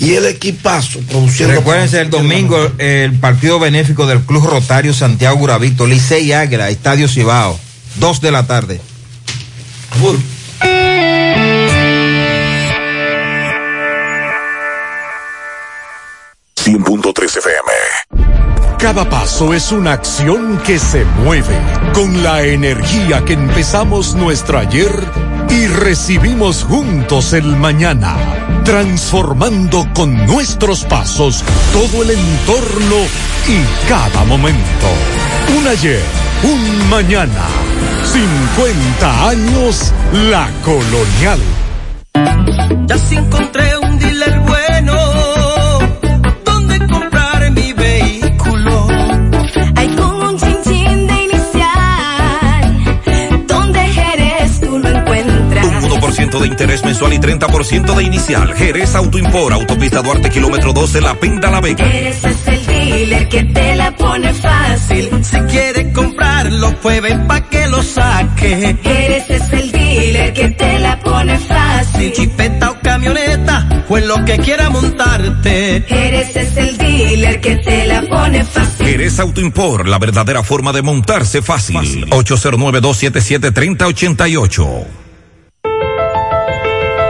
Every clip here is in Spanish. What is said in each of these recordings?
y el equipazo produciendo. Recuérdense el domingo el partido benéfico del Club Rotario Santiago Guravito, Licey Águila, Estadio Cibao, dos de la tarde. 100.3 FM. Cada paso es una acción que se mueve con la energía que empezamos nuestro ayer y recibimos juntos el mañana, transformando con nuestros pasos todo el entorno y cada momento. Un ayer, un mañana, 50 años la colonial. Ya se encontré un dealer bueno de interés mensual y 30% de inicial. Jerez Autoimpor, Autopista Duarte, kilómetro 12, La Pinta, La Vega. Eres es el dealer que te la pone fácil. Si quiere comprarlo, pues ven pa' que lo saque. Eres es el dealer que te la pone fácil. chipeta o camioneta, pues lo que quiera montarte. Eres es el dealer que te la pone fácil. Jerez Autoimpor, la verdadera forma de montarse fácil. 809-277-3088.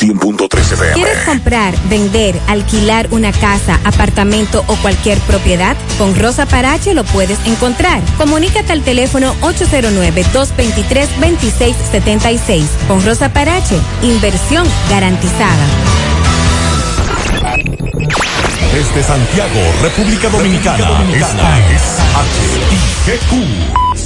100.3 FM. ¿Quieres comprar, vender, alquilar una casa, apartamento o cualquier propiedad? Con Rosa Parache lo puedes encontrar. Comunícate al teléfono 809-223-2676. Con Rosa Parache, inversión garantizada. Desde Santiago, República Dominicana, esta es HIGQ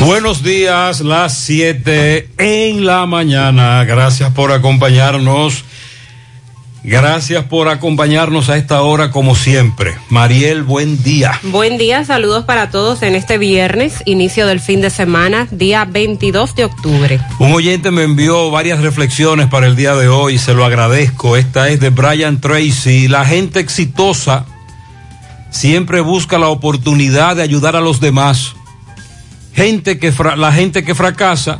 Buenos días, las 7 en la mañana. Gracias por acompañarnos. Gracias por acompañarnos a esta hora como siempre. Mariel, buen día. Buen día, saludos para todos en este viernes, inicio del fin de semana, día 22 de octubre. Un oyente me envió varias reflexiones para el día de hoy, se lo agradezco. Esta es de Brian Tracy. La gente exitosa siempre busca la oportunidad de ayudar a los demás. Gente que la gente que fracasa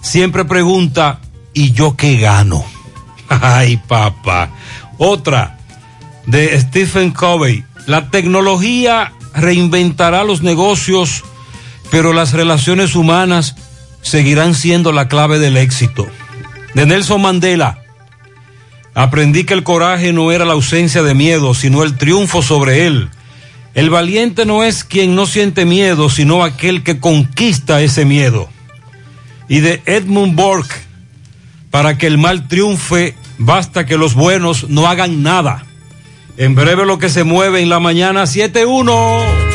siempre pregunta, ¿y yo qué gano? Ay, papá. Otra de Stephen Covey. La tecnología reinventará los negocios, pero las relaciones humanas seguirán siendo la clave del éxito. De Nelson Mandela. Aprendí que el coraje no era la ausencia de miedo, sino el triunfo sobre él. El valiente no es quien no siente miedo, sino aquel que conquista ese miedo. Y de Edmund Burke, para que el mal triunfe, basta que los buenos no hagan nada. En breve lo que se mueve en la mañana 7-1.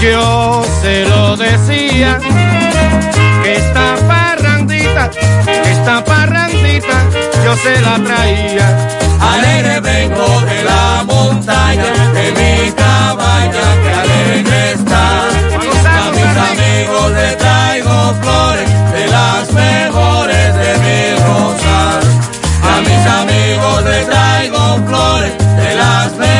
Yo se lo decía, esta parrandita, esta parrandita, yo se la traía. Alegre vengo de la montaña, de mi cabaña, que alegre está. A mis amigos les traigo flores, de las mejores de mi rosal. A mis amigos les traigo flores, de las mejores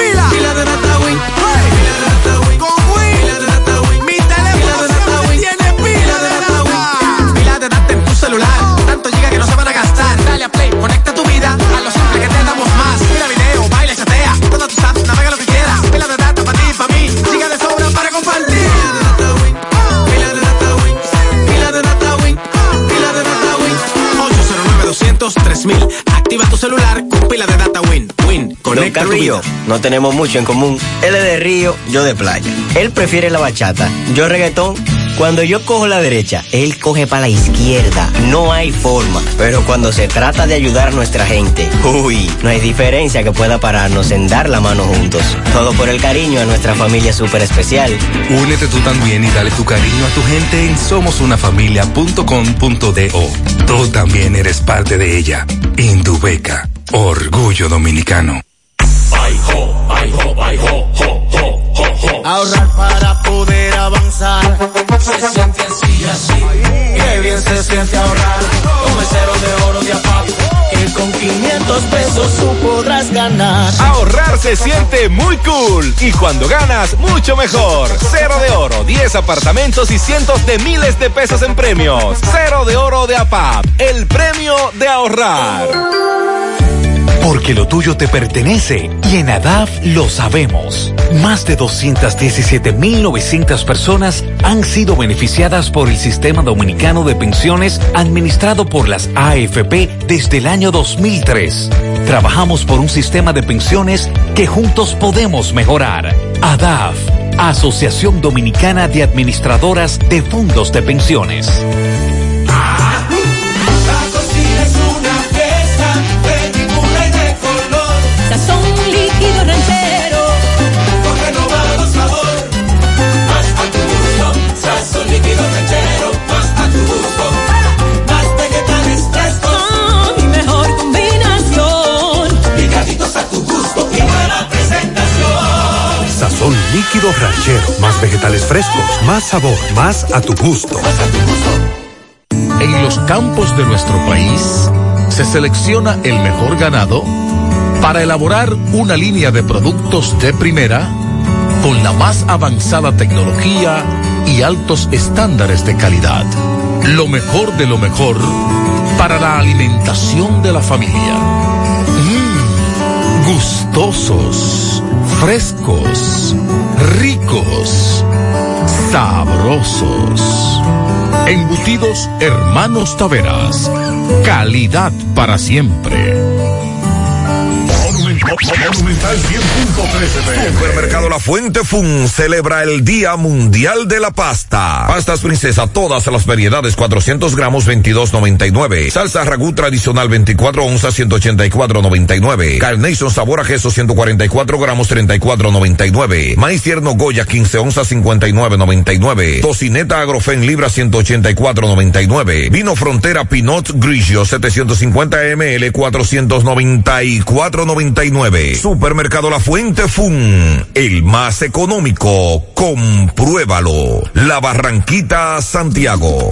No tenemos mucho en común. Él es de río, yo de playa. Él prefiere la bachata, yo reggaetón. Cuando yo cojo la derecha, él coge para la izquierda. No hay forma. Pero cuando se trata de ayudar a nuestra gente, uy, no hay diferencia que pueda pararnos en dar la mano juntos. Todo por el cariño a nuestra familia súper especial. Únete tú también y dale tu cariño a tu gente en somosunafamilia.com.do. Tú también eres parte de ella. Indubeca, orgullo dominicano. Ahorrar para poder avanzar. Se siente así, así. Qué bien se siente ahorrar. El cero de oro de APAP. Que con 500 pesos tú podrás ganar. Ahorrar se siente muy cool y cuando ganas, mucho mejor. Cero de oro, 10 apartamentos y cientos de miles de pesos en premios. Cero de oro de APAP, el premio de ahorrar. Porque lo tuyo te pertenece y en ADAF lo sabemos. Más de 217.900 personas han sido beneficiadas por el Sistema Dominicano de Pensiones administrado por las AFP desde el año 2003. Trabajamos por un sistema de pensiones que juntos podemos mejorar. ADAF, Asociación Dominicana de Administradoras de Fondos de Pensiones. Presentación. Sazón líquido ranchero, más vegetales frescos, más sabor, más a tu gusto. En los campos de nuestro país se selecciona el mejor ganado para elaborar una línea de productos de primera con la más avanzada tecnología y altos estándares de calidad. Lo mejor de lo mejor para la alimentación de la familia. Mmm, gustosos, frescos, ricos, sabrosos. Embutidos Hermanos Taveras. Calidad para siempre. Monumental 100.13 Supermercado La Fuente Fun celebra el Día Mundial de la Pasta. Pastas Princesa, todas las variedades, 400 gramos, 22.99. Salsa Ragú tradicional, 24 onzas, 184.99. Carnation sabor a queso, 144 gramos, 34.99. Maíz tierno Goya, 15 onzas, 59.99. Tocineta Agrofen Libra, 184.99. Vino Frontera Pinot Grigio, 750 ml, 494.99. Supermercado La Fuente Fun, el más económico. Compruébalo. La Barranquita, Santiago.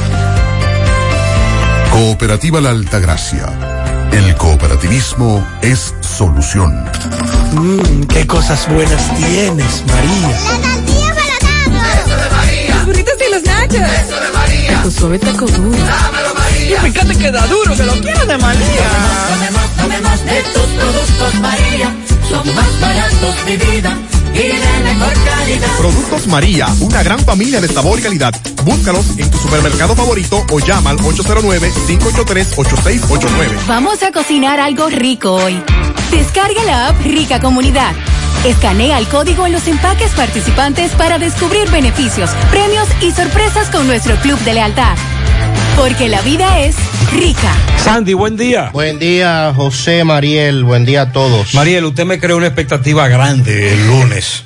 Cooperativa La Altagracia. El cooperativismo es solución. Mmm, qué cosas buenas tienes, María. La tortilla para Eso de María. Los burritos y los nachos. Eso de María. Taco suave, taco duro. Dámelo, María. Y fíjate que da duro, que lo quiero de María. Tomemos, tomemos, tomemos de tus productos, María. Son más baratos de vida y mejor calidad. Productos María, una gran familia de sabor y calidad. Búscalos en tu supermercado favorito o llama al 809-583-8689. Vamos a cocinar algo rico hoy. Descarga la app Rica Comunidad. Escanea el código en los empaques participantes para descubrir beneficios, premios y sorpresas con nuestro club de lealtad. Porque la vida es rica. Sandy, buen día. Buen día, José Mariel. Buen día a todos. Mariel, usted me creó una expectativa grande el lunes.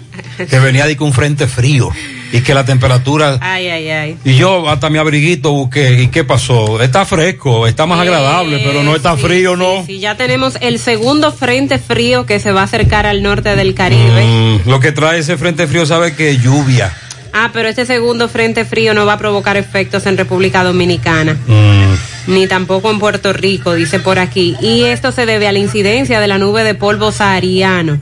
que venía de con un frente frío y que la temperatura. Ay, ay, ay. Y yo hasta mi abriguito busqué. ¿Y qué pasó? Está fresco, está más agradable, pero no está sí, frío, ¿no? Sí, ya tenemos el segundo frente frío que se va a acercar al norte del Caribe. Mm, lo que trae ese frente frío, ¿sabe que Lluvia. Ah, pero este segundo frente frío no va a provocar efectos en República Dominicana. Mm. Ni tampoco en Puerto Rico, dice por aquí. Y esto se debe a la incidencia de la nube de polvo sahariano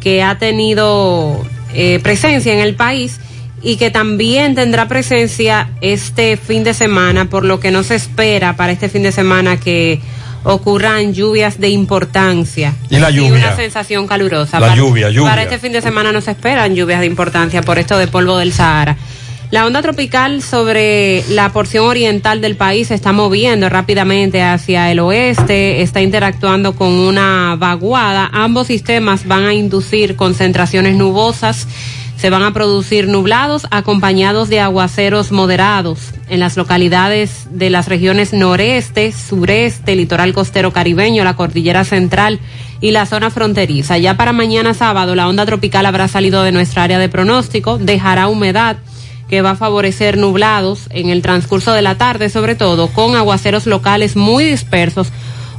que ha tenido eh, presencia en el país y que también tendrá presencia este fin de semana, por lo que no se espera para este fin de semana que ocurran lluvias de importancia. Y la Y lluvia. una sensación calurosa. La para, lluvia, lluvia. Para este fin de semana no se esperan lluvias de importancia por esto de polvo del Sahara. La onda tropical sobre la porción oriental del país se está moviendo rápidamente hacia el oeste, está interactuando con una vaguada. Ambos sistemas van a inducir concentraciones nubosas, se van a producir nublados acompañados de aguaceros moderados en las localidades de las regiones noreste, sureste, litoral costero caribeño, la cordillera central y la zona fronteriza. Ya para mañana sábado la onda tropical habrá salido de nuestra área de pronóstico, dejará humedad que va a favorecer nublados en el transcurso de la tarde, sobre todo con aguaceros locales muy dispersos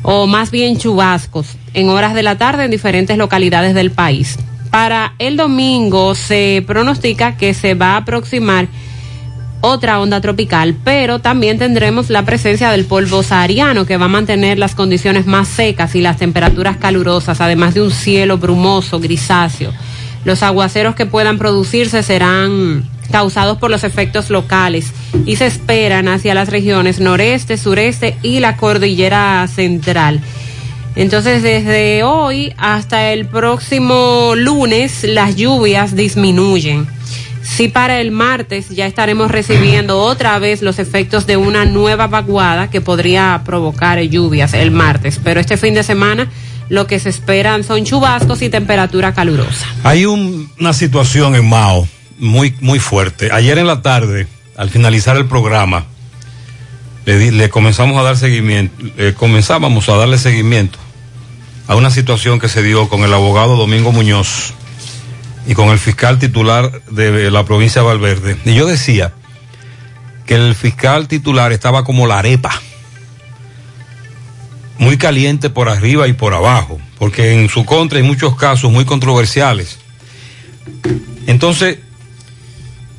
o más bien chubascos en horas de la tarde en diferentes localidades del país. Para el domingo se pronostica que se va a aproximar otra onda tropical, pero también tendremos la presencia del polvo sahariano que va a mantener las condiciones más secas y las temperaturas calurosas, además de un cielo brumoso, grisáceo. Los aguaceros que puedan producirse serán causados por los efectos locales y se esperan hacia las regiones noreste, sureste y la cordillera central. Entonces, desde hoy hasta el próximo lunes, las lluvias disminuyen. Si para el martes ya estaremos recibiendo otra vez los efectos de una nueva vaguada que podría provocar lluvias el martes, pero este fin de semana lo que se esperan son chubascos y temperatura calurosa. Hay un- una situación en Mao muy, muy fuerte. Ayer en la tarde, al finalizar el programa, le, di- le comenzamos a dar seguimiento, eh, comenzábamos a darle seguimiento a una situación que se dio con el abogado Domingo Muñoz y con el fiscal titular de la provincia de Valverde. Y yo decía que el fiscal titular estaba como la arepa, muy caliente por arriba y por abajo, porque en su contra hay muchos casos muy controversiales. Entonces,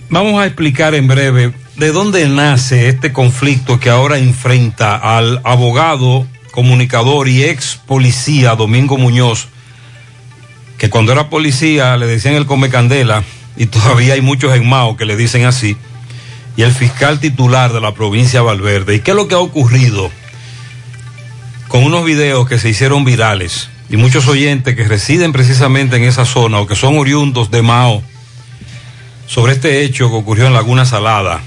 vamos a explicar en breve de dónde nace este conflicto que ahora enfrenta al abogado, comunicador y ex policía Domingo Muñoz, que cuando era policía le decían el come candela, y todavía hay muchos en Mao que le dicen así, y el fiscal titular de la provincia de Valverde. ¿Y qué es lo que ha ocurrido con unos videos que se hicieron virales? Y muchos oyentes que residen precisamente en esa zona o que son oriundos de Mao sobre este hecho que ocurrió en Laguna Salada.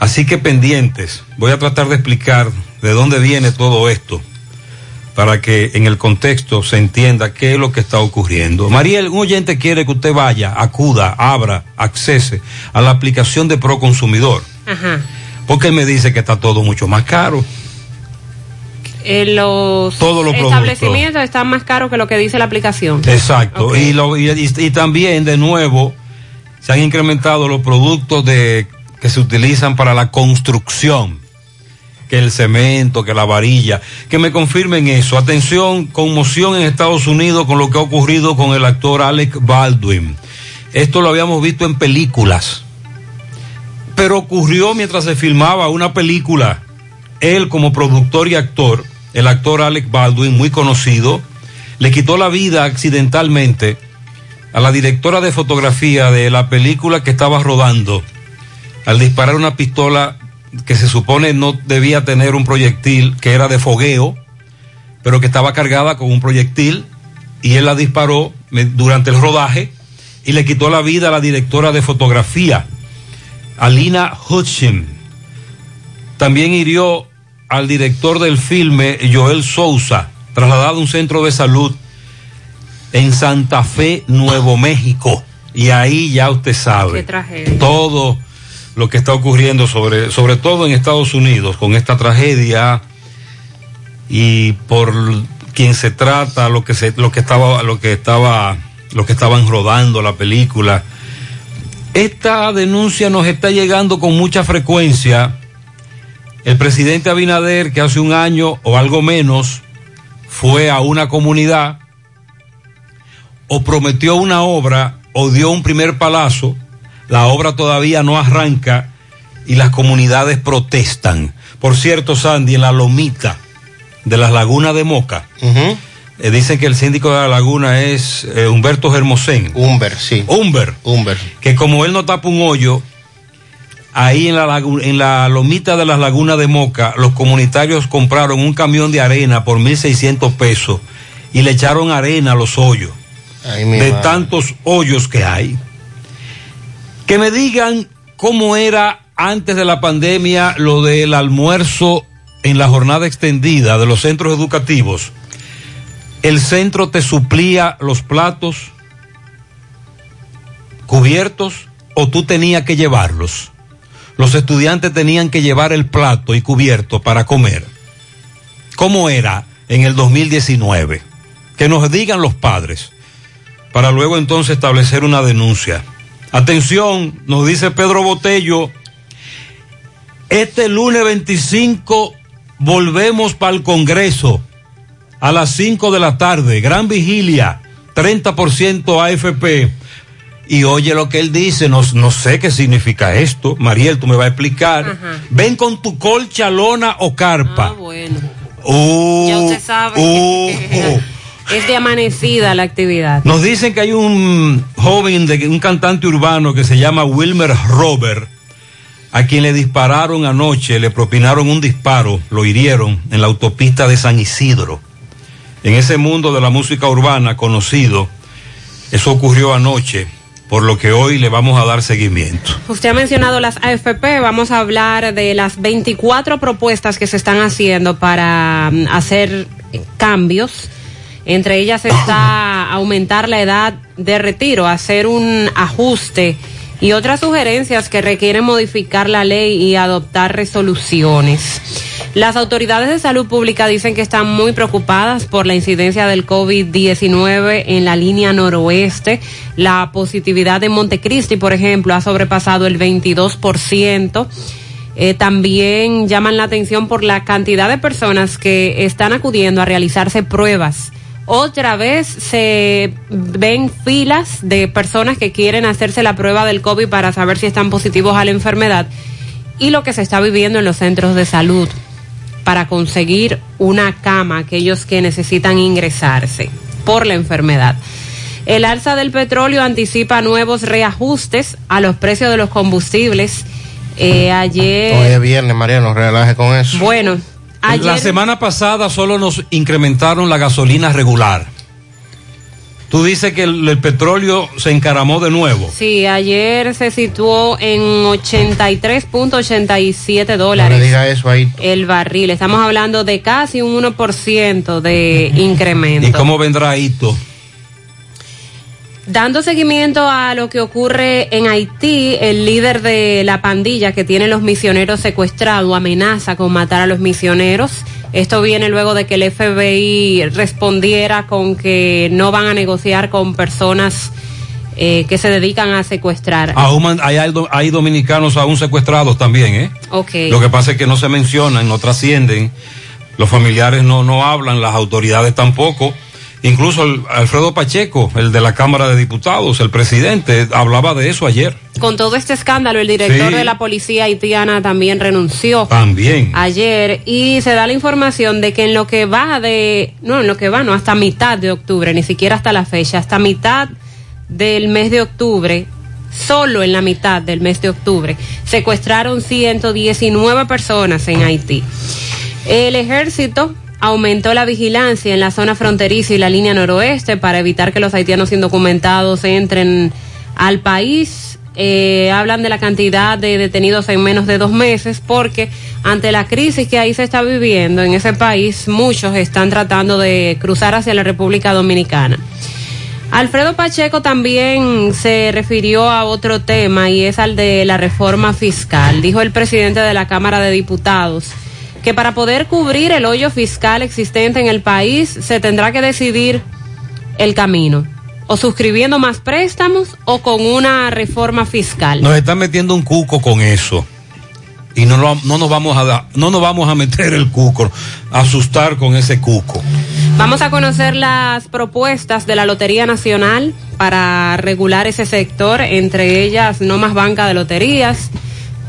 Así que pendientes, voy a tratar de explicar de dónde viene todo esto para que en el contexto se entienda qué es lo que está ocurriendo. Mariel, un oyente quiere que usted vaya, acuda, abra, accese a la aplicación de Proconsumidor, Ajá. porque me dice que está todo mucho más caro. Eh, los Todos los establecimientos están más caros que lo que dice la aplicación. Exacto. Y, lo- y- y- y también, de nuevo, se han incrementado los productos de, que se utilizan para la construcción, que el cemento, que la varilla. Que me confirmen eso. Atención, conmoción en Estados Unidos con lo que ha ocurrido con el actor Alec Baldwin. Esto lo habíamos visto en películas. Pero ocurrió mientras se filmaba una película. Él como productor y actor, el actor Alec Baldwin, muy conocido, le quitó la vida accidentalmente a la directora de fotografía de la película que estaba rodando al disparar una pistola que se supone no debía tener un proyectil, que era de fogueo, pero que estaba cargada con un proyectil y él la disparó durante el rodaje y le quitó la vida a la directora de fotografía, Alina Hutchin. También hirió al director del filme, Joel Sousa, trasladado a un centro de salud en Santa Fe, Nuevo México. Y ahí ya usted sabe Qué todo lo que está ocurriendo sobre, sobre todo en Estados Unidos con esta tragedia y por quien se trata, lo que lo que estaba, lo que estaba, lo que estaban rodando la película. Esta denuncia nos está llegando con mucha frecuencia. El presidente Abinader, que hace un año o algo menos fue a una comunidad o prometió una obra o dio un primer palazo, la obra todavía no arranca y las comunidades protestan. Por cierto, Sandy, en la lomita de las lagunas de Moca, eh, dicen que el síndico de la laguna es eh, Humberto Germosén. Humber, sí. Humber. Humber. Que como él no tapa un hoyo, ahí en la, en la lomita de las lagunas de Moca, los comunitarios compraron un camión de arena por 1.600 pesos y le echaron arena a los hoyos Ay, de madre. tantos hoyos que hay. Que me digan cómo era antes de la pandemia lo del almuerzo en la jornada extendida de los centros educativos. El centro te suplía los platos cubiertos o tú tenías que llevarlos. Los estudiantes tenían que llevar el plato y cubierto para comer. ¿Cómo era en el 2019? Que nos digan los padres para luego entonces establecer una denuncia. Atención, nos dice Pedro Botello, este lunes 25 volvemos para el Congreso a las 5 de la tarde, gran vigilia, 30% AFP. Y oye lo que él dice, no, no sé qué significa esto. Mariel, tú me vas a explicar. Ven con tu colcha, lona o carpa. Ah, bueno. Uh, Ya usted sabe uh, que es de amanecida la actividad. Nos dicen que hay un joven, de, un cantante urbano que se llama Wilmer Robert, a quien le dispararon anoche, le propinaron un disparo, lo hirieron en la autopista de San Isidro. En ese mundo de la música urbana conocido, eso ocurrió anoche, por lo que hoy le vamos a dar seguimiento. Usted ha mencionado las AFP, vamos a hablar de las 24 propuestas que se están haciendo para mm, hacer cambios. Entre ellas está aumentar la edad de retiro, hacer un ajuste y otras sugerencias que requieren modificar la ley y adoptar resoluciones. Las autoridades de salud pública dicen que están muy preocupadas por la incidencia del COVID-19 en la línea noroeste. La positividad de Montecristi, por ejemplo, ha sobrepasado el 22%. Eh, también llaman la atención por la cantidad de personas que están acudiendo a realizarse pruebas. Otra vez se ven filas de personas que quieren hacerse la prueba del COVID para saber si están positivos a la enfermedad y lo que se está viviendo en los centros de salud para conseguir una cama aquellos que necesitan ingresarse por la enfermedad. El alza del petróleo anticipa nuevos reajustes a los precios de los combustibles. Eh, ayer. Hoy es viernes, María, no relaje con eso. Bueno, ayer. La semana pasada solo nos incrementaron la gasolina regular. Tú dices que el, el petróleo se encaramó de nuevo. Sí, ayer se situó en 83.87 No dólares. le diga eso ahí. El barril. Estamos hablando de casi un 1% de incremento. ¿Y cómo vendrá Hito? Dando seguimiento a lo que ocurre en Haití, el líder de la pandilla que tiene los misioneros secuestrados amenaza con matar a los misioneros. Esto viene luego de que el FBI respondiera con que no van a negociar con personas eh, que se dedican a secuestrar. Aún hay, hay do- hay dominicanos aún secuestrados también, ¿eh? Ok. Lo que pasa es que no se mencionan, no trascienden, los familiares no, no hablan, las autoridades tampoco. Incluso el- Alfredo Pacheco, el de la Cámara de Diputados, el presidente, hablaba de eso ayer. Con todo este escándalo, el director Sí. de la policía haitiana también renunció. También. ayer y se da la información de que en lo que va de, no, en lo que va, no, hasta mitad de octubre, ni siquiera hasta la fecha, hasta mitad del mes de octubre, solo en la mitad del mes de octubre, secuestraron 119 personas en Haití. El ejército aumentó la vigilancia en la zona fronteriza y la línea noroeste para evitar que los haitianos indocumentados entren al país. Eh, hablan de la cantidad de detenidos en menos de dos meses porque ante la crisis que ahí se está viviendo en ese país, muchos están tratando de cruzar hacia la República Dominicana. Alfredo Pacheco también se refirió a otro tema y es al de la reforma fiscal. Dijo el presidente de la Cámara de Diputados que para poder cubrir el hoyo fiscal existente en el país se tendrá que decidir el camino, o suscribiendo más préstamos o con una reforma fiscal. Nos están metiendo un cuco con eso. Y no, lo- no nos vamos a dar- no nos vamos a meter el cuco, a asustar con ese cuco. Vamos a conocer las propuestas de la Lotería Nacional para regular ese sector, entre ellas no más banca de loterías,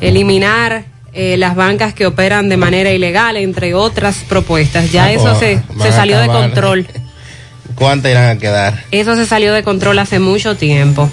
eliminar eh, las bancas que operan de manera ilegal, entre otras propuestas. Ya Ah, eso pues, se, se salió de control. ¿Cuántas irán a quedar? Eso se salió de control hace mucho tiempo.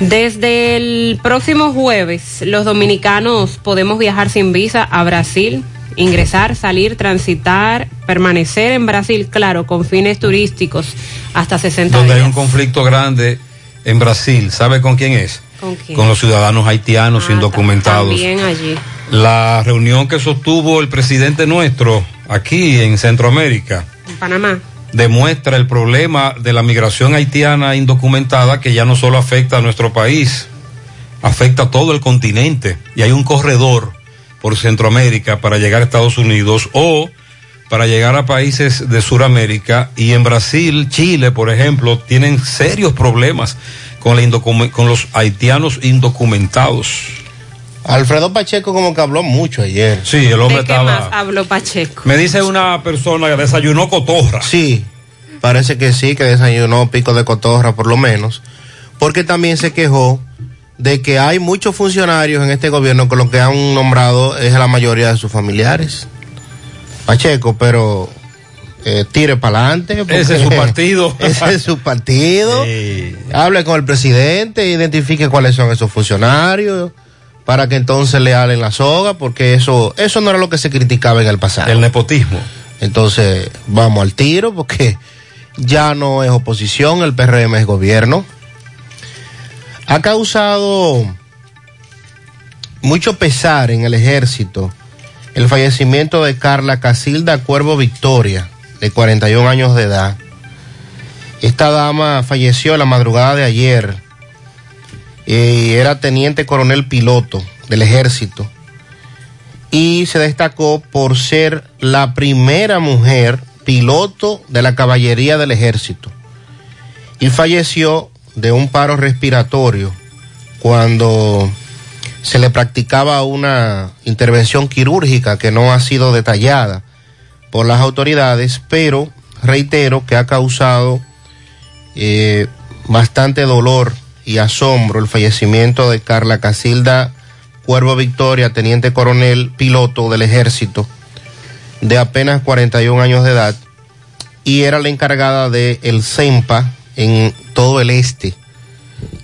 Desde el próximo jueves, los dominicanos podemos viajar sin visa a Brasil, ingresar, salir, transitar, permanecer en Brasil, claro, con fines turísticos hasta 60 Donde hay un conflicto grande en Brasil, ¿sabe con quién es? ¿Con quién? Con los ciudadanos haitianos indocumentados. También allí. La reunión que sostuvo el presidente nuestro aquí en Centroamérica En Panamá. demuestra el problema de la migración haitiana indocumentada que ya no solo afecta a nuestro país, afecta a todo el continente y hay un corredor por Centroamérica para llegar a Estados Unidos o para llegar a países de Sudamérica y en Brasil, Chile, por ejemplo, tienen serios problemas con, la con los haitianos indocumentados. Alfredo Pacheco como que habló mucho ayer. Sí, el hombre ¿De qué estaba... más habló Pacheco? Me dice una persona que desayunó cotorra. Sí, parece que sí, que desayunó pico de cotorra por lo menos, porque también se quejó de que hay muchos funcionarios en este gobierno que lo que han nombrado es la mayoría de sus familiares. Pacheco, pero eh, tire para adelante. Ese es su partido. Ese es su partido. Hable con el presidente, identifique cuáles son esos funcionarios para que entonces le halen la soga, porque eso, eso no era lo que se criticaba en el pasado. El nepotismo. Entonces, vamos al tiro, porque ya no es oposición, el PRM es gobierno. Ha causado mucho pesar en el ejército el fallecimiento de Carla Casilda Cuervo Victoria, de 41 años de edad. Esta dama falleció la madrugada de ayer y era teniente coronel piloto del ejército. Y se destacó por ser la primera mujer piloto de la caballería del ejército. Y falleció de un paro respiratorio cuando se le practicaba una intervención quirúrgica que no ha sido detallada por las autoridades, pero reitero que ha causado eh, bastante dolor y asombro el fallecimiento de Carla Casilda Cuervo Victoria, teniente coronel piloto del ejército, de apenas 41 años de edad, y era la encargada de el CEMPA en todo el este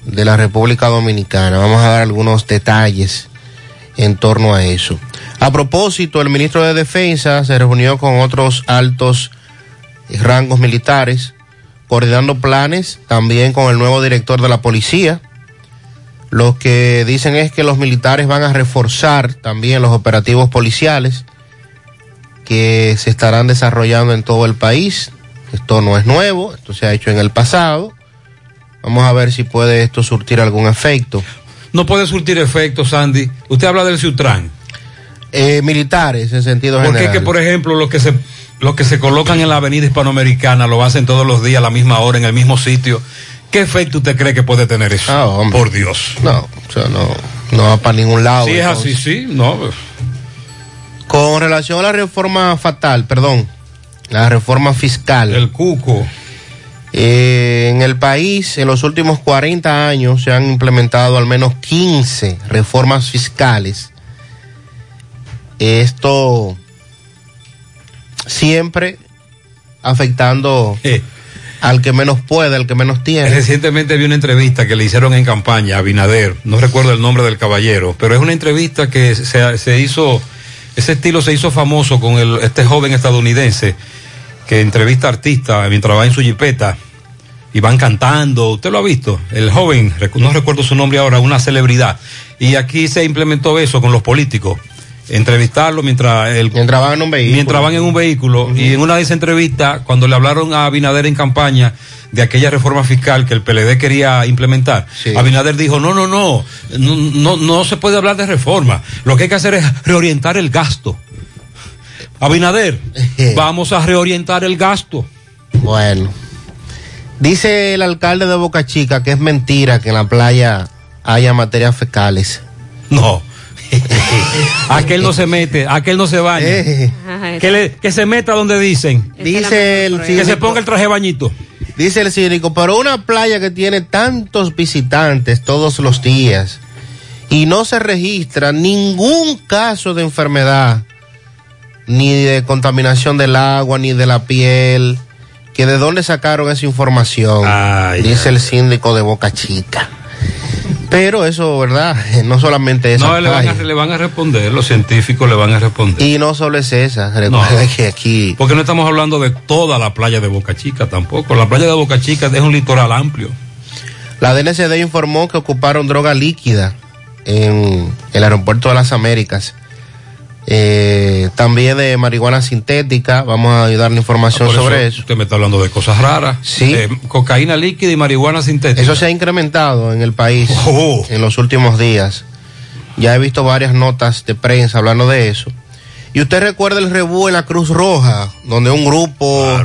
de la República Dominicana. Vamos a dar algunos detalles en torno a eso. A propósito, el ministro de Defensa se reunió con otros altos rangos militares, coordinando planes también con el nuevo director de la policía. Lo que dicen es que los militares van a reforzar también los operativos policiales que se estarán desarrollando en todo el país. Esto no es nuevo, esto se ha hecho en el pasado. Vamos a ver si puede esto surtir algún efecto. No puede surtir efecto, Sandy. Usted habla del Ciutrán. Eh, militares en sentido Porque es general. que, por ejemplo, los que se los que se colocan en la avenida hispanoamericana lo hacen todos los días a la misma hora, en el mismo sitio. ¿Qué efecto usted cree que puede tener eso? Ah, por Dios. No, o sea, no, no va para ningún lado. Si es así, sí, no. Con relación a la reforma fatal, perdón, la reforma fiscal. El cuco. Eh, en el país, en los últimos 40 años, se han implementado al menos 15 reformas fiscales. Esto siempre afectando al que menos puede, al que menos tiene. Recientemente vi una entrevista que le hicieron en campaña a Binader, no recuerdo el nombre del caballero, pero es una entrevista que se, se hizo, ese estilo se hizo famoso con el, este joven estadounidense que entrevista artistas mientras va en su jipeta y van cantando, usted lo ha visto, el joven, no recuerdo su nombre ahora, una celebridad, y aquí se implementó eso con los políticos. Entrevistarlo mientras, el, mientras van en un vehículo. Mientras van en un vehículo. Y en una de esas entrevistas, cuando le hablaron a Abinader en campaña de aquella reforma fiscal que el PLD quería implementar, Abinader dijo, no, no, no, no, no, no se puede hablar de reforma. Lo que hay que hacer es reorientar el gasto. Abinader, vamos a reorientar el gasto. Bueno. Dice el alcalde de Boca Chica que es mentira que en la playa haya materias fecales. No. aquel no se mete, aquel no se baña. que, le- que se meta donde dicen. Dice el Que se ponga el traje bañito. Dice el cínico, pero una playa que tiene tantos visitantes todos los días y no se registra ningún caso de enfermedad, ni de contaminación del agua, ni de la piel, que de dónde sacaron esa información, dice el síndico de Boca Chica. Pero eso, ¿verdad? No solamente eso. No, le van, a, le van a responder, los científicos le van a responder. Y no solo es esa, recuerda que aquí... Porque no estamos hablando de toda la playa de Boca Chica tampoco. La playa de Boca Chica es un litoral amplio. La DNCD informó que ocuparon droga líquida en el aeropuerto de las Américas. Eh, también de marihuana sintética. Vamos a darle información Ah, sobre eso. Usted me está hablando de cosas raras. Sí. Eh, cocaína líquida y marihuana sintética. Eso se ha incrementado en el país Oh. en los últimos días. Ya he visto varias notas de prensa hablando de eso. Y usted recuerda el rebú en la Cruz Roja, donde un grupo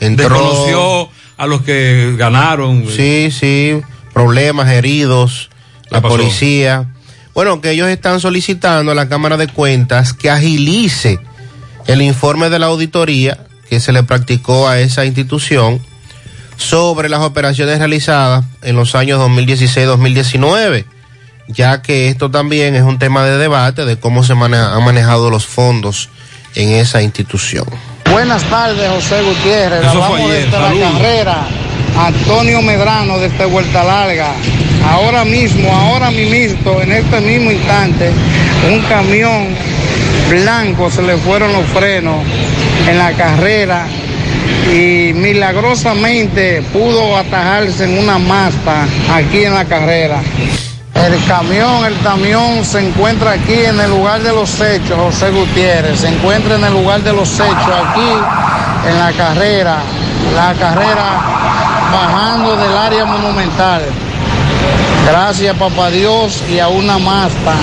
entró. Desconoció a los que ganaron. Sí, sí. problemas, heridos, la pasó? policía. Bueno, que ellos están solicitando a la Cámara de Cuentas que agilice el informe de la auditoría que se le practicó a esa institución sobre las operaciones realizadas en los años 2016-2019, ya que esto también es un tema de debate de cómo se mane- han manejado los fondos en esa institución. Buenas tardes, José Gutiérrez. Eso fue ayer, la carrera. Antonio Medrano desde Vuelta Larga. Ahora mismo, ahora mismo, en este mismo instante, un camión blanco se le fueron los frenos en la carrera y milagrosamente pudo atajarse en una masta aquí en la carrera. El camión, el camión se encuentra aquí en el lugar de los hechos, José Gutiérrez. Se encuentra en el lugar de los hechos, aquí en la carrera. La carrera bajando del área monumental. Gracias, papá Dios, y a una masta.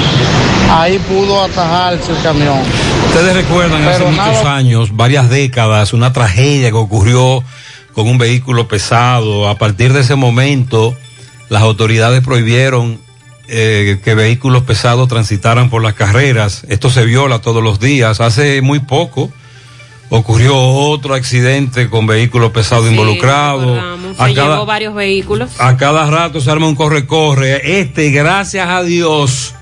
Ahí pudo atajarse el camión. Ustedes recuerdan hace muchos años, varias décadas, una tragedia que ocurrió con un vehículo pesado. A partir de ese momento, las autoridades prohibieron eh, que vehículos pesados transitaran por las carreras. Esto se viola todos los días. Hace muy poco ocurrió otro accidente con vehículos pesados involucrados. Se A llevó cada, varios vehículos. a cada rato se arma un corre-corre. Este, gracias a Dios,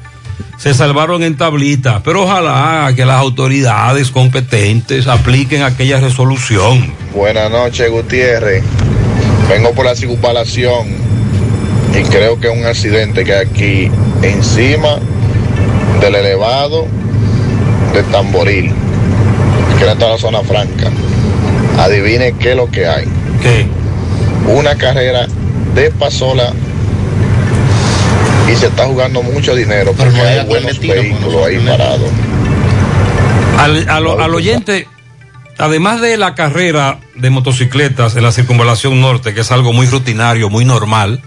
se salvaron en tablita. Pero ojalá que las autoridades competentes apliquen aquella resolución. Buenas noches, Gutiérrez. Vengo por la circunvalación y creo que es un accidente que hay aquí encima del elevado de Tamboril, que era toda la zona franca. Adivine qué es lo que hay. ¿Qué? Una carrera de pasola y se está jugando mucho dinero porque hay buenos vehículos ahí parados. Al, a lo- al oyente, además de la carrera de motocicletas en la circunvalación norte, que es algo muy rutinario, muy normal,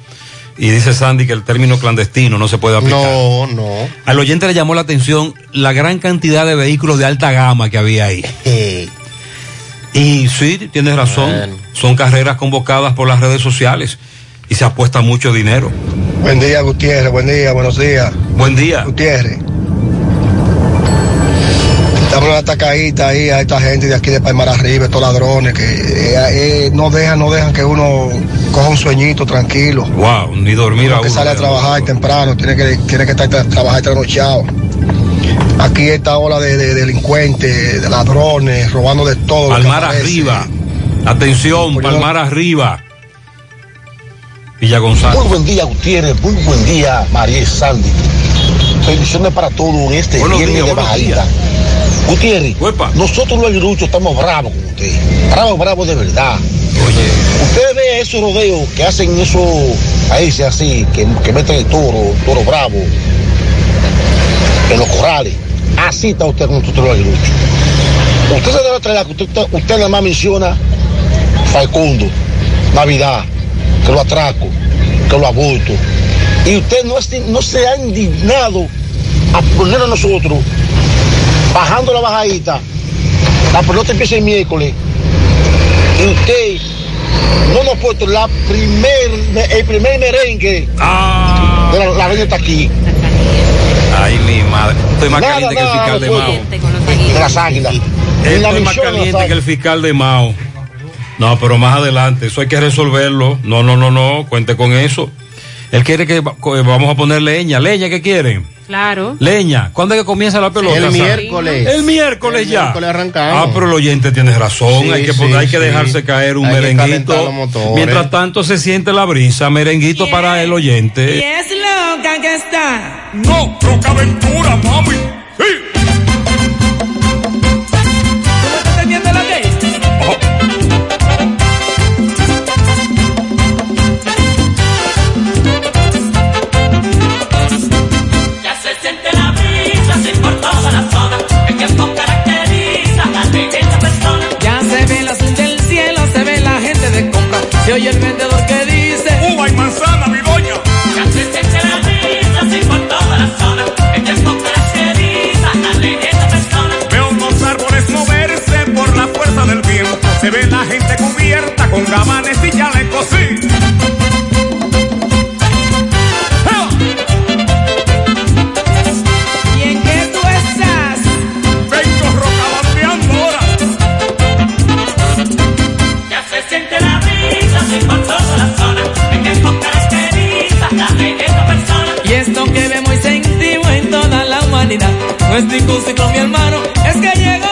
y dice Sandy que el término clandestino no se puede aplicar. No, no. Al oyente le llamó la atención la gran cantidad de vehículos de alta gama que había ahí. Y sí, tienes razón, son carreras convocadas por las redes sociales y se apuesta mucho dinero. Buen día, Gutiérrez. Buen día, buenos días. Buen día. Gutiérrez. En una tacadita ahí a esta gente de aquí de Palmar Arriba, estos ladrones que eh, eh, no dejan, no dejan que uno coja un sueñito tranquilo. Wow, ni dormir Uno a que uno. sale a trabajar temprano, tiene que, tiene que estar tra- trabajar trasnochado. Aquí esta ola de, de delincuentes, de ladrones, robando de todo. Palmar arriba. Atención, Palmar arriba. Villa González. Muy buen día, Gutiérrez. Muy buen día, María y Sandy. Bendiciones para todos en este Buenos viernes días, de bajadita. Gutiérrez, nosotros los aguiluchos estamos bravos con usted. Bravos, bravos de verdad. Usted ve esos rodeos que hacen eso, ahí se así, que, que meten el toro, toro bravo, en los corrales. Así está usted con nosotros los aguiluchos. Usted se debe traer, usted, usted nada más menciona Falcundo, Navidad, que lo atraco, que lo aborto. Y usted no, es- no se ha indignado a poner a nosotros, bajando la bajadita, la pelota empieza el miércoles, y usted no nos ha puesto la primer, el primer merengue de la, la reina está aquí. Ay, mi madre. Estoy más Nada, caliente que el fiscal de no Mao. De las águilas. Estoy más caliente que el fiscal de Mao. No, pero más adelante, eso hay que resolverlo. No, no, no, no, cuente con eso. Él quiere que vamos a poner leña. ¿Leña qué quieren? Claro. Leña. ¿Cuándo es que comienza la pelota? El miércoles. El miércoles El ya. miércoles arrancamos. Ah, pero el oyente tiene razón. Sí, hay que, sí, poner- hay que sí. dejarse caer un Hay merenguito. Mientras tanto se siente la brisa. Merenguito para el Y oyente. es loca que está. No, Roca Aventura, mami. ¿Tú Se oye el vendedor que dice: Uva y manzana, mi doña. Se siente la por toda la zona. El tiempo caracteriza a esta persona. Veo unos árboles moverse por la fuerza del viento. Se ve la gente cubierta con gabanes y chalecos, sí. realidad. No es discusión con mi hermano, es que llegó.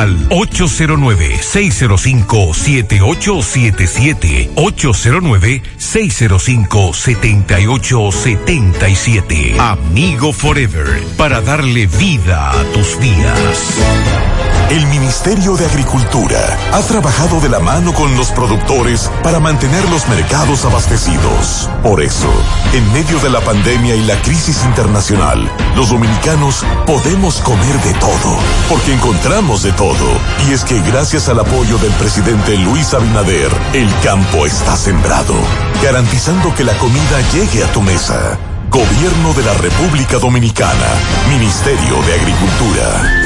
al 809-605-7877. 809-605-7877. Amigo Forever, para darle vida a tus días. El Ministerio de Agricultura ha trabajado de la mano con los productores para mantener los mercados abastecidos. Por eso, en medio de la pandemia y la crisis internacional, los dominicanos podemos comer de todo, porque encontramos de todo. Y es que gracias al apoyo del presidente Luis Abinader, el campo está sembrado, garantizando que la comida llegue a tu mesa. Gobierno de la República Dominicana, Ministerio de Agricultura.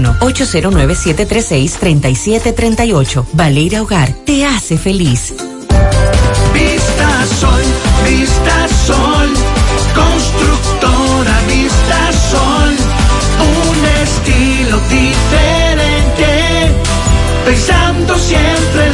809-736-3738. Valeria Hogar te hace feliz. Vista Sol, Vista Sol, constructora Vista Sol, un estilo diferente, pensando siempre en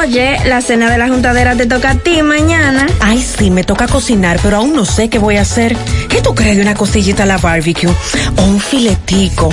Oye, la cena de la juntadera te toca a ti mañana. Ay, sí, me toca cocinar, pero aún no sé qué voy a hacer. ¿Qué tú crees de una costillita a la barbecue? O un filetico.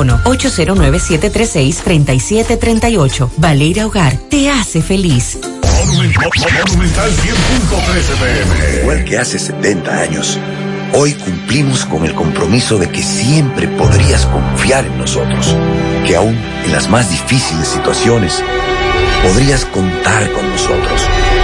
809-736-3738. Valeria Hogar te hace feliz. Monumental 100.13 pm. Igual que hace 70 años, Hoy cumplimos con el compromiso de que siempre podrías confiar en nosotros, que aún en las más difíciles situaciones podrías contar con nosotros,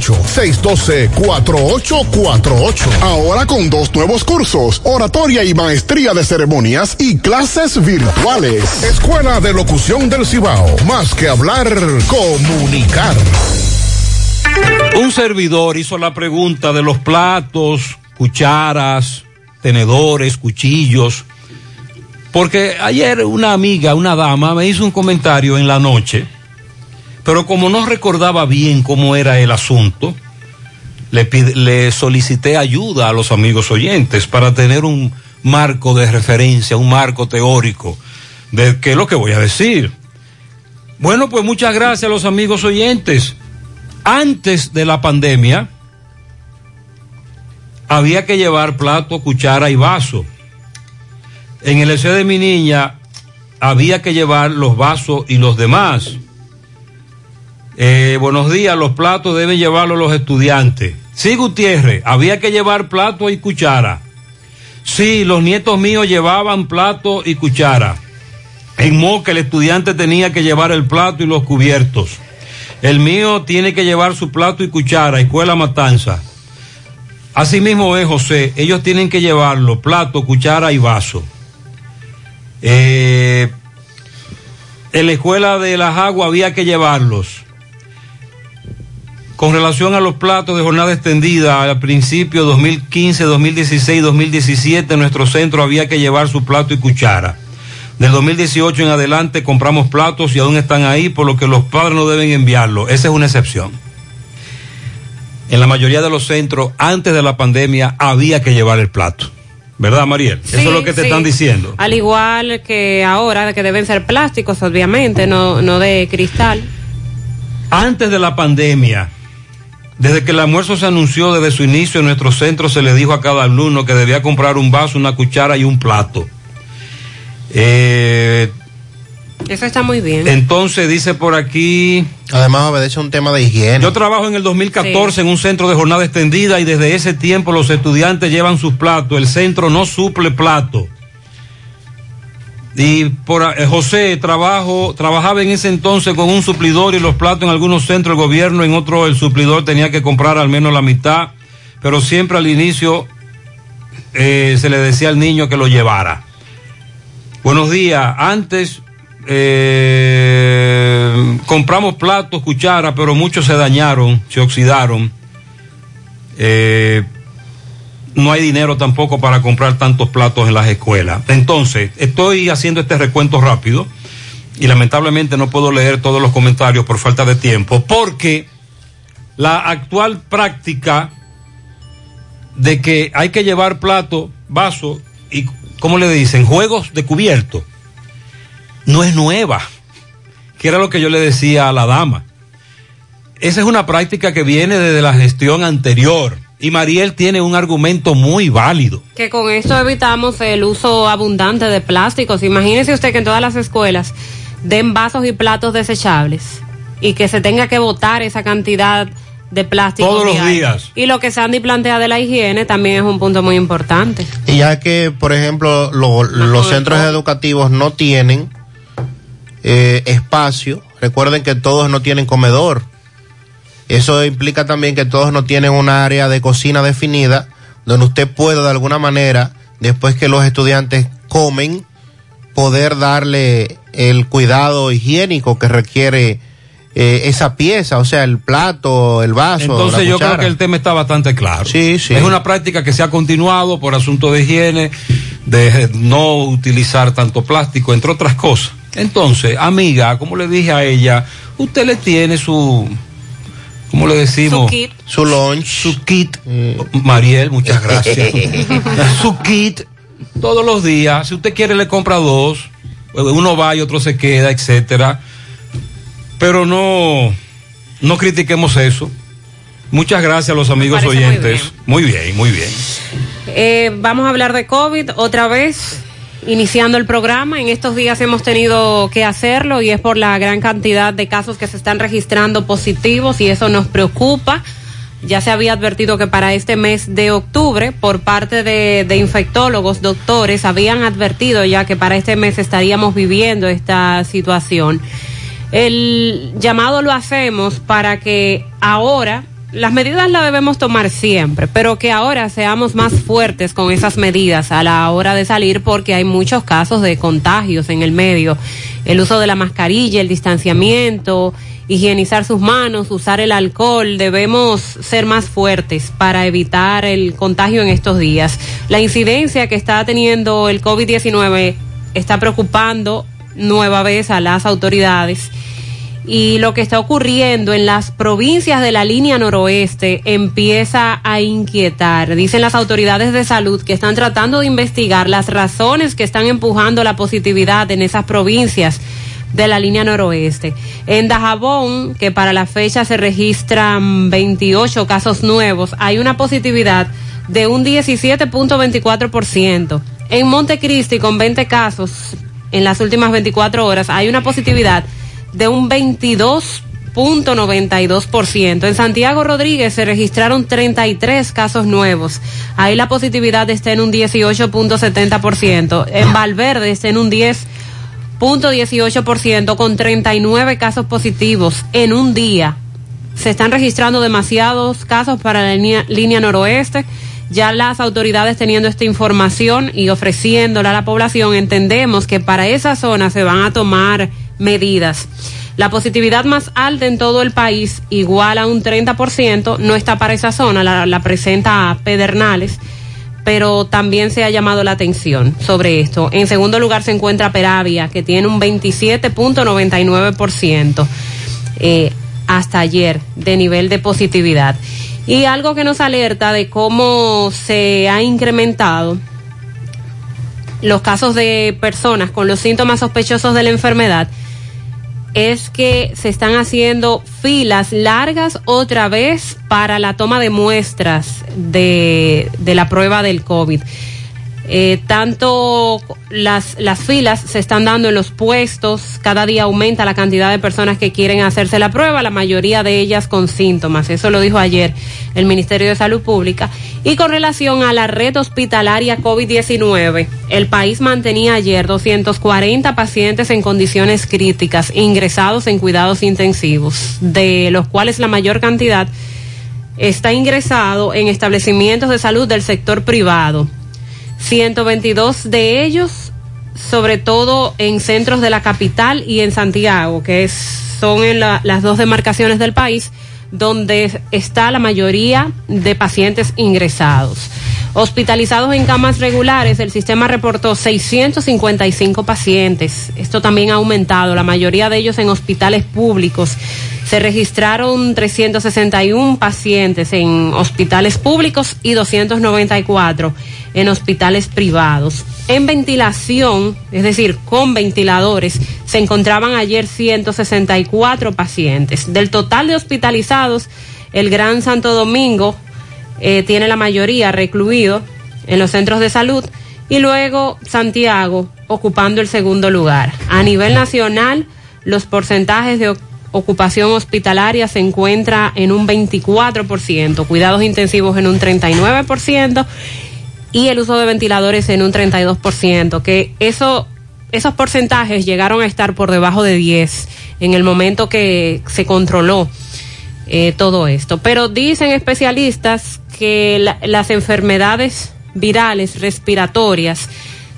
612-4848. Ahora con dos nuevos cursos, oratoria y maestría de ceremonias y clases virtuales. Escuela de Locución del Cibao. Más que hablar, comunicar. Un servidor hizo la pregunta de los platos, cucharas, tenedores, cuchillos. Porque ayer una amiga, una dama, me hizo un comentario en la noche pero como no recordaba bien cómo era el asunto, le, solicité ayuda a los amigos oyentes para tener un marco de referencia, un marco teórico de qué es lo que voy a decir. Bueno, pues muchas gracias a los amigos oyentes. Antes de la pandemia, había que llevar plato, cuchara y vaso. En el deseo de mi niña, había que llevar los vasos y los demás. Eh, buenos días, los platos deben llevarlos los estudiantes. Sí, Gutiérrez, había que llevar plato y cuchara. Sí, los nietos míos llevaban plato y cuchara. En Moca el estudiante tenía que llevar el plato y los cubiertos. El mío tiene que llevar su plato y cuchara, escuela matanza. Así mismo es, José, ellos tienen que llevarlo, plato, cuchara y vaso. Eh, en la escuela de las aguas había que llevarlos. Con relación a los platos de jornada extendida, al principio 2015, 2016, 2017, nuestro centro había que llevar su plato y cuchara. Del 2018 en adelante compramos platos y aún están ahí, por lo que los padres no deben enviarlo. Esa es una excepción. En la mayoría de los centros, antes de la pandemia, había que llevar el plato. ¿Verdad, Mariel? Eso es lo que te están diciendo. Al igual que ahora, que deben ser plásticos, obviamente, no, no de cristal. Antes de la pandemia, desde que el almuerzo se anunció desde su inicio en nuestro centro se le dijo a cada alumno que debía comprar un vaso, una cuchara y un plato. Eh, Eso está muy bien. Entonces dice por aquí... Además obedece un tema de higiene. Yo trabajo en el 2014 en un centro de jornada extendida y desde ese tiempo los estudiantes llevan sus platos. El centro no suple plato. Y por eh, José trabajaba en ese entonces con un suplidor y los platos en algunos centros del gobierno, en otro el suplidor tenía que comprar al menos la mitad, pero siempre al inicio eh, se le decía al niño que lo llevara. Buenos días, antes eh, compramos platos, cucharas, pero muchos se dañaron, se oxidaron. No hay dinero tampoco para comprar tantos platos en las escuelas. Entonces, estoy haciendo este recuento rápido y lamentablemente no puedo leer todos los comentarios por falta de tiempo, porque la actual práctica de que hay que llevar plato, vaso y, ¿cómo le dicen? Juegos de cubierto, no es nueva, que era lo que yo le decía a la dama. Esa es una práctica que viene desde la gestión anterior. Y Mariel tiene un argumento muy válido. Que con esto evitamos el uso abundante de plásticos. Imagínese usted que en todas las escuelas den vasos y platos desechables y que se tenga que botar esa cantidad de plástico. Todos los hay. días. Y lo que Sandy plantea de la higiene también es un punto muy importante. Y ya que, por ejemplo, lo- los centros educativos no tienen eh, espacio, recuerden que todos no tienen comedor. Eso implica también que todos no tienen un área de cocina definida donde usted pueda de alguna manera, después que los estudiantes comen, poder darle el cuidado higiénico que requiere eh, esa pieza, o sea, el plato, el vaso. Entonces la yo creo que el tema está bastante claro. Sí, sí. Es una práctica que se ha continuado por asunto de higiene, de no utilizar tanto plástico, entre otras cosas. Entonces, amiga, como le dije a ella, usted le tiene su, ¿cómo le decimos? Su kit. Su lunch. Su kit. Mariel, muchas gracias. su kit todos los días. Si usted quiere le compra dos. Uno va y otro se queda, etcétera. Pero no, no critiquemos eso. Muchas gracias a los amigos muy oyentes. Muy bien, muy bien. Eh, vamos a hablar de COVID otra vez, iniciando el programa. En estos días hemos tenido que hacerlo y es por la gran cantidad de casos que se están registrando positivos y eso nos preocupa. Ya se había advertido que para este mes de octubre, por parte de, infectólogos, doctores, habían advertido ya que para este mes estaríamos viviendo esta situación. El llamado lo hacemos para que ahora, las medidas las debemos tomar siempre, pero que ahora seamos más fuertes con esas medidas a la hora de salir porque hay muchos casos de contagios en el medio. El uso de la mascarilla, el distanciamiento, higienizar sus manos, usar el alcohol, debemos ser más fuertes para evitar el contagio en estos días. La incidencia que está teniendo el COVID-19 está preocupando nueva vez a las autoridades y lo que está ocurriendo en las provincias de la línea noroeste empieza a inquietar. Dicen las autoridades de salud que están tratando de investigar las razones que están empujando la positividad en esas provincias de la línea noroeste. En Dajabón, que para la fecha se registran 28 casos nuevos, hay una positividad de un 17.24%. En Montecristi, con 20 casos en las últimas 24 horas, hay una positividad de un 22.92%. En Santiago Rodríguez se registraron 33 casos nuevos. Ahí la positividad está en un 18.70%. En Valverde está en un 10.18% con 39 casos positivos en un día. Se están registrando demasiados casos para la línea, línea noroeste. Ya las autoridades teniendo esta información y ofreciéndola a la población, entendemos que para esa zona se van a tomar medidas. La positividad más alta en todo el país, igual a un 30%, no está para esa zona, la, presenta Pedernales, pero también se ha llamado la atención sobre esto. En segundo lugar se encuentra Peravia, que tiene un 27.99% eh, hasta ayer de nivel de positividad. Y algo que nos alerta de cómo se ha incrementado los casos de personas con los síntomas sospechosos de la enfermedad es que se están haciendo filas largas otra vez para la toma de muestras de, de la prueba del COVID. Eh, tanto las, las filas se están dando en los puestos, cada día aumenta la cantidad de personas que quieren hacerse la prueba, la mayoría de ellas con síntomas. Eso lo dijo ayer el Ministerio de Salud Pública. Y con relación a la red hospitalaria COVID-19, el país mantenía ayer 240 pacientes en condiciones críticas ingresados en cuidados intensivos, de los cuales la mayor cantidad está ingresado en establecimientos de salud del sector privado. 122 de ellos, sobre todo en centros de la capital y en Santiago, que es, son en la- las dos demarcaciones del país donde está la mayoría de pacientes ingresados. Hospitalizados en camas regulares, el sistema reportó 655 pacientes. Esto también ha aumentado, la mayoría de ellos en hospitales públicos. Se registraron 361 pacientes en hospitales públicos y 294 en hospitales privados. En ventilación, es decir, con ventiladores, se encontraban ayer 164 pacientes. Del total de hospitalizados, el Gran Santo Domingo eh, tiene la mayoría recluido en los centros de salud y luego Santiago ocupando el segundo lugar. A nivel nacional, los porcentajes de ocupación hospitalaria se encuentra en un 24%, cuidados intensivos en un 39% y el uso de ventiladores en un 32%, que eso esos porcentajes llegaron a estar por debajo de 10 en el momento que se controló eh, todo esto. Pero dicen especialistas que la- las enfermedades virales respiratorias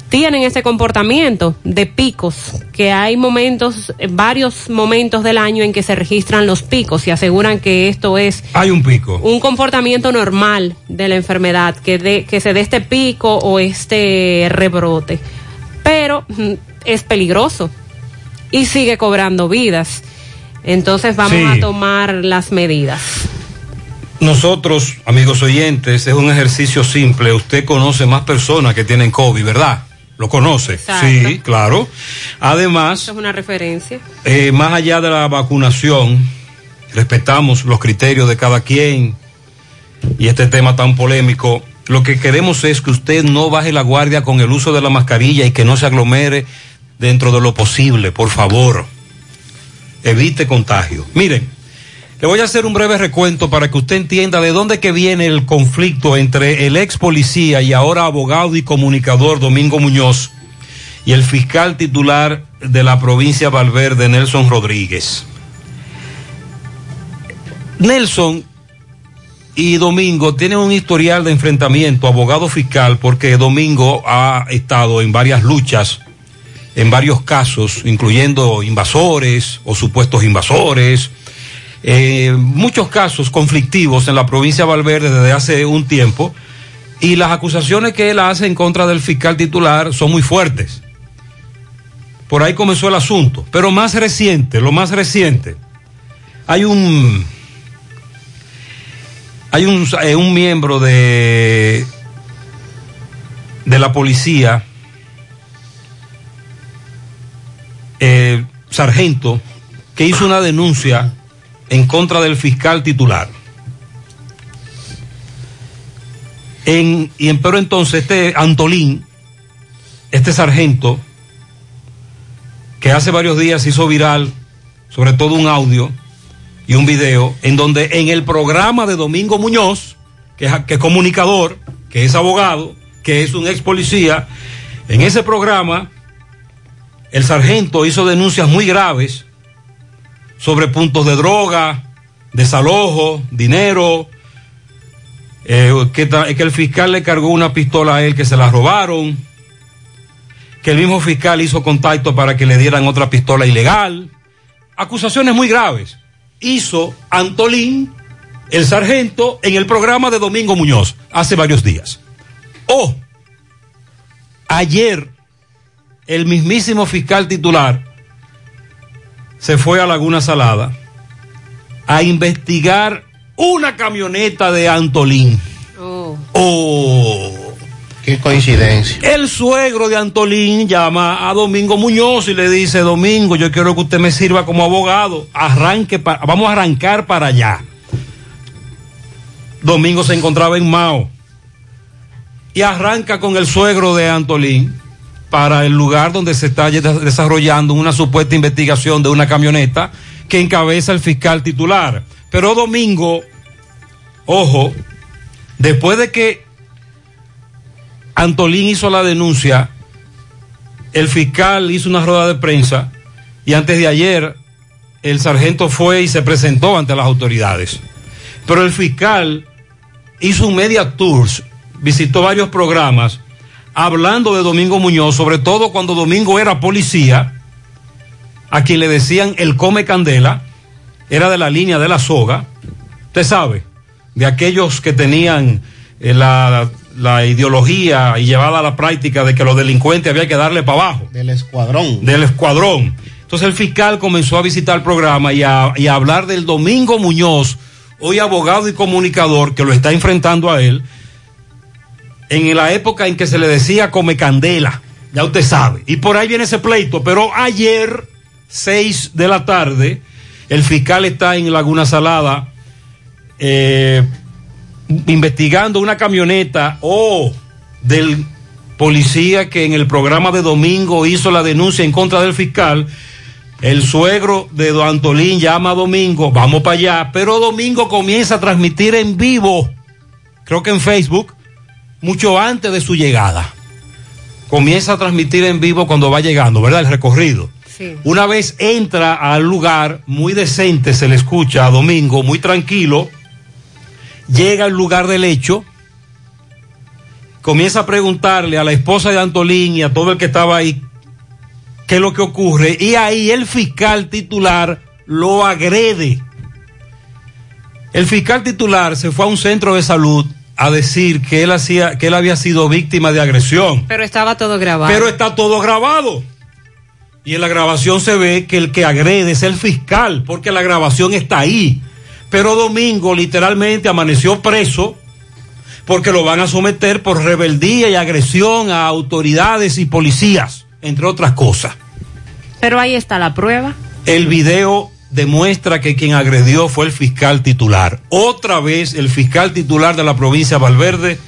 tienen ese comportamiento de picos, que hay momentos, varios momentos del año en que se registran los picos y aseguran que esto es Hay un pico. un comportamiento normal de la enfermedad, que, de, que se dé este pico o este rebrote. Pero mm, es peligroso y sigue cobrando vidas. Entonces vamos Sí. a tomar las medidas. Nosotros, amigos oyentes, es un ejercicio simple. Usted conoce más personas que tienen COVID, ¿verdad? ¿Lo conoce? Exacto. Sí, claro. Además, Eso es una referencia. eh, más allá de la vacunación, respetamos los criterios de cada quien y este tema tan polémico. Lo que queremos es que usted no baje la guardia con el uso de la mascarilla y que no se aglomere dentro de lo posible, por favor. Evite contagio. Miren, le voy a hacer un breve recuento para que usted entienda de dónde que viene el conflicto entre el ex policía y ahora abogado y comunicador Domingo Muñoz y el fiscal titular de la provincia Valverde, Nelson Rodríguez. Nelson y Domingo tienen un historial de enfrentamiento abogado fiscal porque Domingo ha estado en varias luchas, en varios casos, incluyendo invasores o supuestos invasores, eh, muchos casos conflictivos en la provincia de Valverde desde hace un tiempo y las acusaciones que él hace en contra del fiscal titular son muy fuertes. Por ahí comenzó el asunto, pero más reciente, lo más reciente, hay un hay un, eh, un miembro de de la policía eh, sargento que hizo una denuncia en contra del fiscal titular. Y en, pero entonces este Antolín, este sargento, que hace varios días hizo viral, sobre todo un audio y un video, en donde en el programa de Domingo Muñoz, que es, que es comunicador, que es abogado, que es un ex policía, en ese programa el sargento hizo denuncias muy graves sobre puntos de droga, desalojo, dinero, eh, que, que el fiscal le cargó una pistola a él que se la robaron, que el mismo fiscal hizo contacto para que le dieran otra pistola ilegal. Acusaciones muy graves. Hizo Antolín, el sargento, en el programa de Domingo Muñoz, hace varios días. O, ayer, el mismísimo fiscal titular se fue a Laguna Salada a investigar una camioneta de Antolín. Oh. Qué coincidencia. El suegro de Antolín llama a Domingo Muñoz y le dice, Domingo, yo quiero que usted me sirva como abogado. Arranque, pa- vamos a arrancar para allá. Domingo se encontraba en Mao y arranca con el suegro de Antolín para el lugar donde se está desarrollando una supuesta investigación de una camioneta que encabeza el fiscal titular. Pero Domingo, ojo, después de que Antolín hizo la denuncia, el fiscal hizo una rueda de prensa y antes de ayer el sargento fue y se presentó ante las autoridades. Pero el fiscal hizo un media tours, visitó varios programas hablando de Domingo Muñoz, sobre todo cuando Domingo era policía, a quien le decían el come candela, era de la línea de la soga, usted sabe, de aquellos que tenían eh, la, la ideología y llevada a la práctica de que los delincuentes había que darle para abajo. Del escuadrón. Del escuadrón. Entonces el fiscal comenzó a visitar el programa y a, y a hablar del Domingo Muñoz, hoy abogado y comunicador, que lo está enfrentando a él, en la época en que se le decía come candela, ya usted sabe. Y por ahí viene ese pleito, pero ayer, 6 de la tarde, el fiscal está en Laguna Salada eh, investigando una camioneta o del policía que en el programa de domingo hizo la denuncia en contra del fiscal. El suegro de Don Antolín llama a Domingo, vamos para allá, pero Domingo comienza a transmitir en vivo, creo que en Facebook, mucho antes de su llegada. Comienza a transmitir en vivo cuando va llegando, ¿verdad? El recorrido. Una vez entra al lugar, muy decente, se le escucha a Domingo, muy tranquilo, llega al lugar del hecho, comienza a preguntarle a la esposa de Antolín y a todo el que estaba ahí qué es lo que ocurre, y ahí el fiscal titular lo agrede. El fiscal titular se fue a un centro de salud a decir que él hacía, que él había sido víctima de agresión. Pero estaba todo grabado. Pero está todo grabado. Y en la grabación se ve que el que agrede es el fiscal, porque la grabación está ahí. Pero Domingo literalmente amaneció preso porque lo van a someter por rebeldía y agresión a autoridades y policías, entre otras cosas. Pero ahí está la prueba. El video demuestra que quien agredió fue el fiscal titular. Otra vez el fiscal titular de la provincia de Valverde,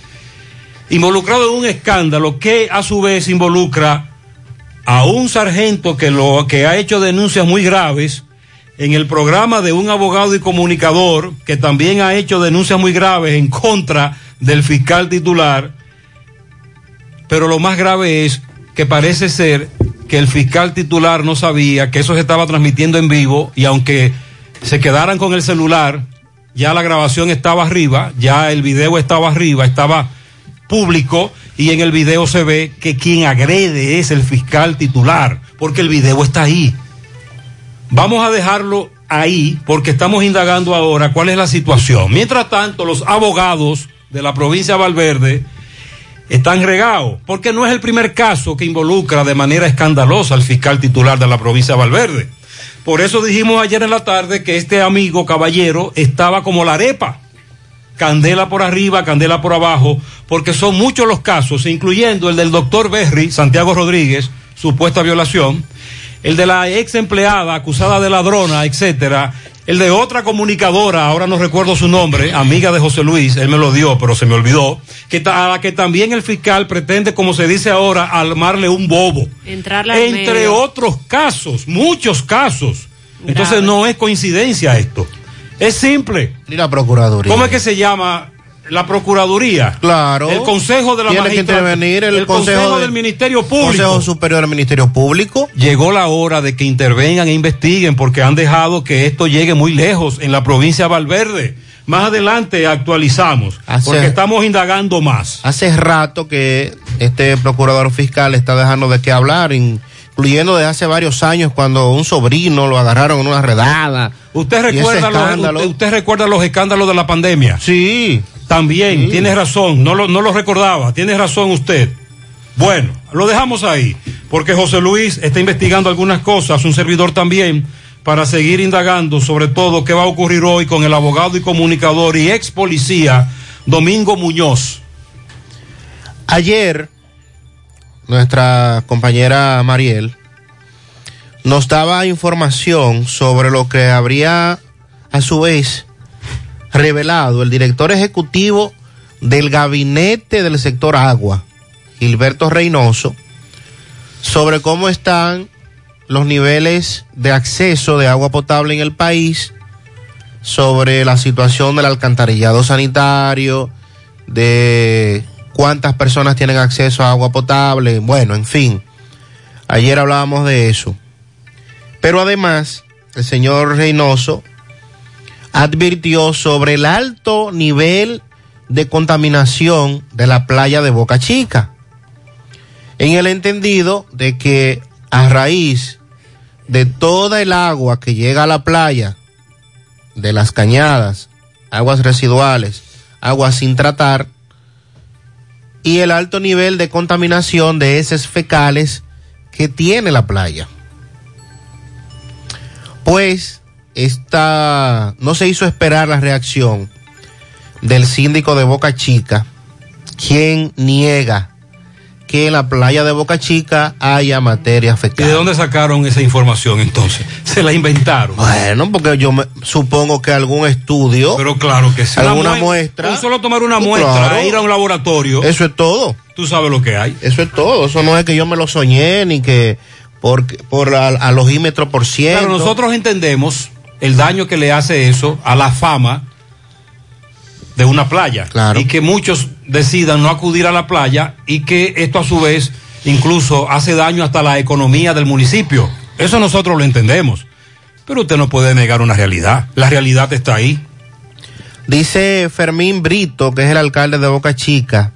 involucrado en un escándalo que a su vez involucra a un sargento que, lo, que ha hecho denuncias muy graves en el programa de un abogado y comunicador que también ha hecho denuncias muy graves en contra del fiscal titular. Pero lo más grave es que parece ser que el fiscal titular no sabía que eso se estaba transmitiendo en vivo y aunque se quedaran con el celular, ya la grabación estaba arriba, ya el video estaba arriba, estaba público y en el video se ve que quien agrede es el fiscal titular, porque el video está ahí. Vamos a dejarlo ahí porque estamos indagando ahora cuál es la situación. Mientras tanto, los abogados de la provincia de Valverde están regados, porque no es el primer caso que involucra de manera escandalosa al fiscal titular de la provincia de Valverde. Por eso dijimos ayer en la tarde que este amigo caballero estaba como la arepa, candela por arriba, candela por abajo, porque son muchos los casos, incluyendo el del doctor Berry, Santiago Rodríguez, supuesta violación, el de la ex empleada acusada de ladrona, etcétera, el de otra comunicadora, ahora no recuerdo su nombre, amiga de José Luis, él me lo dio, pero se me olvidó, que a la que también el fiscal pretende, como se dice ahora, armarle un bobo. Entre medio. otros casos, muchos casos. Entonces no es coincidencia esto. Es simple. Ni la Procuraduría. ¿Cómo es que se llama? La Procuraduría. Claro. El Consejo de la Tiene que intervenir el, Consejo, de- del Ministerio Público. Consejo Superior del Ministerio Público. Llegó la hora de que intervengan e investiguen porque han dejado que esto llegue muy lejos en la provincia de Valverde. Más adelante actualizamos Hace- porque estamos indagando más. Hace rato que este procurador fiscal está dejando de qué hablar, incluyendo desde hace varios años cuando un sobrino lo agarraron en una redada. ¿Usted recuerda, los, usted recuerda los escándalos de la pandemia? Sí. También, Sí. tiene razón, no lo, no lo recordaba, tiene razón usted. Bueno, lo dejamos ahí, porque José Luis está investigando algunas cosas, un servidor también, para seguir indagando sobre todo qué va a ocurrir hoy con el abogado y comunicador y ex policía Domingo Muñoz. Ayer, nuestra compañera Mariel nos daba información sobre lo que habría a su vez revelado el director ejecutivo del gabinete del sector agua, Gilberto Reynoso, sobre cómo están los niveles de acceso de agua potable en el país, sobre la situación del alcantarillado sanitario, de cuántas personas tienen acceso a agua potable, bueno, en fin. Ayer hablábamos de eso. Pero además, el señor Reynoso advirtió sobre el alto nivel de contaminación de la playa de Boca Chica. En el entendido de que a raíz de toda el agua que llega a la playa, de las cañadas, aguas residuales, aguas sin tratar, y el alto nivel de contaminación de heces fecales que tiene la playa. Pues esta no se hizo esperar la reacción del síndico de Boca Chica, quien niega que en la playa de Boca Chica haya materia ¿Y fecal. de dónde sacaron esa información entonces? ¿Se la inventaron? Bueno, porque yo me- supongo que algún estudio, Pero claro que sí. alguna Una mue- muestra. Con solo tomar una muestra, claro. ir a un laboratorio. Eso es todo. Tú sabes lo que hay. Eso es todo. Eso no es que yo me lo soñé ni que por, por al- alogímetro por ciento. Pero nosotros entendemos el daño que le hace eso a la fama de una playa. Y que muchos decidan no acudir a la playa y que esto a su vez incluso hace daño hasta la economía del municipio. Eso nosotros lo entendemos. Pero usted no puede negar una realidad. La realidad está ahí. Dice Fermín Brito, que es el alcalde de Boca Chica,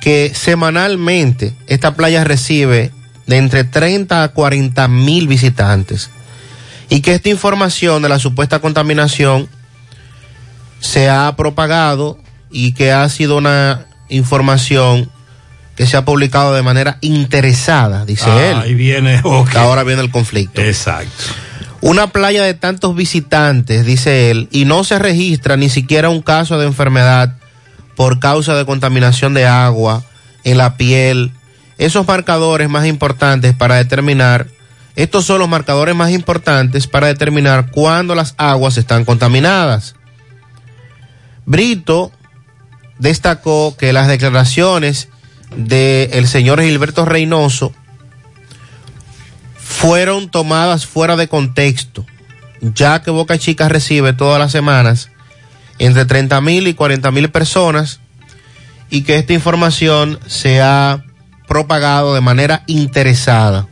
que semanalmente esta playa recibe de entre 30 a 40 mil visitantes y que esta información de la supuesta contaminación se ha propagado y que ha sido una información que se ha publicado de manera interesada, dice Ah, él. Ahí viene. ok. Ahora viene el conflicto. Exacto. Una playa de tantos visitantes, dice él, y no se registra ni siquiera un caso de enfermedad por causa de contaminación de agua en la piel. Esos marcadores más importantes para determinar, estos son los marcadores más importantes para determinar cuándo las aguas están contaminadas. Brito destacó que las declaraciones del señor Gilberto Reynoso fueron tomadas fuera de contexto, ya que Boca Chica recibe todas las semanas entre 30 mil y 40 mil personas y que esta información se ha propagado de manera interesada,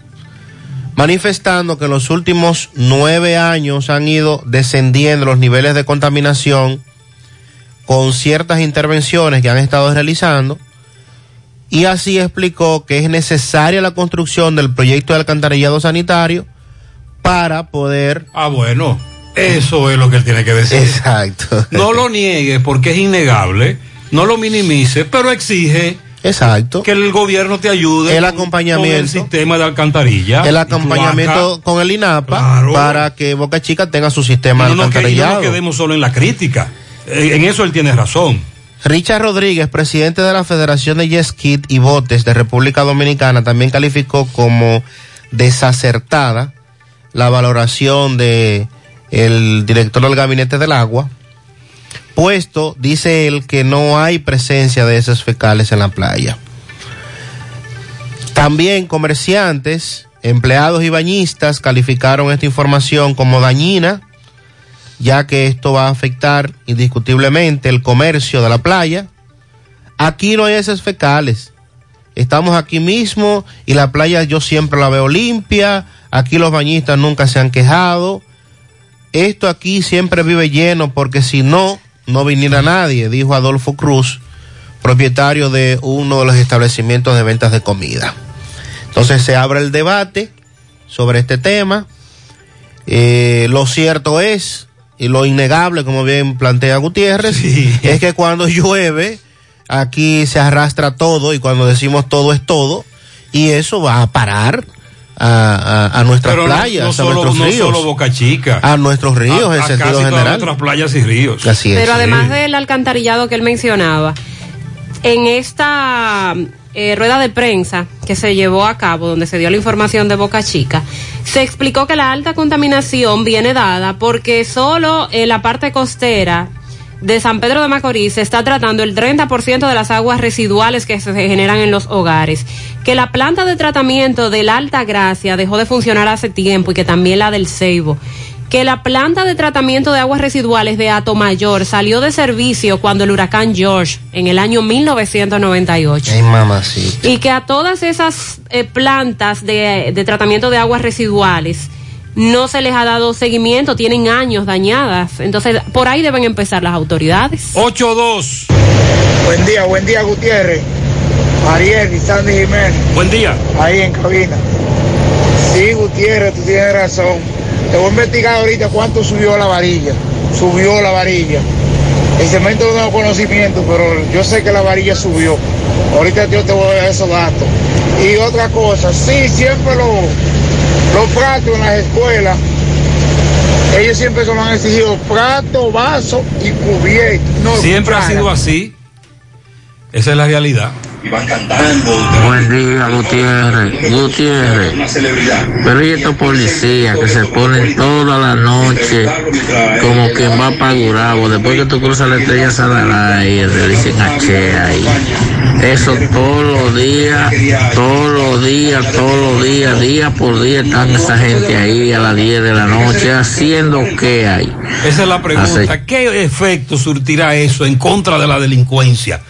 manifestando que en los últimos nueve años han ido descendiendo los niveles de contaminación con ciertas intervenciones que han estado realizando y así explicó que es necesaria la construcción del proyecto de alcantarillado sanitario para poder... Ah, bueno, eso es lo que él tiene que decir. Exacto. No lo niegue porque es innegable, no lo minimice, pero exige Exacto. que el gobierno te ayude El acompañamiento. con el sistema de alcantarilla. El acompañamiento con el INAPA Claro. para que Boca Chica tenga su sistema de no, que- y no alcantarillado. nos quedemos solo en la crítica. Eh, En eso él tiene razón. Richard Rodríguez, presidente de la Federación de Jet Ski y Botes de República Dominicana, también calificó como desacertada la valoración de el director del Gabinete del Agua, puesto, dice él, que no hay presencia de heces fecales en la playa. También comerciantes, empleados y bañistas calificaron esta información como dañina, ya que esto va a afectar indiscutiblemente el comercio de la playa. Aquí no hay heces fecales. Estamos aquí mismo y la playa yo siempre la veo limpia. Aquí los bañistas nunca se han quejado. Esto aquí siempre vive lleno porque si no, no viniera nadie, dijo Adolfo Cruz, propietario de uno de los establecimientos de ventas de comida. Entonces se abre el debate sobre este tema. Eh, lo cierto es, y lo innegable, como bien plantea Gutiérrez, es que cuando llueve, aquí se arrastra todo, y cuando decimos todo es todo, y eso va a parar a, a- a nuestras Pero playas, no, a solo, nuestros no ríos. solo Boca Chica. a nuestros ríos A- en a sentido casi nuestras playas y ríos. Así es. Pero además del alcantarillado que él mencionaba, en esta eh, rueda de prensa que se llevó a cabo, donde se dio la información de Boca Chica, se explicó que la alta contaminación viene dada porque solo en la parte costera de San Pedro de Macorís se está tratando el 30% de las aguas residuales que se generan en los hogares, que la planta de tratamiento de la Alta Gracia dejó de funcionar hace tiempo y que también la del Ceibo, que la planta de tratamiento de aguas residuales de Atomayor salió de servicio cuando el huracán George en el año 1998 Ay, mamacita. y que a todas esas eh, plantas de, de tratamiento de aguas residuales no se les ha dado seguimiento, tienen años dañadas. Entonces, por ahí deben empezar las autoridades. 8-2. Buen día, buen día Gutiérrez. Ariel y Sandy Jiménez. Buen día. Ahí en cabina. Sí, Gutiérrez, tú tienes razón. Te voy a investigar ahorita cuánto subió la varilla. Subió la varilla. El cemento no tengo conocimiento, pero yo sé que la varilla subió. Ahorita yo te voy a dar esos datos. Y otra cosa, sí, siempre los los platos en las escuelas, ellos siempre se lo han exigido plato, vaso y cubierto. No Siempre ha sido así. Esa es la realidad. Buen día, Gutiérrez. Gutiérrez. Pero y estos policías que se ponen toda la noche como que va para Gurabo. Después que tú cruzas la estrella Sadaray, te dicen H ahí. Eso todos los días, todos los días, todos los días, día por día están esa gente ahí a las 10 de la noche haciendo qué hay. Esa es la pregunta. ¿Qué efecto surtirá eso en contra de la delincuencia?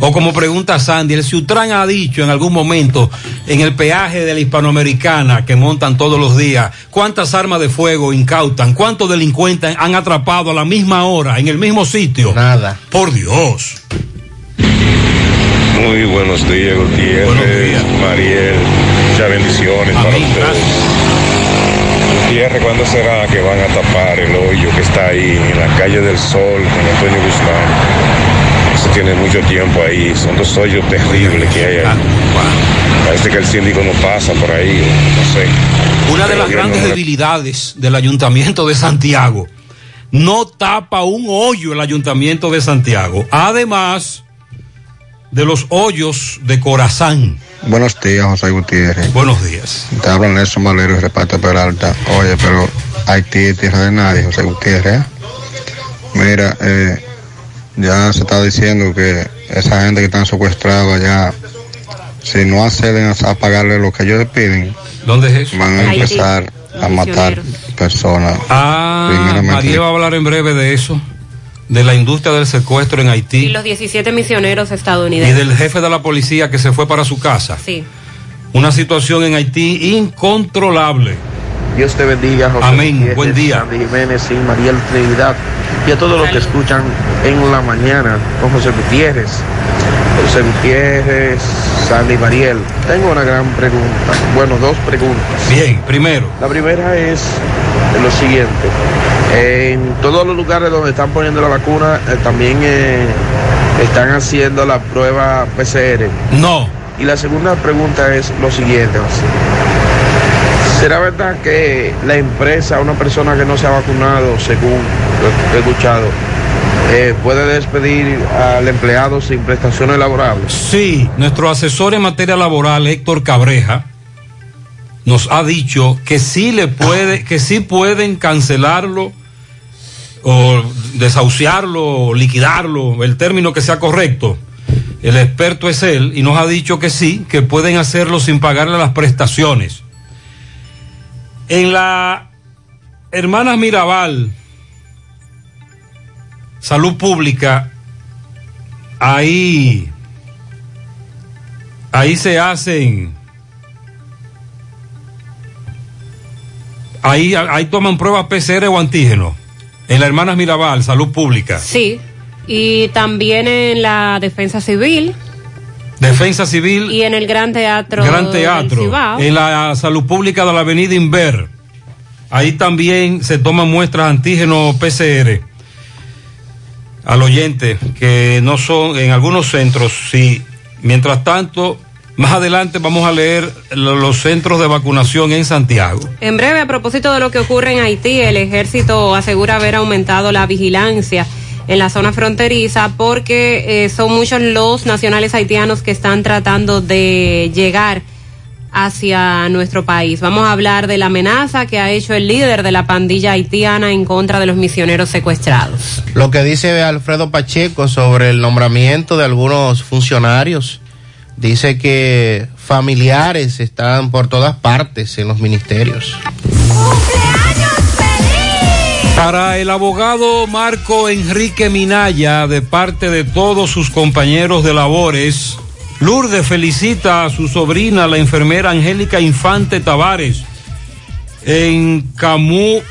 O como pregunta Sandy, el Ciutran ha dicho en algún momento en el peaje de la hispanoamericana que montan todos los días, ¿cuántas armas de fuego incautan? ¿Cuántos delincuentes han atrapado a la misma hora, en el mismo sitio? Nada. Por Dios. Muy buenos días, Gutiérrez, Mariel. Muchas bendiciones para ustedes. Gutiérrez, ¿cuándo será que van a tapar el hoyo que está ahí en la calle del Sol, en Antonio Guzmán? Eso tiene mucho tiempo ahí. Son dos hoyos terribles que hay ahí. Parece que el síndico no pasa por ahí, no sé. Una de las grandes no- debilidades del ayuntamiento de Santiago. No tapa un hoyo el ayuntamiento de Santiago. Además de los hoyos de Corazán. Buenos días, José Gutiérrez. Buenos días. Te habla Nelson Valero y reparte Peralta. Oye, pero Haití es tierra de nadie, José Gutiérrez. Mira, eh, ya se está diciendo que esa gente que están secuestrados allá, si no acceden a, pagarle lo que ellos les piden, ¿Dónde es eso? van a Haití. empezar a matar personas. Ah, María va a hablar en breve de eso, de la industria del secuestro en Y Haití los 17 misioneros y estadounidenses. del jefe de la policía que se fue para su casa. Sí. Una situación en Haití incontrolable. Dios te bendiga, José Amén. Buen día. Sandy Jiménez y Mariel Trinidad. Y a todos los que escuchan en la mañana con José Gutiérrez. José Gutiérrez, Sandy y Mariel. Tengo una gran pregunta. Bueno, dos preguntas. Bien, primero. La primera es lo siguiente. En todos los lugares donde están poniendo la vacuna, eh, también eh, están haciendo la prueba PCR. No. Y la segunda pregunta es lo siguiente, José. ¿Será verdad que la empresa, una persona que no se ha vacunado, según lo he escuchado, eh, puede despedir al empleado sin prestaciones laborables? Sí, nuestro asesor en materia laboral, Héctor Cabreja, nos ha dicho que sí le puede, que sí pueden cancelarlo o desahuciarlo, liquidarlo, el término que sea correcto. El experto es él y nos ha dicho que sí, que pueden hacerlo sin pagarle las prestaciones. En la Hermanas Mirabal, Salud Pública, ahí, ahí se hacen, ahí, ahí toman pruebas PCR o antígeno. En la Hermanas Mirabal, Salud Pública. Sí. Y también en la Defensa Civil Defensa Civil, y en el Gran Teatro. Gran Teatro. En la Salud Pública de la Avenida Inver. Ahí también se toman muestras antígeno PCR. Al oyente, que no son, en algunos centros, sí. Mientras tanto, más adelante vamos a leer lo- los centros de vacunación en Santiago. En breve, a propósito de lo que ocurre en Haití, el ejército asegura haber aumentado la vigilancia en la zona fronteriza porque eh, son muchos los nacionales haitianos que están tratando de llegar hacia nuestro país. Vamos a hablar de la amenaza que ha hecho el líder de la pandilla haitiana en contra de los misioneros secuestrados. Lo que dice Alfredo Pacheco sobre el nombramiento de algunos funcionarios, dice que familiares están por todas partes en los ministerios. Para el abogado Marco Enrique Minaya, de parte de todos sus compañeros de labores, Lourdes felicita a su sobrina, la enfermera Angélica Infante Tavares, en Camú,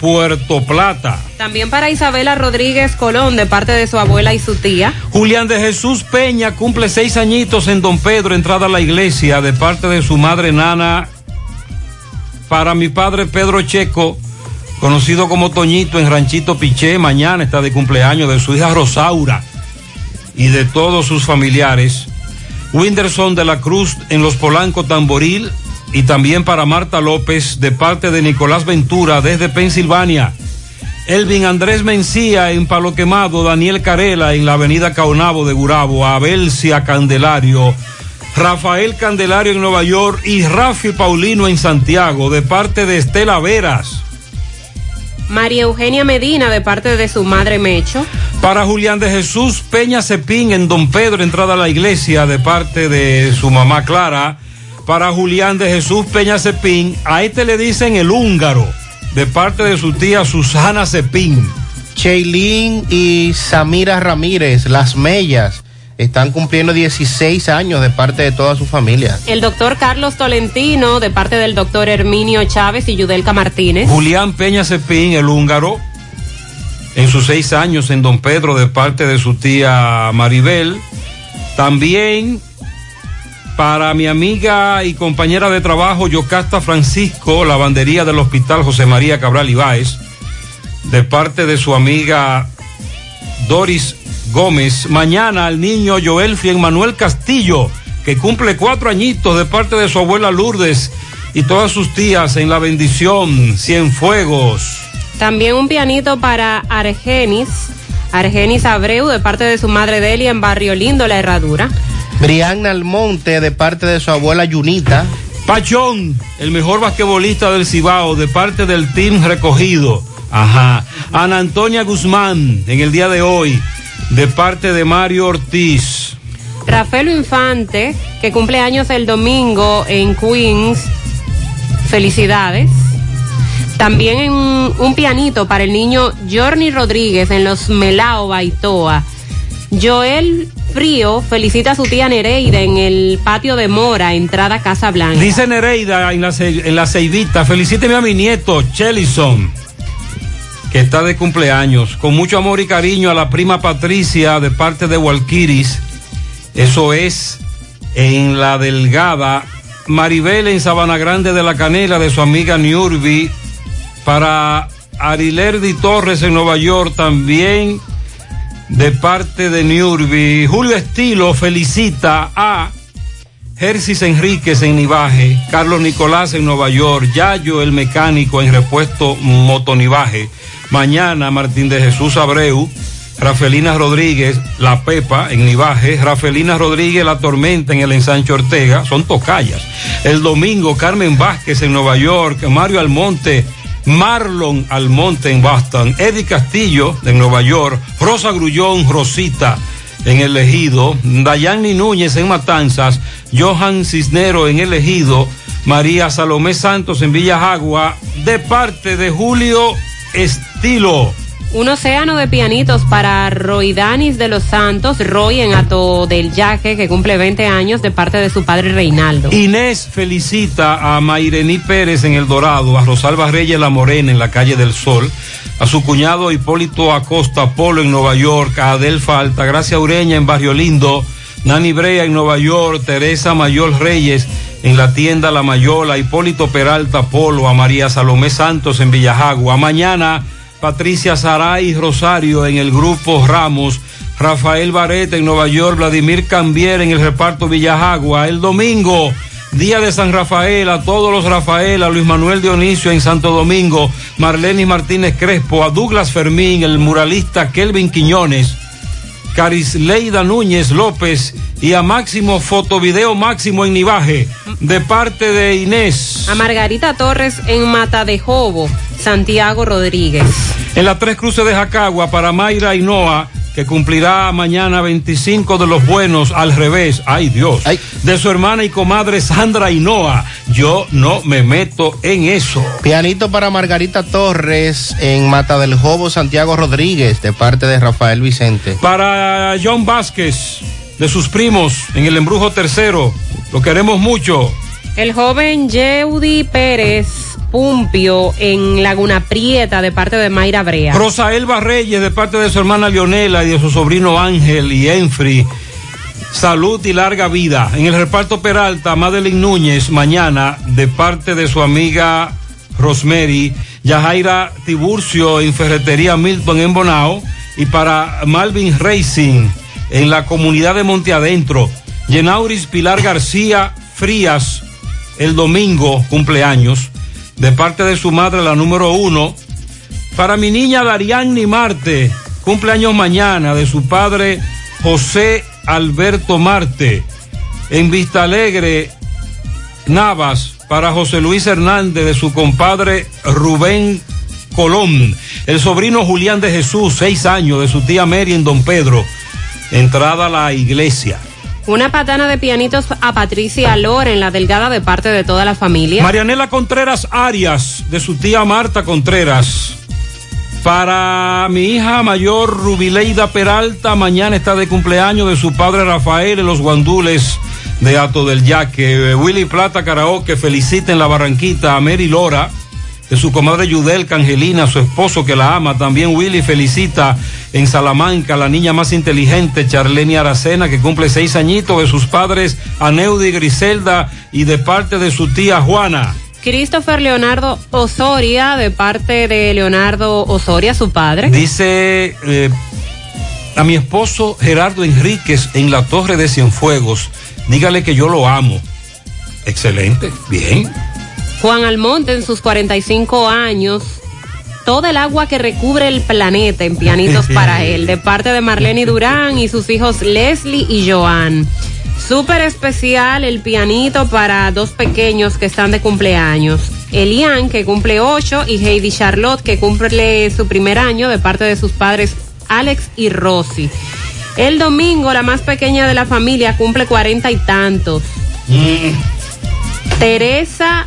Puerto Plata. También para Isabela Rodríguez Colón, de parte de su abuela y su tía. Julián de Jesús Peña cumple seis añitos en Don Pedro, entrada a la iglesia, de parte de su madre Nana. Para mi padre Pedro Checo, conocido como Toñito en Ranchito Piché, mañana está de cumpleaños de su hija Rosaura y de todos sus familiares. Winderson de la Cruz en Los Polanco Tamboril y también para Marta López de parte de Nicolás Ventura desde Pensilvania. Elvin Andrés Mencía en Palo Quemado, Daniel Carela en la avenida Caonabo de Gurabo, Abelcia Candelario, Rafael Candelario en Nueva York y Rafi Paulino en Santiago de parte de Estela Veras. María Eugenia Medina de parte de su madre Mecho. Para Julián de Jesús Peña Cepín en Don Pedro, entrada a la iglesia de parte de su mamá Clara. Para Julián de Jesús Peña Cepín, a este le dicen el húngaro, de parte de su tía Susana Cepín. Cheilín y Samira Ramírez, las mellas, están cumpliendo 16 años de parte de toda su familia. El doctor Carlos Tolentino de parte del doctor Herminio Chávez y Yudelka Martínez. Julián Peña Cepín, el húngaro, en sus seis años en Don Pedro de parte de su tía Maribel. También para mi amiga y compañera de trabajo Yocasta Francisco, lavandería del Hospital José María Cabral Ibáez, de parte de su amiga Doris Gómez. Mañana al niño Joel Fien Manuel Castillo, que cumple cuatro añitos de parte de su abuela Lourdes y todas sus tías en la bendición Cienfuegos. También un pianito para Argenis, Argenis Abreu de parte de su madre Delia en Barrio Lindo, La Herradura. Brianna Almonte de parte de su abuela Yunita. Pachón, el mejor basquetbolista del Cibao de parte del team recogido. Ajá. Ana Antonia Guzmán en el día de hoy de parte de Mario Ortiz. Rafael Infante, que cumple años el domingo en Queens. Felicidades. También en un pianito para el niño Journey Rodríguez en los Melao Baitoa. Joel Frío felicita a su tía Nereida en el patio de Mora, entrada Casa Blanca. Dice Nereida en la, en la ceibita, felicíteme a mi nieto, Chelison, que está de cumpleaños. Con mucho amor y cariño a la prima Patricia de parte de Walkiris. Eso es en la Delgada. Maribel en Sabana Grande de la Canela de su amiga Niurbi. Para Arilerdi Torres en Nueva York también de parte de Niurbi. Julio Estilo felicita a Jersis Enríquez en Nivaje, Carlos Nicolás en Nueva York, Yayo el mecánico en repuesto Motonivaje. Mañana Martín de Jesús Abreu, Rafelina Rodríguez, La Pepa en Nivaje, Rafelina Rodríguez, La Tormenta en el Ensancho Ortega, son tocayas. El domingo Carmen Vázquez en Nueva York, Mario Almonte Marlon Almonte en Boston, Eddie Castillo en Nueva York, Rosa Grullón, Rosita en El Ejido, Dayani Núñez en Matanzas, Johan Cisnero en El Ejido, María Salomé Santos en Villajagua, de parte de Julio Estilo. Un océano de pianitos para Roy Danis de los Santos, Roy en Ato del Yaque, que cumple 20 años de parte de su padre Reinaldo. Inés felicita a Mairení Pérez en El Dorado, a Rosalba Reyes La Morena en la calle del Sol, a su cuñado Hipólito Acosta Polo en Nueva York, a Adelfa Altagracia Ureña en Barrio Lindo, Nani Brea en Nueva York, Teresa Mayor Reyes en la tienda La Mayola, Hipólito Peralta Polo, a María Salomé Santos en Villajagua. Mañana Patricia Saray Rosario en el grupo Ramos, Rafael Bareta en Nueva York, Vladimir Cambier en el reparto Villajagua. El domingo, Día de San Rafael, a todos los Rafael, a Luis Manuel Dionisio en Santo Domingo, Marlene Martínez Crespo, a Douglas Fermín, el muralista Kelvin Quiñones. Carisleida Núñez López y a Máximo Fotovideo Máximo en Nivaje, de parte de Inés. A Margarita Torres en Mata de Jobo, Santiago Rodríguez. En la Tres Cruces de Jacagua para Mayra Ainoa, que cumplirá mañana 25 de los buenos al revés, ay Dios, de su hermana y comadre Sandra Ainoa. Yo no me meto en eso. Pianito para Margarita Torres en Mata del Jobo, Santiago Rodríguez, de parte de Rafael Vicente. Para John Vázquez, de sus primos en el embrujo tercero, lo queremos mucho. El joven Yeudi Pérez Pumpio en Laguna Prieta de parte de Mayra Brea. Rosa Elba Reyes de parte de su hermana Leonela y de su sobrino Ángel y Enfri. Salud y larga vida. En el reparto Peralta, Madeline Núñez, mañana, de parte de su amiga Rosemary, Yajaira Tiburcio en Ferretería Milton en Bonao, y para Malvin Racing en la comunidad de Monte Adentro. Yenauris Pilar García Frías, el domingo, cumpleaños, de parte de su madre, la número uno. Para mi niña Darianni Marte, cumpleaños mañana, de su padre José Alberto Marte. En Vista Alegre, Navas, para José Luis Hernández, de su compadre Rubén Colón. El sobrino Julián de Jesús, seis años, de su tía Mary en Don Pedro. Entrada a la iglesia. Una patana de pianitos a Patricia Loren, la delgada de parte de toda la familia. Marianela Contreras Arias, de su tía Marta Contreras. Para mi hija mayor Rubileida Peralta, mañana está de cumpleaños de su padre Rafael en los guandules de Ato del Yaque. Willy Plata Karaoke felicita en la Barranquita a Mary Lora, de su comadre Yudel Cangelina, su esposo que la ama. También Willy felicita en Salamanca la niña más inteligente, Charlene Aracena, que cumple seis añitos, de sus padres Aneudi Griselda y de parte de su tía Juana. Christopher Leonardo Osoria, de parte de Leonardo Osoria, su padre. Dice eh, a mi esposo Gerardo Enríquez en la Torre de Cienfuegos, dígale que yo lo amo. Excelente, bien. Juan Almonte en sus 45 años. Toda el agua que recubre el planeta en pianitos para él, de parte de Marlene Durán y sus hijos Leslie y Joan. Súper especial el pianito para dos pequeños que están de cumpleaños. Elian, que cumple ocho, y Heidi Charlotte, que cumple su primer año de parte de sus padres Alex y Rosy. El domingo, la más pequeña de la familia cumple cuarenta y tantos. Teresa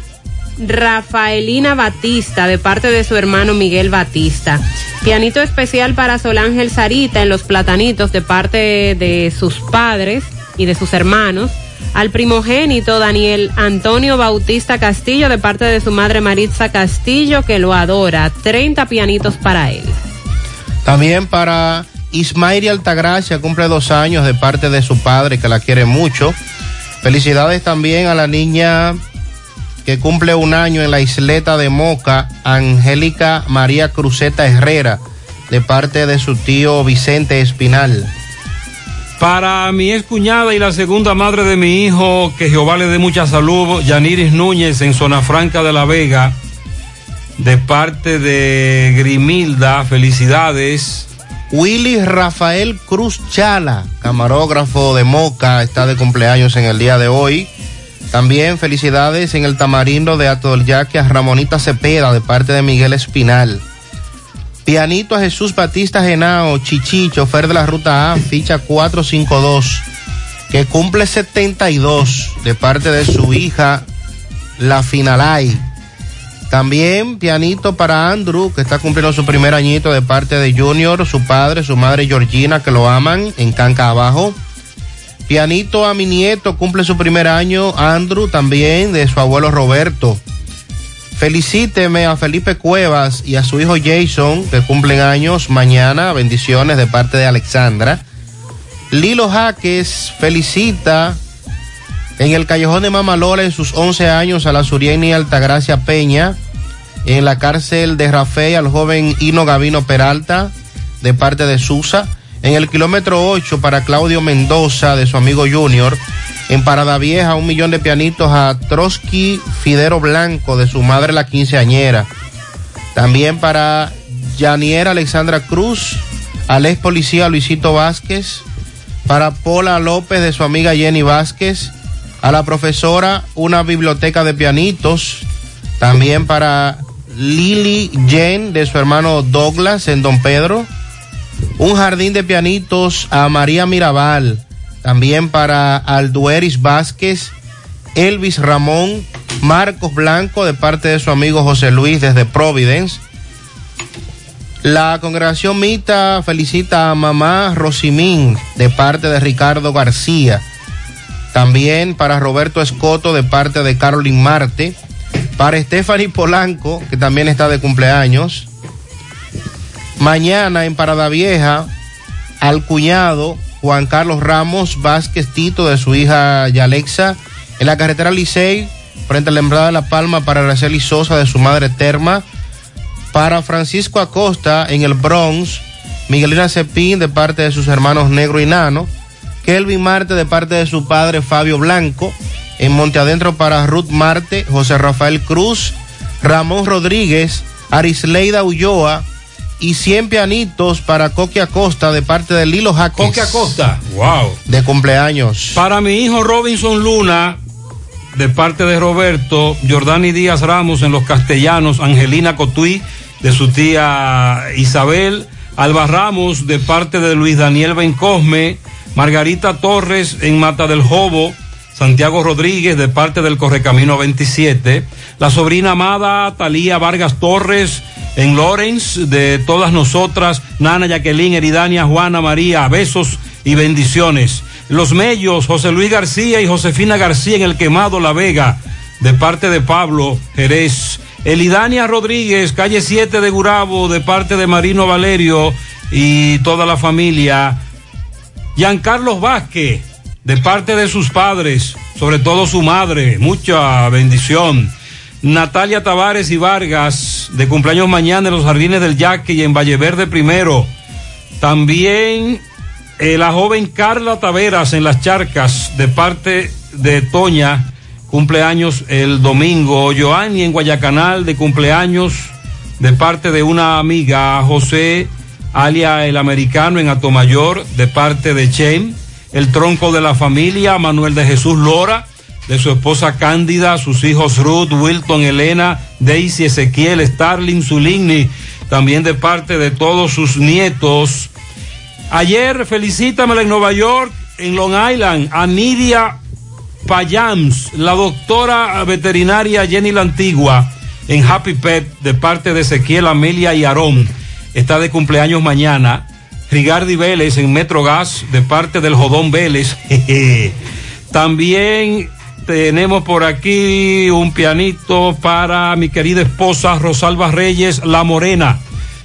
Rafaelina Batista, de parte de su hermano Miguel Batista. Pianito especial para Solángel Sarita en Los Platanitos, de parte de sus padres y de sus hermanos. Al primogénito Daniel Antonio Bautista Castillo, de parte de su madre Maritza Castillo, que lo adora. 30 pianitos para él. También para Ismairi Altagracia, cumple dos años de parte de su padre, que la quiere mucho. Felicidades también a la niña que cumple un año en la isleta de Moca, Angélica María Cruzeta Herrera, de parte de su tío Vicente Espinal. Para mi ex cuñada y la segunda madre de mi hijo, que Jehová le dé mucha salud, Yaniris Núñez en Zona Franca de la Vega, de parte de Grimilda, felicidades. Willy Rafael Cruz Chala, camarógrafo de Moca, está de cumpleaños en el día de hoy. También felicidades en el tamarindo de Ato del Yaque a Ramonita Cepeda de parte de Miguel Espinal. Pianito a Jesús Batista Genao, Chichi, chofer de la ruta A, ficha 452, que cumple 72 de parte de su hija, la Finalay. También pianito para Andrew, que está cumpliendo su primer añito de parte de Junior, su padre, su madre Georgina, que lo aman en Canca Abajo. Pianito a mi nieto, cumple su primer año, Andrew, también de su abuelo Roberto. Felicíteme a Felipe Cuevas y a su hijo Jason, que cumplen años mañana. Bendiciones de parte de Alexandra. Lilo Jaques felicita en el Callejón de Mamalola en sus 11 años a la Surieni Altagracia Peña. En la cárcel de Rafael al joven Hino Gavino Peralta, de parte de Susa. En el kilómetro 8 para Claudio Mendoza, de su amigo Junior. En Parada Vieja, un millón de pianitos a Trotsky Fidero Blanco, de su madre la quinceañera. También para Janiera Alexandra Cruz, al ex policía Luisito Vázquez. Para Pola López, de su amiga Jenny Vázquez. A la profesora, una biblioteca de pianitos. También para Lily Jen, de su hermano Douglas, en Don Pedro. Un jardín de pianitos a María Mirabal también para Aldueris Vázquez, Elvis Ramón, Marcos Blanco de parte de su amigo José Luis desde Providence. La congregación Mita felicita a mamá Rosimín de parte de Ricardo García. También para Roberto Escoto de parte de Carolyn Marte. Para Stephanie Polanco, que también está de cumpleaños. Mañana en Parada Vieja, al cuñado Juan Carlos Ramos Vázquez Tito de su hija Yalexa en la carretera Licey frente a la Embrada de La Palma para Araceli Sosa de su madre Terma para Francisco Acosta en el Bronx Miguelina Cepín de parte de sus hermanos Negro y Nano Kelvin Marte de parte de su padre Fabio Blanco. En Monte Adentro para Ruth Marte, José Rafael Cruz, Ramón Rodríguez, Arisleida Ulloa y 100 pianitos para Coqui Acosta de parte de Lilo Jaques. Coqui Acosta, wow. De cumpleaños. Para mi hijo Robinson Luna, de parte de Roberto, Jordani Díaz Ramos en Los Castellanos, Angelina Cotuí, de su tía Isabel, Alba Ramos, de parte de Luis Daniel Bencosme, Margarita Torres en Mata del Jobo, Santiago Rodríguez de parte del Correcamino 27, la sobrina amada Talía Vargas Torres en Lawrence, de todas nosotras, Nana Jacqueline, Eridania, Juana María, besos y bendiciones. Los Mellos, José Luis García y Josefina García en el Quemado La Vega, de parte de Pablo Jerez. Elidania Rodríguez, calle 7 de Gurabo, de parte de Marino Valerio y toda la familia. Giancarlos Vázquez, de parte de sus padres, sobre todo su madre, mucha bendición. Natalia Tavares y Vargas, de cumpleaños mañana en los Jardines del Yaque y en Valleverde primero. También eh, la joven Carla Taveras en las Charcas, de parte de Toña, cumpleaños el domingo. Joanny en Guayacanal, de cumpleaños, de parte de una amiga, José alia el americano en Atomayor, de parte de Chen, el tronco de la familia, Manuel de Jesús Lora, de su esposa Cándida, sus hijos Ruth, Wilton, Elena, Daisy, Ezequiel, Starling, Zuligny, también de parte de todos sus nietos. Ayer, felicítamela en Nueva York, en Long Island, a Nidia Payams, la doctora veterinaria Jenny La Antigua, en Happy Pet, de parte de Ezequiel, Amelia y Aarón está de cumpleaños mañana. Rigardi Vélez en Metrogas de parte del Jodón Vélez. También tenemos por aquí un pianito para mi querida esposa Rosalba Reyes La Morena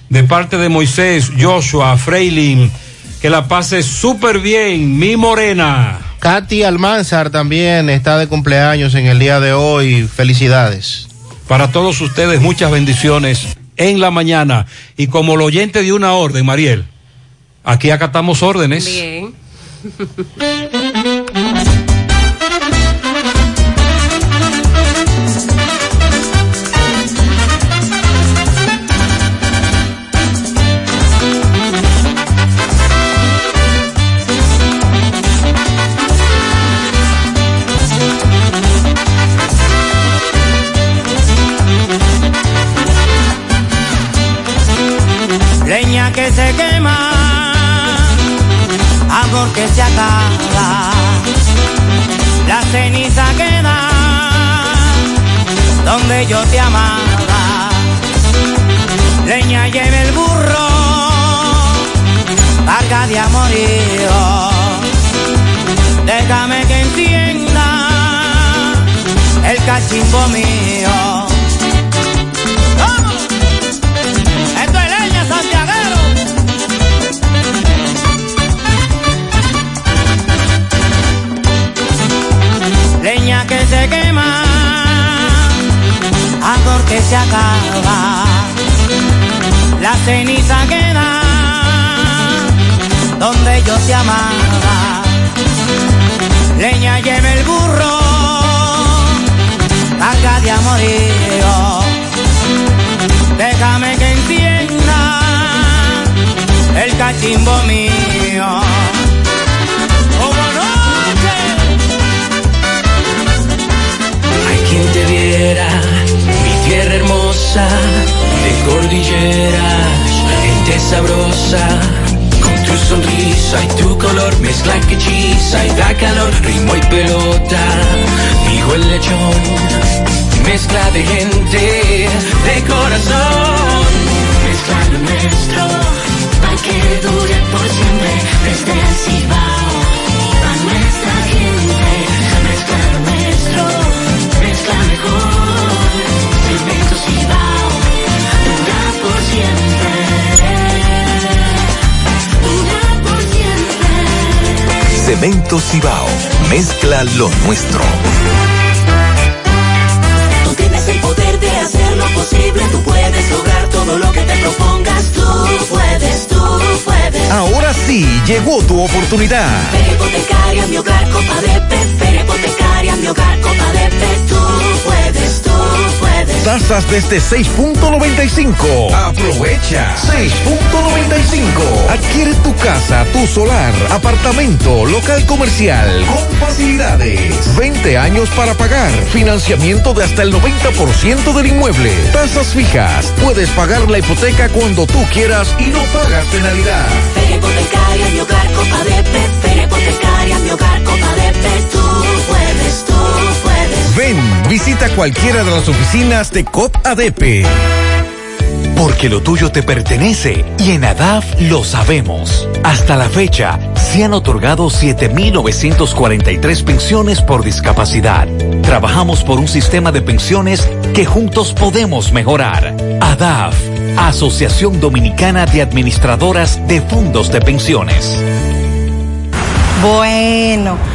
de parte de Moisés, Joshua, Freilin. Que la pase súper bien, mi morena. Katy Almanzar también está de cumpleaños en el día de hoy. Felicidades. Para todos ustedes, muchas bendiciones en la mañana. Y como el oyente de una orden, Mariel, aquí acatamos órdenes. Bien. yo te amaba. Leña lleva el burro, carga de amorío. Déjame que encienda el cachimbo mío. Que se acaba. La ceniza queda donde yo te amaba. Leña lleva el burro, carga de amorío. Déjame que encienda el cachimbo mío. Quien te viera, tierra hermosa, de cordilleras, gente sabrosa. Con tu sonrisa y tu color, mezcla que hechiza y da calor, ritmo y pelota, digo el lechón, mezcla de gente, de corazón. Mezcla lo nuestro, para que dure por siempre, desde el Cibao, a nuestra Cemento Cibao, mezcla lo nuestro. Tú tienes el poder de hacer lo posible, tú puedes lograr todo lo que te propongas. Tú puedes, tú puedes. Ahora sí, llegó tu oportunidad. Hipotecaria, mi hogar, copa de Pepe. Hipotecaria, mi hogar, copa de Pepe. Tú puedes, tú puedes. Tasas desde 6.95. Aprovecha. 6.95. Adquiere tu casa, tu solar, apartamento, local comercial con facilidades. 20 años para pagar. Financiamiento de hasta el 90% del inmueble. Tasas fijas. Puedes pagar la hipoteca cuando tú quieras y no pagas penalidad. Hipotecaria, mi hogar, copa de Pepe. Hipotecaria, mi hogar, copa de. Tú puedes. Ven, visita cualquiera de las oficinas de COP ADP. Porque lo tuyo te pertenece y en ADAF lo sabemos. Hasta la fecha, se han otorgado 7.943 pensiones por discapacidad. Trabajamos por un sistema de pensiones que juntos podemos mejorar. ADAF, Asociación Dominicana de Administradoras de Fondos de Pensiones. Bueno,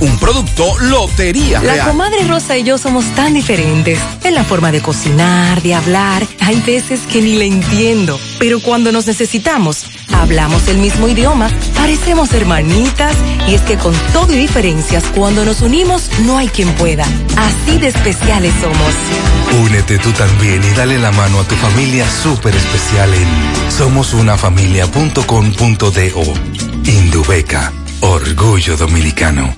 Un producto Lotería La Real. comadre Rosa y yo somos tan diferentes en la forma de cocinar, de hablar. Hay veces que ni le entiendo, pero cuando nos necesitamos, hablamos el mismo idioma, parecemos hermanitas y es que con todo y diferencias, cuando nos unimos, no hay quien pueda. Así de especiales somos. Únete tú también y dale la mano a tu familia súper especial en somosunafamilia.com.do. Indubeca, orgullo dominicano.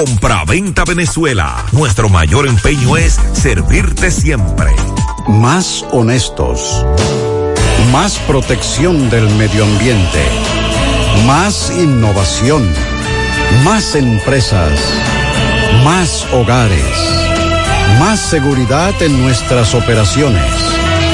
Compra-venta Venezuela. Nuestro mayor empeño es servirte siempre. Más honestos. Más protección del medio ambiente. Más innovación. Más empresas. Más hogares. Más seguridad en nuestras operaciones.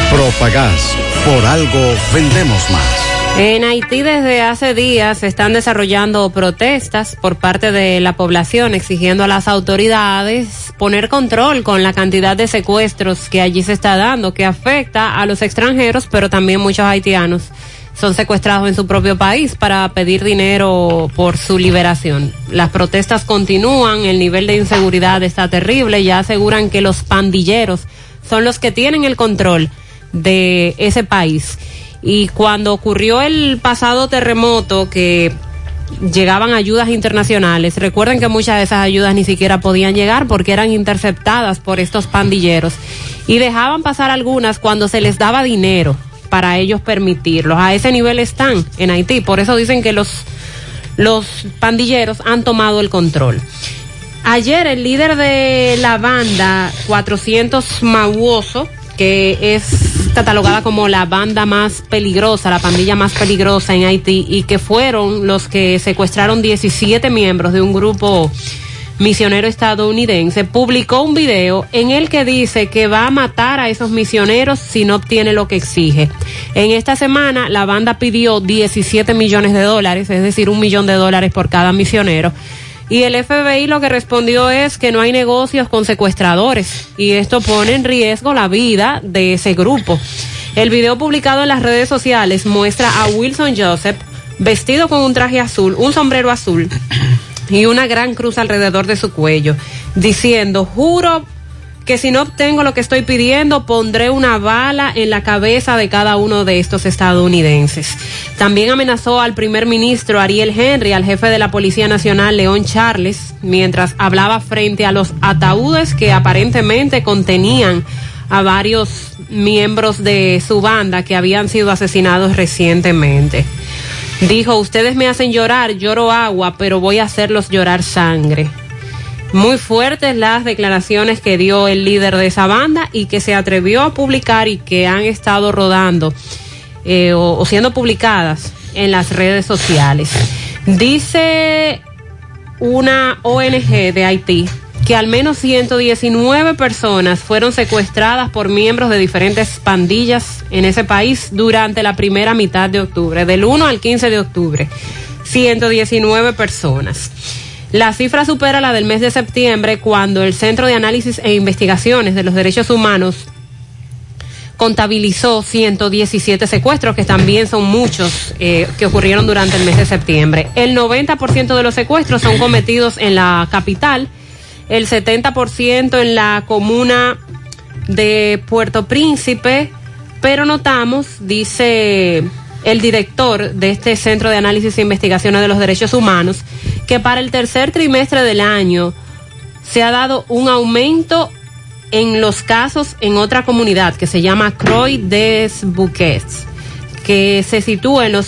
Propagás. Por algo vendemos más. En Haití desde hace días se están desarrollando protestas por parte de la población exigiendo a las autoridades poner control con la cantidad de secuestros que allí se está dando, que afecta a los extranjeros, pero también muchos haitianos son secuestrados en su propio país para pedir dinero por su liberación. Las protestas continúan, el nivel de inseguridad está terrible, ya aseguran que los pandilleros son los que tienen el control de ese país. Y cuando ocurrió el pasado terremoto que llegaban ayudas internacionales, recuerden que muchas de esas ayudas ni siquiera podían llegar porque eran interceptadas por estos pandilleros y dejaban pasar algunas cuando se les daba dinero para ellos permitirlos. A ese nivel están en Haití, por eso dicen que los los pandilleros han tomado el control. Ayer el líder de la banda 400 Mauoso que es catalogada como la banda más peligrosa, la pandilla más peligrosa en Haití y que fueron los que secuestraron 17 miembros de un grupo misionero estadounidense, publicó un video en el que dice que va a matar a esos misioneros si no obtiene lo que exige. En esta semana la banda pidió 17 millones de dólares, es decir, un millón de dólares por cada misionero. Y el FBI lo que respondió es que no hay negocios con secuestradores y esto pone en riesgo la vida de ese grupo. El video publicado en las redes sociales muestra a Wilson Joseph vestido con un traje azul, un sombrero azul y una gran cruz alrededor de su cuello, diciendo, juro que si no obtengo lo que estoy pidiendo, pondré una bala en la cabeza de cada uno de estos estadounidenses. También amenazó al primer ministro Ariel Henry, al jefe de la Policía Nacional León Charles, mientras hablaba frente a los ataúdes que aparentemente contenían a varios miembros de su banda que habían sido asesinados recientemente. Dijo, ustedes me hacen llorar, lloro agua, pero voy a hacerlos llorar sangre. Muy fuertes las declaraciones que dio el líder de esa banda y que se atrevió a publicar y que han estado rodando eh, o, o siendo publicadas en las redes sociales. Dice una ONG de Haití que al menos 119 personas fueron secuestradas por miembros de diferentes pandillas en ese país durante la primera mitad de octubre, del 1 al 15 de octubre. 119 personas. La cifra supera la del mes de septiembre cuando el Centro de Análisis e Investigaciones de los Derechos Humanos contabilizó 117 secuestros, que también son muchos eh, que ocurrieron durante el mes de septiembre. El 90% de los secuestros son cometidos en la capital, el 70% en la comuna de Puerto Príncipe, pero notamos, dice el director de este Centro de Análisis e Investigaciones de los Derechos Humanos, que para el tercer trimestre del año se ha dado un aumento en los casos en otra comunidad que se llama Croix des Bouquets que se sitúa en los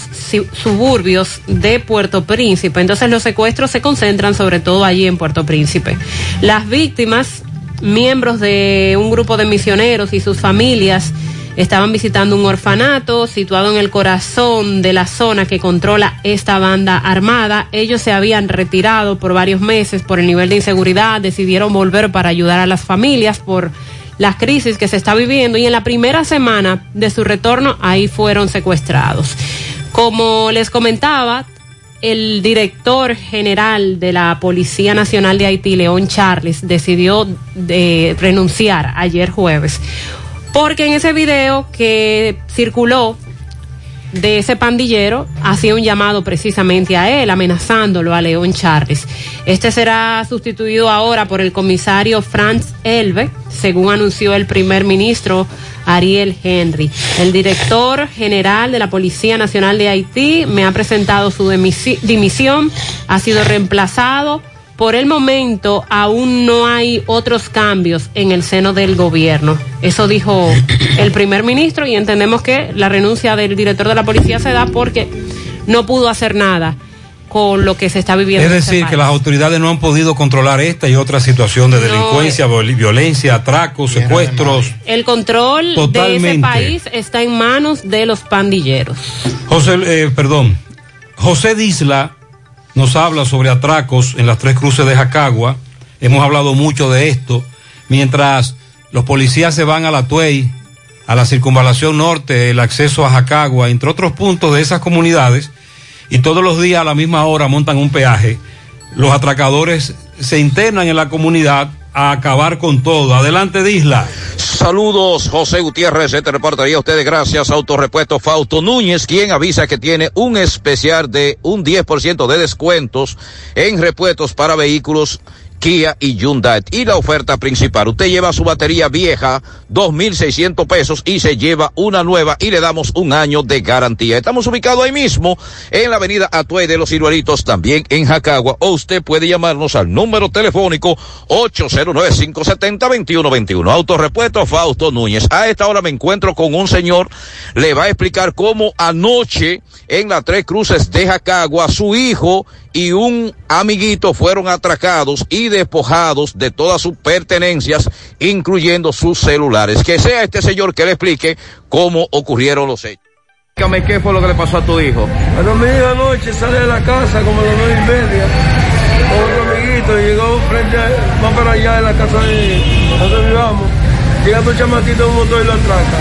suburbios de Puerto Príncipe. Entonces los secuestros se concentran sobre todo allí en Puerto Príncipe. Las víctimas, miembros de un grupo de misioneros y sus familias, estaban visitando un orfanato situado en el corazón de la zona que controla esta banda armada. Ellos se habían retirado por varios meses por el nivel de inseguridad, decidieron volver para ayudar a las familias por las crisis que se está viviendo y en la primera semana de su retorno ahí fueron secuestrados. Como les comentaba, el director general de la Policía Nacional de Haití, León Charles, decidió de renunciar ayer jueves porque en ese video que circuló de ese pandillero hacía un llamado precisamente a él, amenazándolo a León Charles. Este será sustituido ahora por el comisario Franz Elbe, según anunció el primer ministro Ariel Henry. El director general de la Policía Nacional de Haití me ha presentado su dimisión, ha sido reemplazado por el momento aún no hay otros cambios en el seno del gobierno. Eso dijo el primer ministro y entendemos que la renuncia del director de la policía se da porque no pudo hacer nada con lo que se está viviendo. Es este decir, que las autoridades no han podido controlar esta y otra situación de delincuencia, viol- violencia, atracos, secuestros. El control de ese país está en manos de los pandilleros. José, eh, perdón, José Disla nos habla sobre atracos en las tres cruces de Jacagua. Hemos hablado mucho de esto. Mientras los policías se van a la Tuey, a la circunvalación norte, el acceso a Jacagua, entre otros puntos de esas comunidades, y todos los días a la misma hora montan un peaje, los atracadores se internan en la comunidad a acabar con todo. Adelante, Disla. Saludos, José Gutiérrez. Este reportaría a ustedes gracias Autorepuesto Fausto Núñez, quien avisa que tiene un especial de un 10% de descuentos en repuestos para vehículos Kia y Hyundai. Y la oferta principal, usted lleva su batería vieja, 2.600 pesos, y se lleva una nueva y le damos un año de garantía. Estamos ubicados ahí mismo, en la avenida Atuey de los Ciruelitos, también en Jacagua, o usted puede llamarnos al número telefónico 809-570-2121. Autorepuesto Fausto Núñez. A esta hora me encuentro con un señor, le va a explicar cómo anoche en las Tres Cruces de Jacagua, su hijo y un amiguito fueron atracados y despojados de todas sus pertenencias, incluyendo sus celulares. Que sea este señor que le explique cómo ocurrieron los hechos. Dígame qué fue lo que le pasó a tu hijo. Cuando mi hijo anoche sale de la casa como a las nueve y media, con otro amiguito, y llegó frente a, más para allá de la casa de donde vivamos, llega otro chamaquito un motor y lo atraca.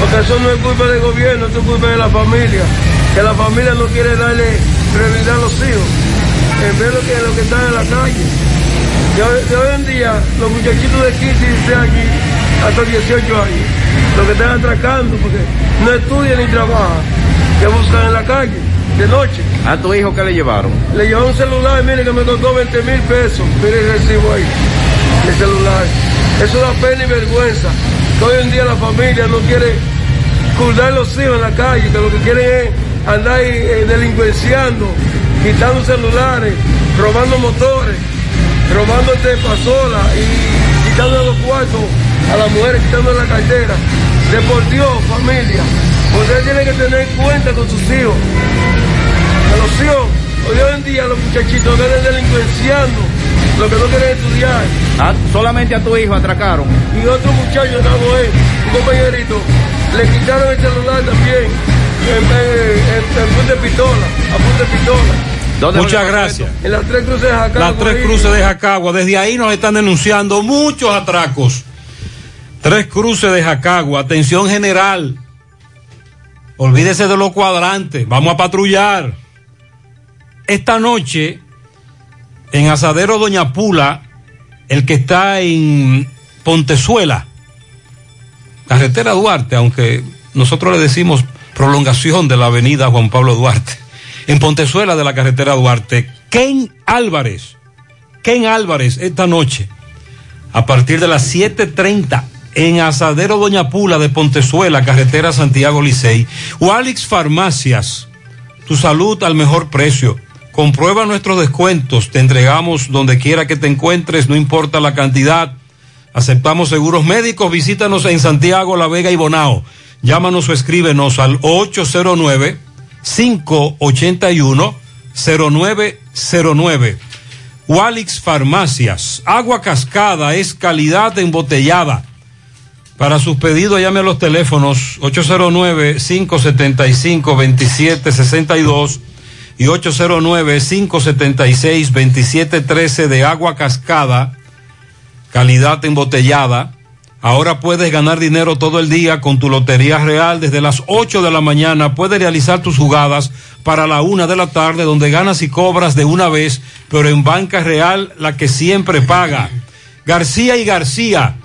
Porque eso no es culpa del gobierno, eso es culpa de la familia, que la familia no quiere darle prioridad a los hijos, en vez de lo que, lo que están en la calle. De hoy, de hoy en día, los muchachitos de 15 y 16 años hasta 18 años, los que están atracando, porque no estudian ni trabajan, que buscan en la calle, de noche. ¿A tu hijo qué le llevaron? Le llevó un celular, mire que me costó 20 mil pesos, mire el recibo ahí, el celular. Eso da pena y vergüenza, que hoy en día la familia no quiere cuidar los hijos en la calle, que lo que quieren es andar eh, delincuenciando, quitando celulares, robando motores, robando pasola y quitando los cuartos a las mujeres, quitando la cartera. De por Dios, familia, ustedes tienen que tener cuenta con sus hijos. A los hijos, hoy en día los muchachitos vienen delincuenciando, lo que no quieren estudiar. Ah, solamente a tu hijo atracaron. Y otro muchacho, no es, un compañerito, le quitaron el celular también, en, en, en punta de pistola, a punta de pistola. Muchas gracias. En las tres cruces de Jacagua. Las tres ahí. cruces de Jacagua. Desde ahí nos están denunciando muchos atracos. Tres cruces de Jacagua. Atención general. Olvídese de los cuadrantes. Vamos a patrullar. Esta noche, en Asadero Doña Pula, el que está en Pontezuela, carretera Duarte, aunque nosotros le decimos prolongación de la avenida Juan Pablo Duarte, en Pontezuela de la carretera Duarte, Ken Álvarez, Ken Álvarez, esta noche, a partir de las 7.30, en Asadero Doña Pula de Pontezuela, carretera Santiago Licey, Walix Farmacias, tu salud al mejor precio. Comprueba nuestros descuentos, te entregamos donde quiera que te encuentres, no importa la cantidad. Aceptamos seguros médicos, visítanos en Santiago, La Vega y Bonao. Llámanos o escríbenos al 809 581 0909. Walix Farmacias, agua cascada es calidad embotellada. Para sus pedidos llame a los teléfonos 809-575-2762 y 809-576-2713 de agua cascada, calidad embotellada. Ahora puedes ganar dinero todo el día con tu Lotería Real. Desde las 8 de la mañana puedes realizar tus jugadas para la una de la tarde, donde ganas y cobras de una vez, pero en Banca Real, la que siempre paga. García y García,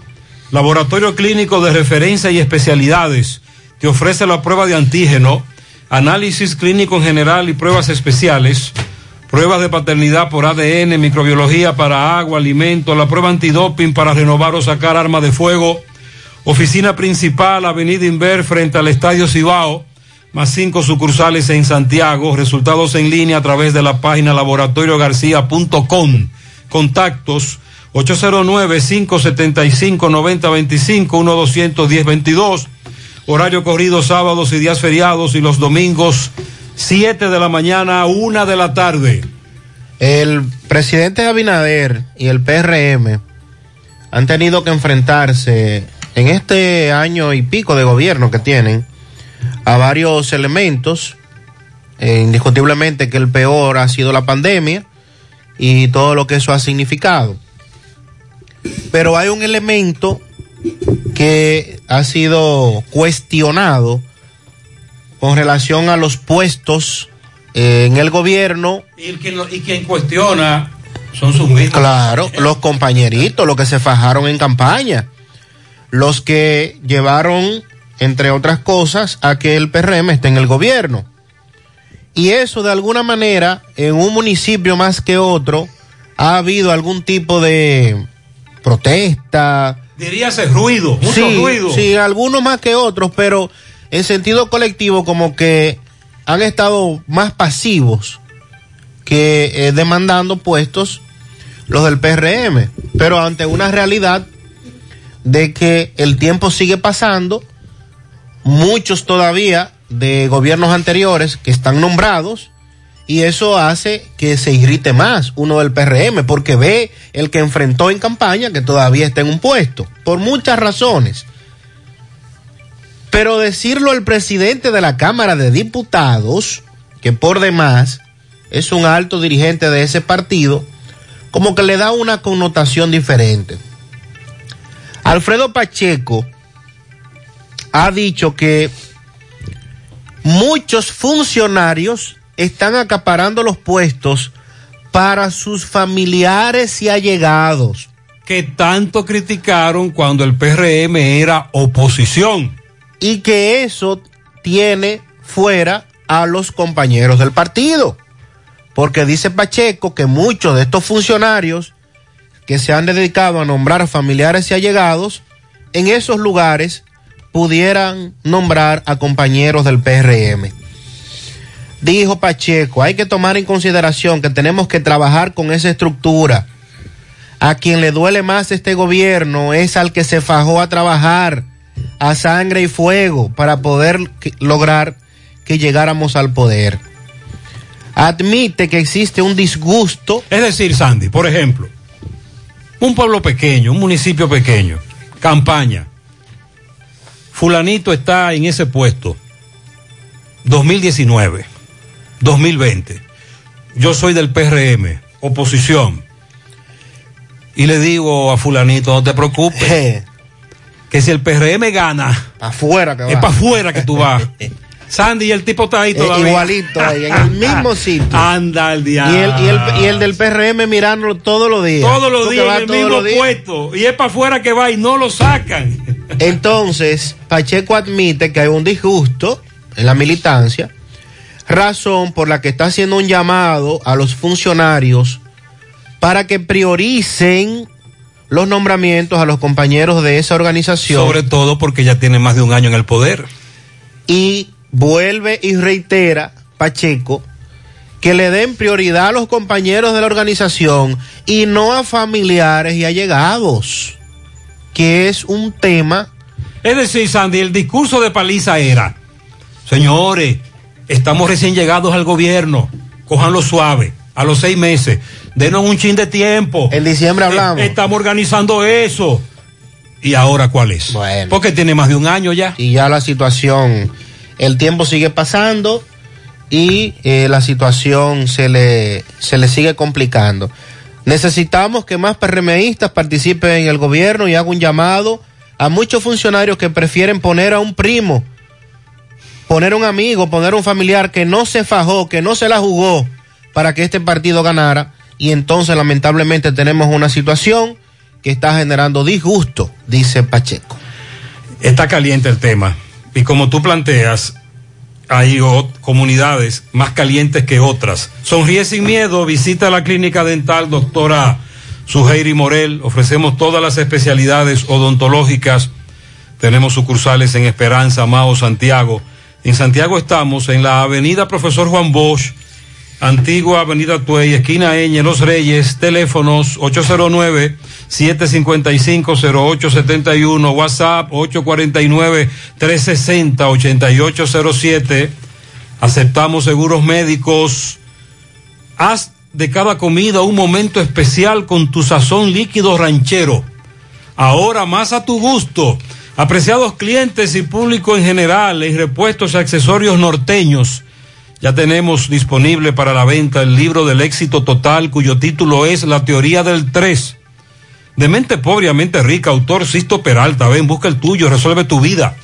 Laboratorio Clínico de Referencia y Especialidades, te ofrece la prueba de antígeno, análisis clínico en general y pruebas especiales. Pruebas de paternidad por ADN, microbiología para agua, alimento, la prueba antidoping para renovar o sacar arma de fuego. Oficina principal, Avenida Inver, frente al Estadio Cibao, más cinco sucursales en Santiago. Resultados en línea a través de la página laboratoriogarcía.com. Contactos 809-575-9025, 1-210-22. Horario corrido sábados y días feriados y los domingos 7 de la mañana a 1 de la tarde. El presidente Abinader y el PRM han tenido que enfrentarse en este año y pico de gobierno que tienen a varios elementos. Eh, indiscutiblemente que el peor ha sido la pandemia y todo lo que eso ha significado. Pero hay un elemento que ha sido cuestionado con relación a los puestos eh, en el gobierno. Y, quien, y quien cuestiona son sus mismos. Claro, los compañeritos, los que se fajaron en campaña, los que llevaron, entre otras cosas, a que el PRM esté en el gobierno. Y eso de alguna manera, en un municipio más que otro, ha habido algún tipo de protesta. Diríase ruido, mucho sí, ruido. Sí, algunos más que otros, pero en sentido colectivo como que han estado más pasivos que eh, demandando puestos los del PRM, pero ante una realidad de que el tiempo sigue pasando, muchos todavía de gobiernos anteriores que están nombrados, y eso hace que se irrite más uno del PRM, porque ve el que enfrentó en campaña que todavía está en un puesto, por muchas razones. Pero decirlo al presidente de la Cámara de Diputados, que por demás es un alto dirigente de ese partido, como que le da una connotación diferente. Alfredo Pacheco ha dicho que muchos funcionarios están acaparando los puestos para sus familiares y allegados. Que tanto criticaron cuando el PRM era oposición. Y que eso tiene fuera a los compañeros del partido. Porque dice Pacheco que muchos de estos funcionarios que se han dedicado a nombrar familiares y allegados, en esos lugares pudieran nombrar a compañeros del PRM. Dijo Pacheco, hay que tomar en consideración que tenemos que trabajar con esa estructura. A quien le duele más este gobierno es al que se fajó a trabajar a sangre y fuego para poder lograr que llegáramos al poder. Admite que existe un disgusto. Es decir, Sandy, por ejemplo, un pueblo pequeño, un municipio pequeño, campaña. Fulanito está en ese puesto. 2019, 2020. Yo soy del PRM, oposición. Y le digo a fulanito, no te preocupes. que si el PRM gana, afuera que es para afuera que tú vas. Sandy, y el tipo está ahí Eh, todavía. igualito ahí, en el mismo sitio. Anda el Y diablo. el, y, el, y el del PRM mirándolo todos los días. Todos los días en el mismo puesto. Y es para afuera que va y no lo sacan. Entonces, Pacheco admite que hay un disgusto en la militancia, razón por la que está haciendo un llamado a los funcionarios para que prioricen los nombramientos a los compañeros de esa organización. Sobre todo porque ya tiene más de un año en el poder. Y vuelve y reitera Pacheco que le den prioridad a los compañeros de la organización y no a familiares y allegados, que es un tema Es decir, Sandy, el discurso de Paliza era, señores, estamos recién llegados al gobierno, cójanlo suave, a los seis meses, denos un chin de tiempo. En diciembre hablamos. Eh, estamos organizando eso. ¿Y ahora cuál es? Porque tiene más de un año ya. y ya la situación, el tiempo sigue pasando y eh, la situación se le, se le sigue complicando. Necesitamos que más PRMistas participen en el gobierno y hago un llamado a muchos funcionarios que prefieren poner a un primo, poner un amigo, poner un familiar que no se fajó, que no se la jugó para que este partido ganara y entonces lamentablemente tenemos una situación que está generando disgusto, dice Pacheco. Está caliente el tema. Y como tú planteas, hay comunidades más calientes que otras. Sonríe sin miedo, visita la clínica dental doctora Suheiri Morel. Ofrecemos todas las especialidades odontológicas. Tenemos sucursales en Esperanza, Mao, Santiago. En Santiago estamos en la avenida Profesor Juan Bosch, antigua avenida Tuey, esquina Eñe, Los Reyes, teléfonos 809-755-0871, WhatsApp 849-360-8807. Aceptamos seguros médicos. Haz de cada comida un momento especial con tu sazón líquido ranchero. Ahora más a tu gusto. Apreciados clientes y público en general, en repuestos y accesorios norteños. Ya tenemos disponible para la venta el libro del éxito total cuyo título es La teoría del 3. De mente pobre a mente rica, autor Sisto Peralta. Ven, busca el tuyo, resuelve tu vida.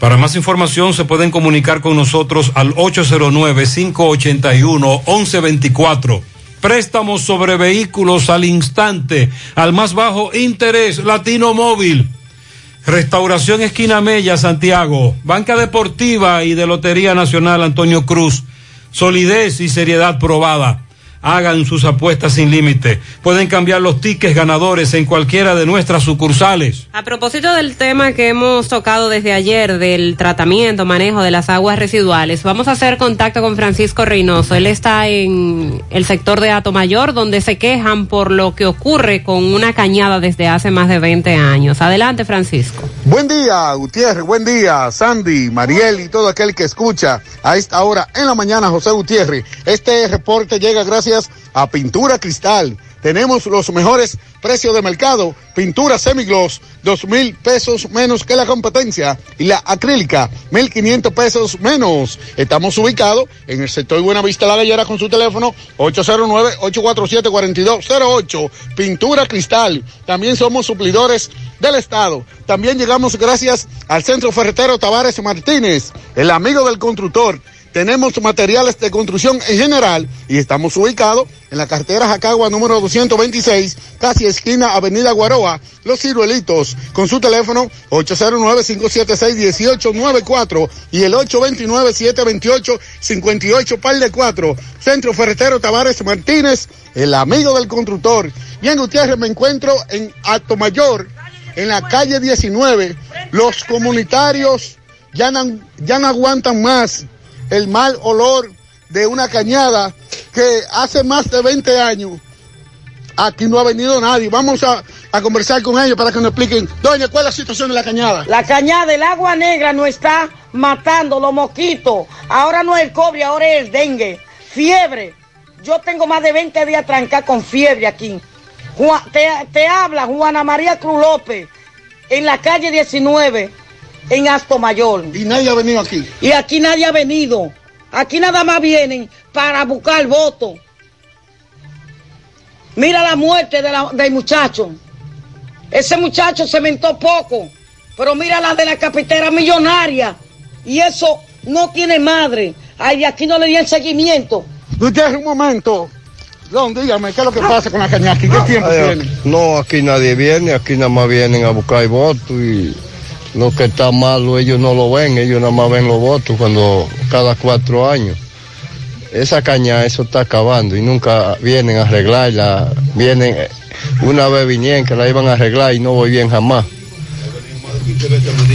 Para más información se pueden comunicar con nosotros al 809-581-1124. Préstamos sobre vehículos al instante, al más bajo interés, Latino Móvil. Restauración Esquina Mella, Santiago. Banca Deportiva y de Lotería Nacional Antonio Cruz. Solidez y seriedad probada. Hagan sus apuestas sin límite. Pueden cambiar los tickets ganadores en cualquiera de nuestras sucursales. A propósito del tema que hemos tocado desde ayer, del tratamiento, manejo de las aguas residuales, vamos a hacer contacto con Francisco Reynoso. Él está en el sector de Atomayor, donde se quejan por lo que ocurre con una cañada desde hace más de 20 años. Adelante, Francisco. Buen día, Gutiérrez. Buen día, Sandy, Mariel y todo aquel que escucha a esta hora en la mañana, José Gutiérrez. Este reporte llega gracias a Pintura Cristal. Tenemos los mejores precios de mercado. Pintura semigloss, dos mil pesos menos que la competencia. Y la acrílica, mil quinientos pesos menos. Estamos ubicados en el sector Buenavista La Gallera con su teléfono 809-847-4208. Pintura Cristal. También somos suplidores del Estado. También llegamos gracias al Centro Ferretero Tavares Martínez, el amigo del constructor tenemos materiales de construcción en general y estamos ubicados en la carretera Jacagua número 226, casi esquina Avenida Guaroa, Los Ciruelitos, con su teléfono 809-576-1894 y el 829-728-58 par de 4. Centro Ferretero Tavares Martínez, el amigo del constructor. Bien, Gutiérrez, me encuentro en Alto Mayor, en la calle 19. Los comunitarios ya no, ya no aguantan más el mal olor de una cañada que hace más de 20 años aquí no ha venido nadie. Vamos a, a, conversar con ellos para que nos expliquen, doña, ¿cuál es la situación de la cañada? La cañada, el agua negra no está matando los mosquitos. Ahora no es el cobre, ahora es el dengue. Fiebre. Yo tengo más de 20 días trancada con fiebre aquí. Juan, te, te habla Juana María Cruz López en la calle 19 en Asto Mayor. Y nadie ha venido aquí. Y aquí nadie ha venido. Aquí nada más vienen para buscar voto. Mira la muerte de la, del muchacho. Ese muchacho se mentó poco, pero mira la de la capitera millonaria. Y eso no tiene madre. Ay, aquí no le di el seguimiento. Usted un momento. Don, dígame, ¿qué es lo que pasa con la caña aquí? ¿Qué tiempo Ay, tiene? No, aquí nadie viene, aquí nada más vienen a buscar votos y lo que está malo ellos no lo ven, ellos nada más ven los votos cuando cada cuatro años. Esa caña, eso está acabando y nunca vienen a arreglarla. Vienen, una vez vinieron que la iban a arreglar y no voy bien jamás.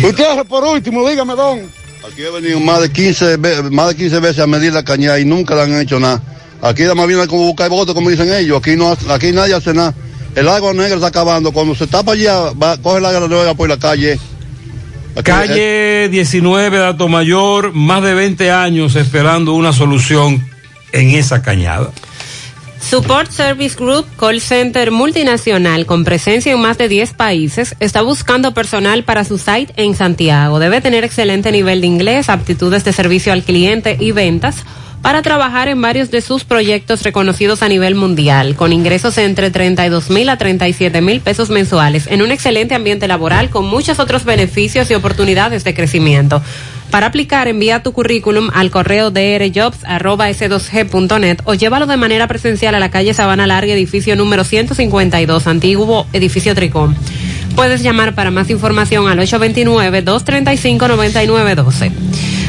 Usted, por último, dígame, don. Aquí he venido más de 15, ve- más de 15 veces a medir la caña y nunca le han hecho nada. Aquí nada más vienen como buscar votos, como dicen ellos. Aquí no aquí nadie hace nada. El agua negra está acabando. Cuando se tapa allá, va, coge el agua negra por la calle. Aquí- Calle 19 de Atomayor, más de 20 años esperando una solución en esa cañada. Support Service Group, call center multinacional con presencia en más de 10 países, está buscando personal para su site en Santiago. Debe tener excelente nivel de inglés, aptitudes de servicio al cliente y ventas para trabajar en varios de sus proyectos reconocidos a nivel mundial, con ingresos entre 32 mil a 37 mil pesos mensuales, en un excelente ambiente laboral con muchos otros beneficios y oportunidades de crecimiento. Para aplicar, envía tu currículum al correo drjobs.s2g.net o llévalo de manera presencial a la calle Sabana Larga, edificio número 152, antiguo edificio Tricón. Puedes llamar para más información al 829-235-9912.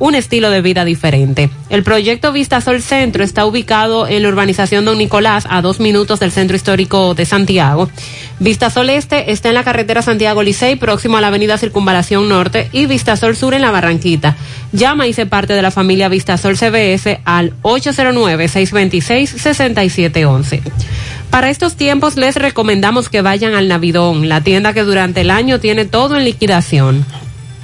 un estilo de vida diferente. El proyecto Vista Sol Centro está ubicado en la urbanización Don Nicolás, a dos minutos del centro histórico de Santiago. Vista Sol Este está en la carretera Santiago Licey, próximo a la avenida Circunvalación Norte, y Vista Sol Sur en la Barranquita. Llama y se parte de la familia Vista Sol CBS al 809-626-6711. Para estos tiempos les recomendamos que vayan al Navidón, la tienda que durante el año tiene todo en liquidación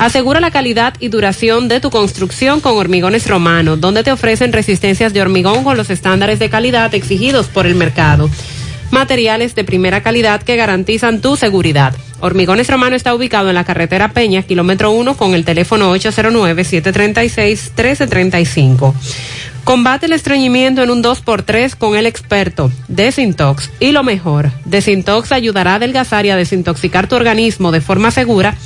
Asegura la calidad y duración de tu construcción con Hormigones Romano, donde te ofrecen resistencias de hormigón con los estándares de calidad exigidos por el mercado. Materiales de primera calidad que garantizan tu seguridad. Hormigones Romano está ubicado en la carretera Peña, kilómetro 1, con el teléfono 809-736-1335. Combate el estreñimiento en un 2x3 con el experto Desintox. Y lo mejor, Desintox ayudará a adelgazar y a desintoxicar tu organismo de forma segura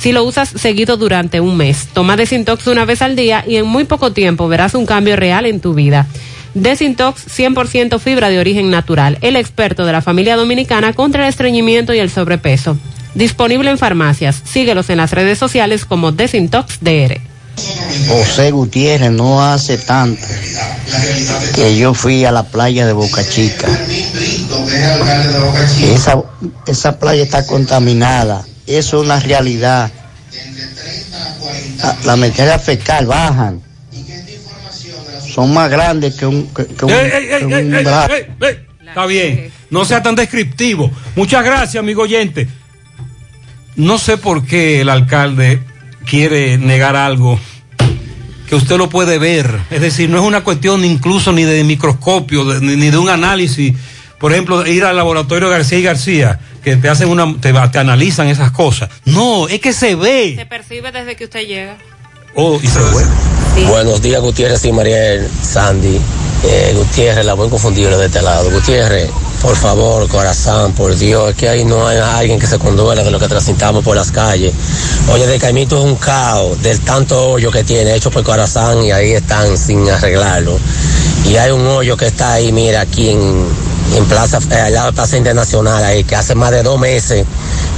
si lo usas seguido durante un mes. Toma Desintox una vez al día y en muy poco tiempo verás un cambio real en tu vida. Desintox 100% fibra de origen natural, el experto de la familia dominicana contra el estreñimiento y el sobrepeso. Disponible en farmacias. Síguelos en las redes sociales como Desintox DR. José Gutiérrez no hace tanto que yo fui a la playa de Boca Chica. Esa, esa playa está contaminada eso es una realidad. La, la materia fecal bajan. Son más grandes que un, que, que un, Ey, ey, ey. Está bien. No sea tan descriptivo. Muchas gracias, amigo oyente. No sé por qué el alcalde quiere negar algo que usted lo puede ver. Es decir, no es una cuestión incluso ni de microscopio, de- ni de un análisis. Por ejemplo, ir al laboratorio García y García, que te hacen una, te, te analizan esas cosas. No, es que se ve. Se percibe desde que usted llega. Oh, y se ve. Buenos días, Gutiérrez y Mariel, Sandy. Eh, Gutiérrez, la buen confundible de este lado. Gutiérrez, por favor, corazón, por Dios, es que ahí no hay alguien que se conduela de lo que transitamos por las calles. Oye, de Caimito es un caos del tanto hoyo que tiene hecho por corazón y ahí están sin arreglarlo. Y hay un hoyo que está ahí, mira, aquí en, en Plaza, eh, al lado de Plaza Internacional, ahí, que hace más de dos meses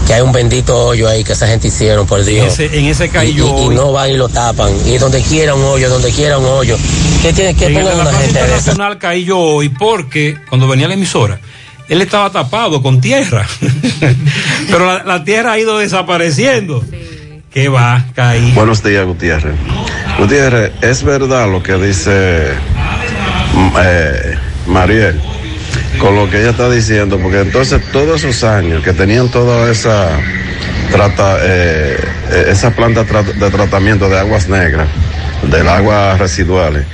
que hay un bendito hoyo ahí que esa gente hicieron, por En Dios. ese, en ese Y, caillo y- no van y lo tapan. Y donde quiera un hoyo, donde quiera un hoyo. ¿Qué tiene que en la una Plaza gente? Internacional caí yo hoy porque cuando venía la emisora, él estaba tapado con tierra. Pero la, la tierra ha ido desapareciendo. ¿Qué va? Caí. Buenos días, Gutiérrez. Gutiérrez, es verdad lo que dice mm, eh, Mariel con lo que ella está diciendo, porque entonces todos esos años que tenían toda esa trata, eh, eh, esa planta de tratamiento de aguas negras, del agua residuales,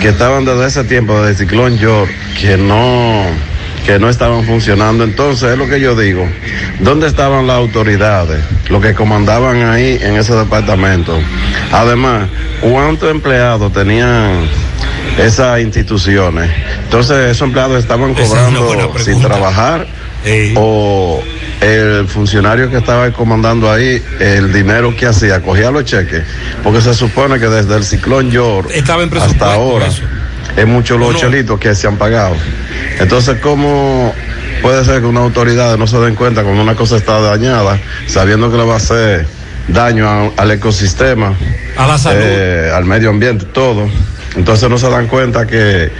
que estaban desde ese tiempo, desde el ciclón York, que no que no estaban funcionando. Entonces, es lo que yo digo, ¿dónde estaban las autoridades, los que comandaban ahí en ese departamento? Además, ¿cuántos empleados tenían esas instituciones? Entonces, esos empleados estaban es cobrando sin trabajar o el funcionario que estaba comandando ahí, el dinero que hacía, cogía los cheques, porque se supone que desde el ciclón York hasta ahora eso. es muchos los No. chelitos que se han pagado. Entonces, ¿cómo puede ser que una autoridad no se den cuenta cuando una cosa está dañada, sabiendo que le va a hacer daño a- al ecosistema, A la salud. eh, al medio ambiente, todo? Entonces no se dan cuenta que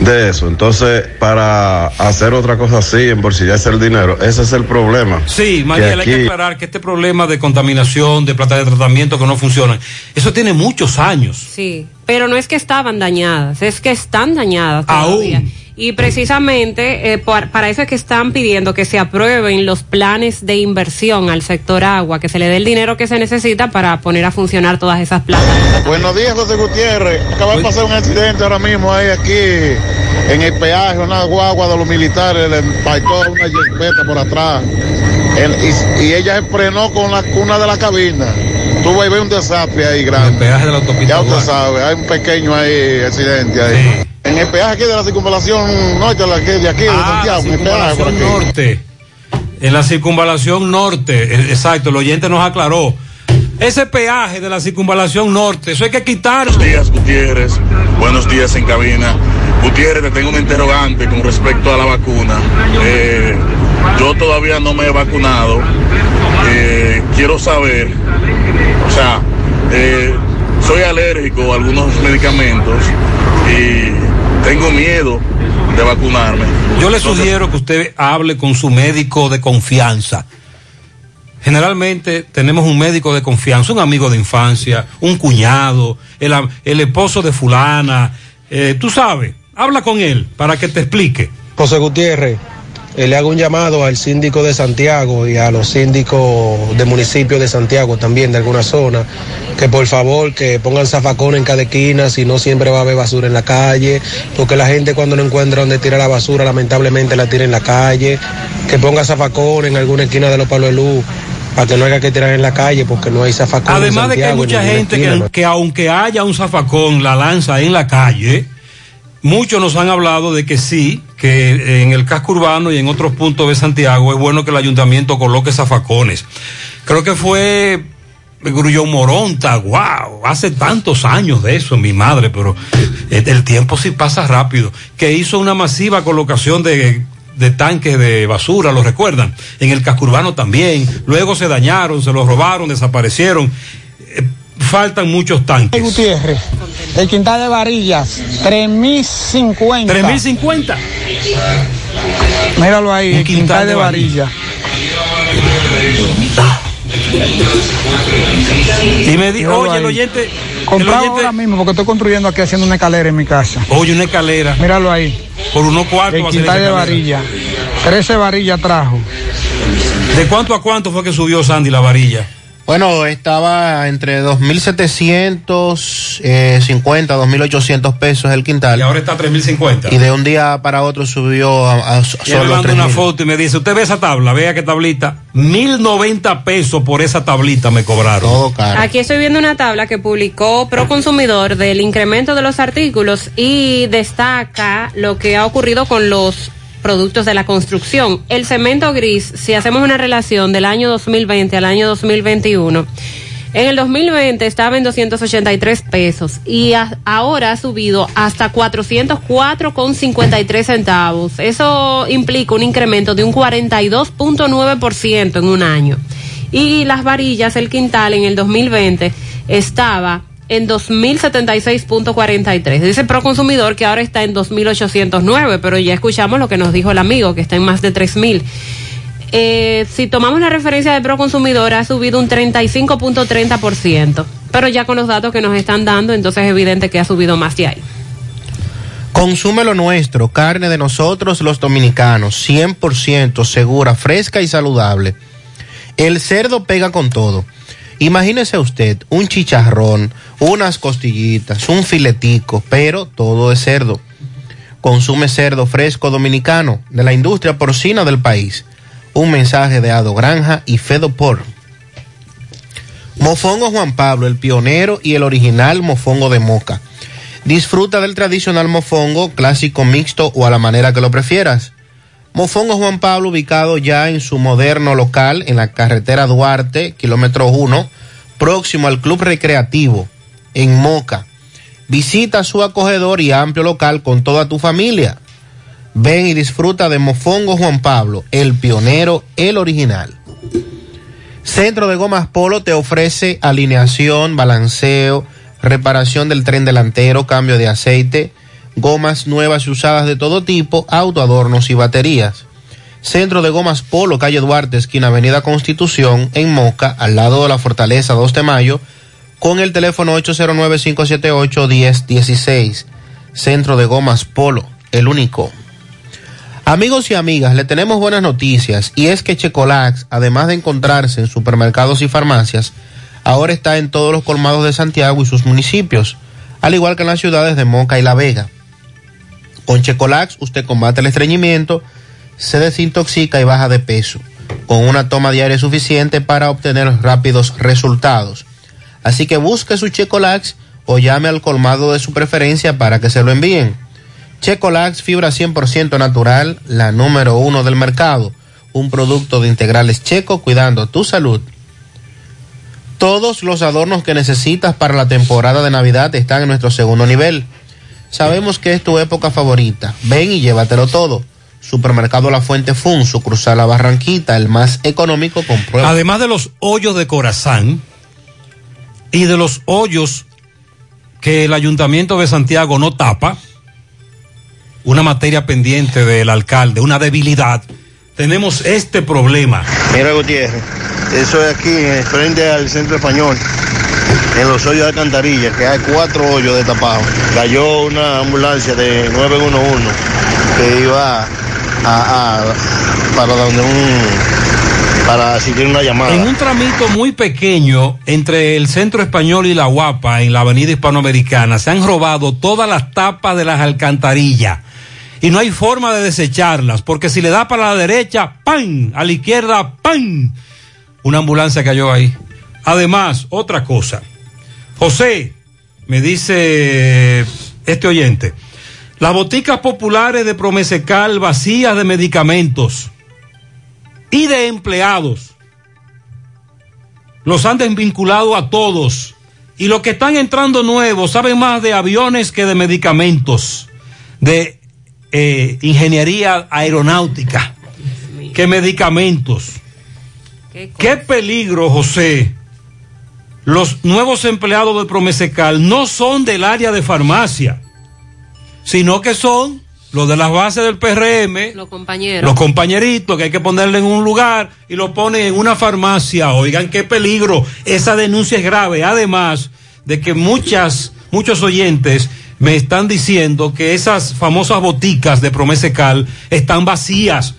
de eso. Entonces, para hacer otra cosa así, embolsillarse el dinero, ese es el problema. Sí, Que María, hay que aclarar que este problema de contaminación, de plata de tratamiento que no funcionan, eso tiene muchos años. Sí, pero no es que estaban dañadas, es que están dañadas Aún. todavía. Y precisamente eh, por- para eso es que están pidiendo que se aprueben los planes de inversión al sector agua, que se le dé el dinero que se necesita para poner a funcionar todas esas plantas. Buenos días, José Gutiérrez. Acaba de pasar un accidente ahora mismo ahí aquí en el peaje, una guagua de los militares le impactó a una jipeta por atrás. El- y, y ella se frenó con la cuna de la cabina. Tuvo ahí un desastre ahí grande. peaje de la autopista Ya usted sabe, hay un pequeño ahí accidente ahí. En el peaje aquí de la circunvalación norte, la que de aquí, de Ah, Santiago, en el peaje por circunvalación aquí. norte. En la circunvalación norte, eh, exacto, el oyente nos aclaró. Ese peaje de la circunvalación norte, eso hay que quitarlo. Buenos días, Gutiérrez. Buenos días en cabina. Gutiérrez, te tengo una interrogante con respecto a la vacuna. Eh, yo todavía no me he vacunado. Eh, quiero saber, o sea, eh, soy alérgico a algunos medicamentos y tengo miedo de vacunarme. Yo le sugiero que usted hable con su médico de confianza. Generalmente tenemos un médico de confianza, un amigo de infancia, un cuñado, el, el esposo de fulana. eh, tú sabes, habla con él para que te explique. José Gutiérrez, le hago un llamado al síndico de Santiago y a los síndicos de municipios de Santiago también, de alguna zona, que por favor que pongan zafacón en cada esquina, si no siempre va a haber basura en la calle, porque la gente cuando no encuentra donde tira la basura, lamentablemente la tira en la calle, que ponga zafacón en alguna esquina de los palos de luz, para que no haya que tirar en la calle, porque no hay zafacón. en Además de que hay mucha gente esquina, que, que aunque haya un zafacón, la lanza en la calle, muchos nos han hablado de que sí, que en el casco urbano y en otros puntos de Santiago es bueno que el ayuntamiento coloque zafacones. Creo que fue Grullón Moronta, wow, hace tantos años de eso, mi madre, pero el tiempo sí pasa rápido, que hizo una masiva colocación de, de tanques de basura, ¿lo recuerdan? En el casco urbano también, luego se dañaron, se los robaron, desaparecieron, faltan muchos tanques. Gutiérrez, el quintal de varillas, 3050. 3050. Míralo ahí, el quintal, de varillas. Y me dijo, oye, el oyente, el Comprado oyente, ahora mismo porque estoy construyendo aquí haciendo una escalera en mi casa. oye, una escalera. Míralo ahí. Por unos cuartos El va quintal de varilla. 13 varillas trajo. ¿De cuánto a cuánto fue que subió Sandy la varilla? Bueno, estaba entre 2.750, 2.800 pesos el quintal. Y ahora está a 3.050. Y de un día para otro subió a, a Y él me solo manda una 3.000. foto y me dice, usted ve esa tabla, vea qué tablita. 1.090 pesos por esa tablita me cobraron. Todo caro. Aquí estoy viendo una tabla que publicó Proconsumidor del incremento de los artículos y destaca lo que ha ocurrido con los productos de la construcción. El cemento gris, si hacemos una relación del año 2020 al año 2021, en el 2020 estaba en 283 pesos y a- ahora ha subido hasta 404,53 centavos. Eso implica un incremento de un 42.9% en un año. Y las varillas, el quintal en el 2020 estaba en 2.076.43. Dice Proconsumidor que ahora está en 2.809, pero ya escuchamos lo que nos dijo el amigo, que está en más de 3.000. Eh, si tomamos la referencia de Proconsumidor, ha subido un 35.30%. Pero ya con los datos que nos están dando, entonces es evidente que ha subido más de ahí. Consume lo nuestro, carne de nosotros los dominicanos, 100% segura, fresca y saludable. El cerdo pega con todo. Imagínese usted un chicharrón, unas costillitas, un filetico, pero todo es cerdo. Consume cerdo fresco dominicano de la industria porcina del país. Un mensaje de Ado Granja y Fedopor. Mofongo Juan Pablo, el pionero y el original mofongo de Moca. Disfruta del tradicional mofongo, clásico mixto o a la manera que lo prefieras. Mofongo Juan Pablo, ubicado ya en su moderno local en la carretera Duarte, kilómetro 1, próximo al Club Recreativo, en Moca. Visita su acogedor y amplio local con toda tu familia. Ven y disfruta de Mofongo Juan Pablo, el pionero, el original. Centro de Gomas Polo te ofrece alineación, balanceo, reparación del tren delantero, cambio de aceite, gomas nuevas y usadas de todo tipo, autoadornos y baterías. Centro de Gomas Polo, calle Duarte, esquina Avenida Constitución, en Moca, al lado de la Fortaleza 2 de Mayo, con el teléfono 809-578-1016. Centro de Gomas Polo, el único. Amigos y amigas, le tenemos buenas noticias y es que Checolax, además de encontrarse en supermercados y farmacias, ahora está en todos los colmados de Santiago y sus municipios, al igual que en las ciudades de Moca y La Vega. Con Checolax usted combate el estreñimiento, se desintoxica y baja de peso, con una toma diaria suficiente para obtener rápidos resultados. Así que busque su Checolax o llame al colmado de su preferencia para que se lo envíen. Checolax, fibra 100% natural, la número uno del mercado. Un producto de integrales checo cuidando tu salud. Todos los adornos que necesitas para la temporada de Navidad están en nuestro segundo nivel. Sabemos que es tu época favorita. Ven y llévatelo todo. Supermercado La Fuente Fun, sucursal La Barranquita, el más económico con pruebas. Además de los hoyos de Corazán y de los hoyos que el Ayuntamiento de Santiago no tapa, una materia pendiente del alcalde, una debilidad, tenemos este problema. Mira, Gutiérrez, eso es aquí, en frente al centro español, en los hoyos de alcantarilla, que hay cuatro hoyos de tapado. Cayó una ambulancia de 911 que iba a, a- para donde un para asistir una llamada. En un tramito muy pequeño entre el centro español y la Guapa, en la avenida hispanoamericana, se han robado todas las tapas de las alcantarillas. Y no hay forma de desecharlas, porque si le da para la derecha, ¡pam! A la izquierda, ¡pam! Una ambulancia cayó ahí. Además, otra cosa. José, me dice este oyente, las boticas populares de Promesecal vacías de medicamentos y de empleados. Los han desvinculado a todos. Y los que están entrando nuevos saben más de aviones que de medicamentos, de eh, ingeniería aeronáutica, que medicamentos. Qué peligro, José. Los nuevos empleados de Promesecal no son del área de farmacia, sino que son los de las bases del PRM, Los compañeros. los compañeritos que hay que ponerle en un lugar y lo ponen en una farmacia. Oigan, qué peligro. Esa denuncia es grave. Además de que muchas, muchos oyentes me están diciendo que esas famosas boticas de Promesecal están vacías.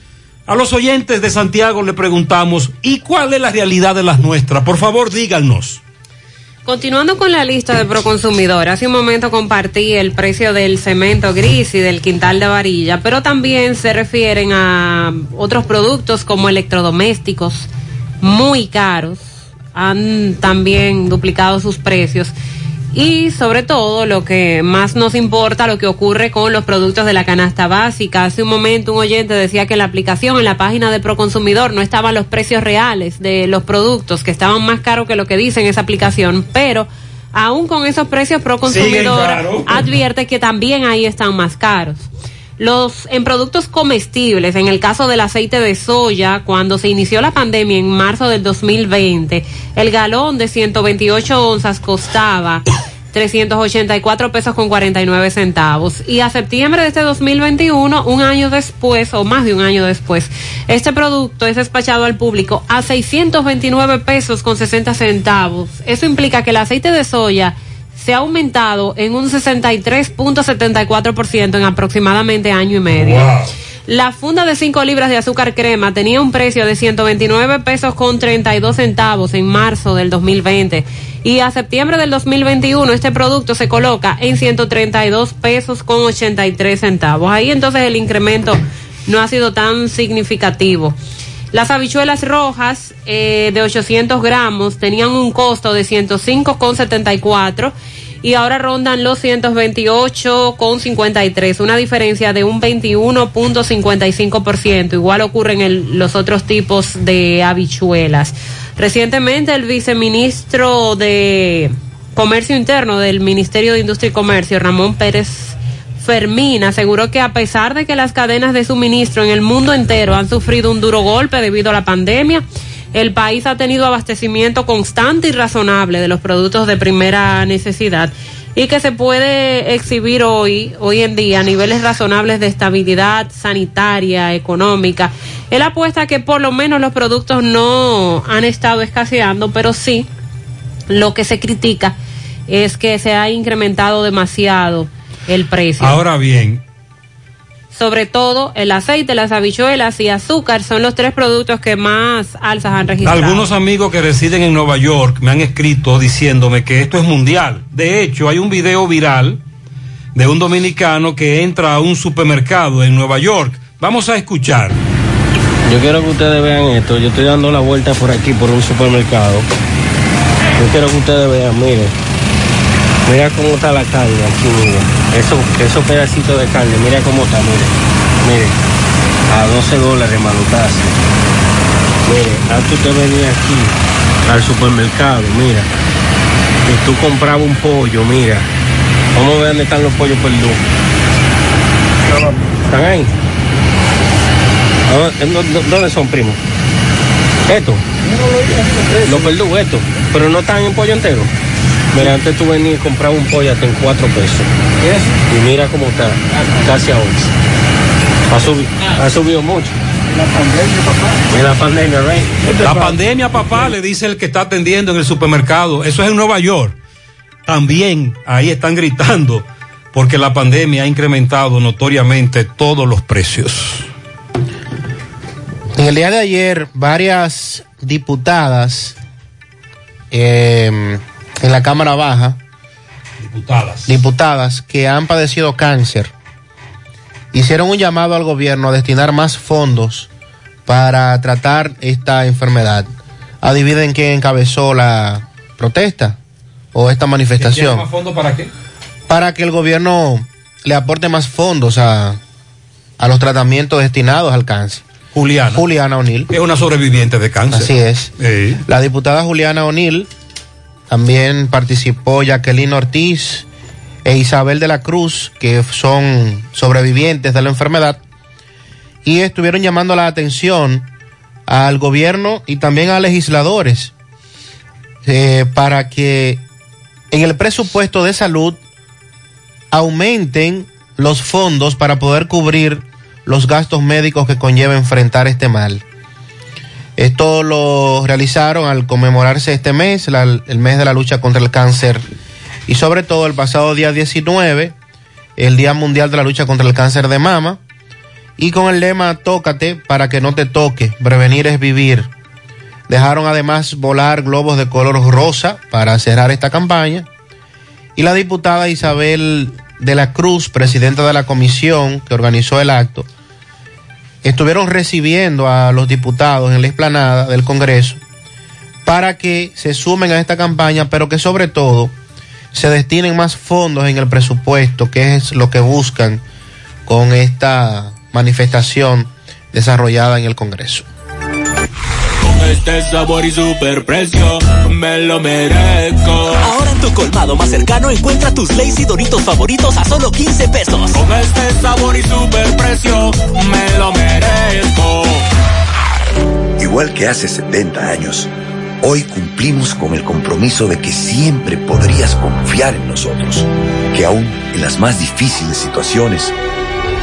A los oyentes de Santiago le preguntamos, ¿y cuál es la realidad de las nuestras? Por favor, díganos. Continuando con la lista de Proconsumidor, hace un momento compartí el precio del cemento gris y del quintal de varilla, pero también se refieren a otros productos como electrodomésticos muy caros, han también duplicado sus precios y sobre todo lo que más nos importa, lo que ocurre con los productos de la canasta básica. Hace un momento un oyente decía que en la aplicación, en la página de Proconsumidor, no estaban los precios reales de los productos, que estaban más caros que lo que dice en esa aplicación, pero aún con esos precios Proconsumidor advierte que también ahí están más caros. Los en productos comestibles, en el caso del aceite de soya, cuando se inició la pandemia en marzo del 2020, el galón de 128 onzas costaba 384 pesos con 49 centavos. Y a septiembre de este 2021, un año después, o más de un año después, este producto es despachado al público a 629 pesos con 60 centavos. Eso implica que el aceite de soya se ha aumentado en un 63.74% en aproximadamente año y medio. La funda de 5 libras de azúcar crema tenía un precio de 129 pesos con 32 centavos en marzo del 2020 y a septiembre del 2021 este producto se coloca en 132 pesos con 83 centavos. Ahí entonces el incremento no ha sido tan significativo. Las habichuelas rojas eh, de 800 gramos tenían un costo de 105,74 y ahora rondan los 128,53, una diferencia de un 21.55%. Igual ocurre en el- los otros tipos de habichuelas. Recientemente el viceministro de Comercio Interno del Ministerio de Industria y Comercio, Ramón Pérez Fermín aseguró que a pesar de que las cadenas de suministro en el mundo entero han sufrido un duro golpe debido a la pandemia, el país ha tenido abastecimiento constante y razonable de los productos de primera necesidad y que se puede exhibir hoy, hoy en día, niveles razonables de estabilidad sanitaria, económica. Él apuesta que por lo menos los productos no han estado escaseando, pero sí lo que se critica es que se ha incrementado demasiado el precio. Ahora bien, Sobre todo el aceite, las habichuelas y azúcar son los tres productos que más alzas han registrado. algunos amigos que residen en Nueva York me han escrito diciéndome que esto es mundial. De hecho, hay un video viral de un dominicano que entra a un supermercado en Nueva York. Vamos a escuchar. Yo quiero que ustedes vean esto. Yo estoy dando la vuelta por aquí, por un supermercado. Yo quiero que ustedes vean, miren. Mira cómo está la carne aquí, mire. Eso, esos pedacitos de carne, mira cómo está, mire. Mire, a 12 dólares manotazo. Mire, antes usted venía aquí al supermercado, mira. Y tú comprabas un pollo, mira. A ver dónde están los pollos perdidos. ¿Están ahí? ¿A dónde- ¿Dónde dónde son, primo? Esto. Los verdugos, esto. Pero no están en pollo entero. Mira, antes tú venías y comprabas un pollo hasta en 4 pesos. Y mira cómo está, casi a 11. Ha subido, ha subido mucho. La pandemia, right? La pandemia, papá, le dice el que está atendiendo en el supermercado. Eso es en Nueva York. También ahí están gritando porque la pandemia ha incrementado notoriamente todos los precios. En el día de ayer, varias diputadas eh, en la Cámara Baja, diputadas. diputadas que han padecido cáncer, hicieron un llamado al gobierno a destinar más fondos para tratar esta enfermedad. Adivinen quién encabezó la protesta o esta manifestación. ¿Más fondo para qué? Para que el gobierno le aporte más fondos a, a los tratamientos destinados al cáncer. Juliana. Juliana O'Neill. Es una sobreviviente de cáncer. Así es. La diputada Juliana O'Neill, también participó Jacqueline Ortiz e Isabel de la Cruz, que son sobrevivientes de la enfermedad, y estuvieron llamando la atención al gobierno y también a legisladores eh, para que en el presupuesto de salud aumenten los fondos para poder cubrir los gastos médicos que conlleva enfrentar este mal. Esto lo realizaron al conmemorarse este mes, el mes de la lucha contra el cáncer, y sobre todo el pasado día 19, el Día Mundial de la Lucha contra el Cáncer de Mama, y con el lema Tócate para que no te toque, prevenir es vivir. Dejaron además volar globos de color rosa para cerrar esta campaña, y la diputada Isabel de la Cruz, presidenta de la comisión que organizó el acto, estuvieron recibiendo a los diputados en la explanada del Congreso para que se sumen a esta campaña, pero que sobre todo se destinen más fondos en el presupuesto, que es lo que buscan con esta manifestación desarrollada en el Congreso. Con este sabor y super precio, me lo merezco. Ahora en tu colmado más cercano encuentra tus Lazy Doritos favoritos a solo 15 pesos. Con este sabor y super precio, me lo merezco. Igual que hace 70 años, hoy cumplimos con el compromiso de que siempre podrías confiar en nosotros, que aún en las más difíciles situaciones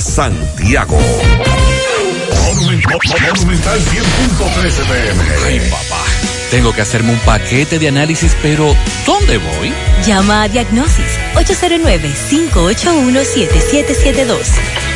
Santiago. Monumental 100.13 pm. Ay, papá. Tengo que hacerme un paquete de análisis, pero ¿dónde voy? Llama a Diagnosis 809-581-7772.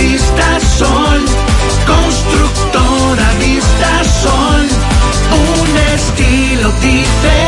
Vista Sol, constructora Vista Sol, un estilo diferente,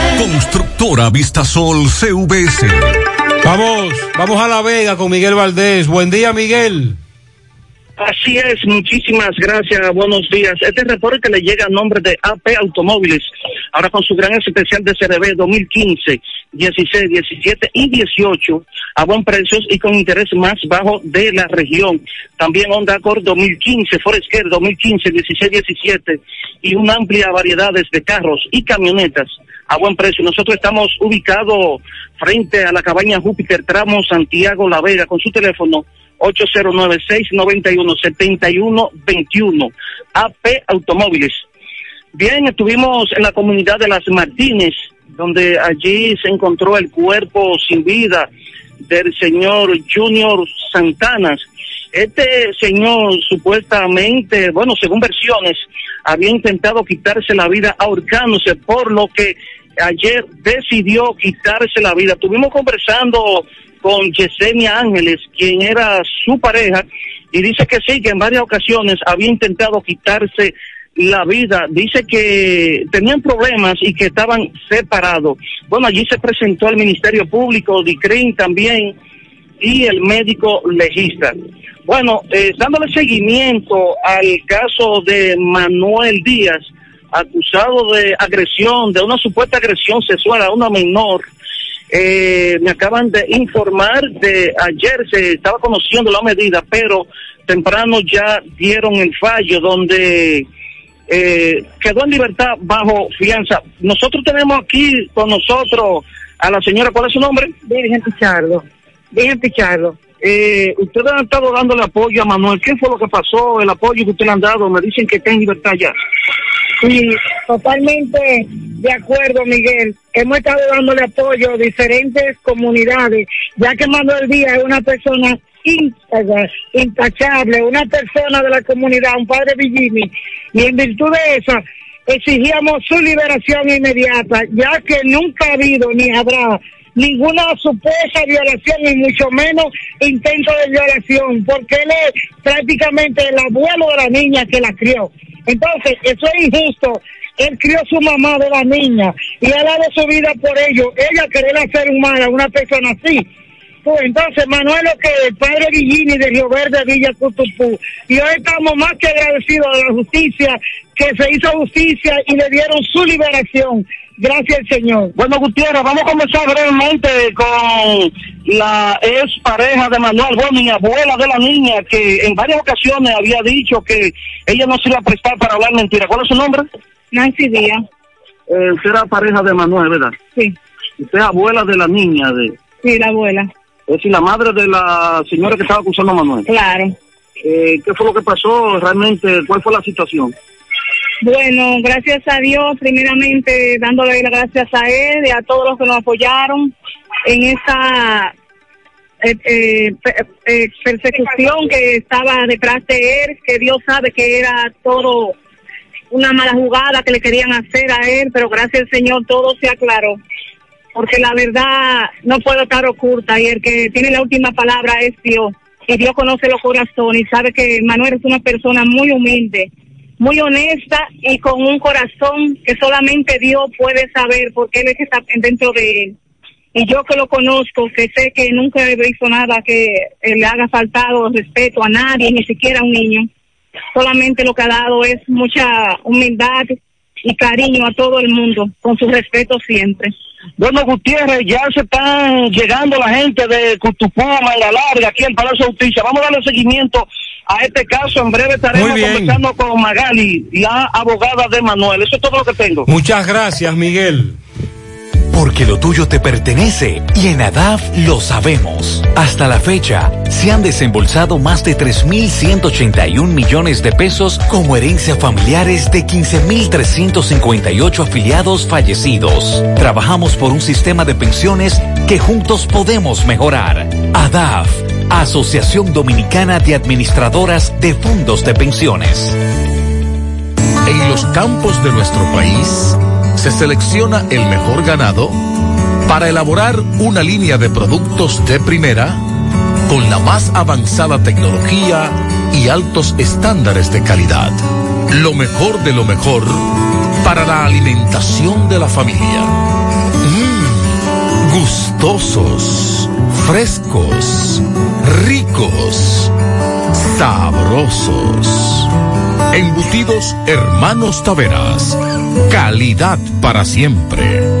Constructora Vistasol CVS. Vamos, vamos a La Vega con Miguel Valdés. Buen día, Miguel. Así es, muchísimas gracias, buenos días. Este reporte le llega a nombre de AP Automóviles, ahora con su gran especial de CRB 2015, 16, 17 y 18 a buen precios y con interés más bajo de la región. También Honda Accord 2015, Forest 2015, 16, 17 y una amplia variedad de carros y camionetas a buen precio. Nosotros estamos ubicados frente a la cabaña Júpiter, tramo Santiago La Vega, con su teléfono 809-691-7121. AP Automóviles. Bien, estuvimos en la comunidad de Las Martínez, donde allí se encontró el cuerpo sin vida del señor Junior Santanas. Este señor supuestamente, bueno, según versiones, había intentado quitarse la vida ahorcándose, por lo que ayer decidió quitarse la vida. Estuvimos conversando con Yesenia Ángeles, quien era su pareja, y dice que sí, que en varias ocasiones había intentado quitarse la vida. Dice que tenían problemas y que estaban separados. Bueno, allí se presentó el Ministerio Público, DICRIN también, y el médico legista. Bueno, eh, dándole seguimiento al caso de Manuel Díaz, acusado de agresión, de una supuesta agresión sexual a una menor, eh, me acaban de informar de ayer se estaba conociendo la medida, pero temprano ya dieron el fallo donde eh, quedó en libertad bajo fianza. Nosotros tenemos aquí con nosotros a la señora, ¿cuál es su nombre? Virgen Pichardo. Virgen Pichardo. Eh, ustedes han estado dándole apoyo a Manuel. ¿Qué fue lo que pasó? El apoyo que ustedes le han dado. Me dicen que está en libertad ya. Sí, totalmente de acuerdo, Miguel. Hemos estado dándole apoyo a diferentes comunidades, ya que Manuel Díaz es una persona íntegra, intachable, una persona de la comunidad, un padre Villini, y en virtud de eso exigíamos su liberación inmediata, ya que nunca ha habido ni habrá ninguna supuesta violación y mucho menos intento de violación, porque él es prácticamente el abuelo de la niña que la crió. Entonces, eso es injusto. Él crió a su mamá de la niña y ha dado su vida por ello. Ella querer hacer un mal a una persona así. Pues entonces, Manuel, lo que el padre Villini de Río Verde, Villa Cutupú, y hoy estamos más que agradecidos a la justicia, que se hizo justicia y le dieron su liberación. Gracias, Señor. Bueno, Gutiérrez, vamos a comenzar brevemente con la ex pareja de Manuel Gómez, abuela de la niña, que en varias ocasiones había dicho que ella no se iba a prestar para hablar mentira. ¿Cuál es su nombre? Nancy Díaz. Eh, usted era pareja de Manuel, ¿verdad? Sí. Usted es abuela de la niña, de, Sí, la abuela. es decir, la madre de la señora que estaba acusando a Manuel. Claro. Eh, ¿Qué fue lo que pasó realmente? ¿Cuál fue la situación? Bueno, gracias a Dios, primeramente dándole las gracias a él y a todos los que nos apoyaron en esta eh, eh, eh, persecución que estaba detrás de él, que Dios sabe que era todo una mala jugada que le querían hacer a él, pero gracias al Señor todo se aclaró. Porque la verdad no puede estar oculta y el que tiene la última palabra es Dios. Y Dios conoce los corazones y sabe que Manuel es una persona muy humilde, muy honesta y con un corazón que solamente Dios puede saber porque Él es que está dentro de él. Y yo que lo conozco, que sé que nunca he visto nada que eh, le haga faltado respeto a nadie, ni siquiera a un niño. Solamente lo que ha dado es mucha humildad y cariño a todo el mundo, con su respeto siempre. Bueno, Gutiérrez, ya se están llegando la gente de Cutupuma, la larga, aquí en Palacio de Justicia. Vamos a darle seguimiento a este caso. En breve estaremos conversando con Magali, la abogada de Manuel. Eso es todo lo que tengo. Muchas gracias, Miguel. Porque lo tuyo te pertenece y en ADAF lo sabemos. Hasta la fecha, se han desembolsado más de 3.181 millones de pesos como herencia familiares de 15.358 afiliados fallecidos. Trabajamos por un sistema de pensiones que juntos podemos mejorar. ADAF, Asociación Dominicana de Administradoras de Fondos de Pensiones. En los campos de nuestro país se selecciona el mejor ganado para elaborar una línea de productos de primera con la más avanzada tecnología y altos estándares de calidad. Lo mejor de lo mejor para la alimentación de la familia. Mm, gustosos, frescos, ricos, sabrosos. Embutidos Hermanos Taveras. Calidad para siempre.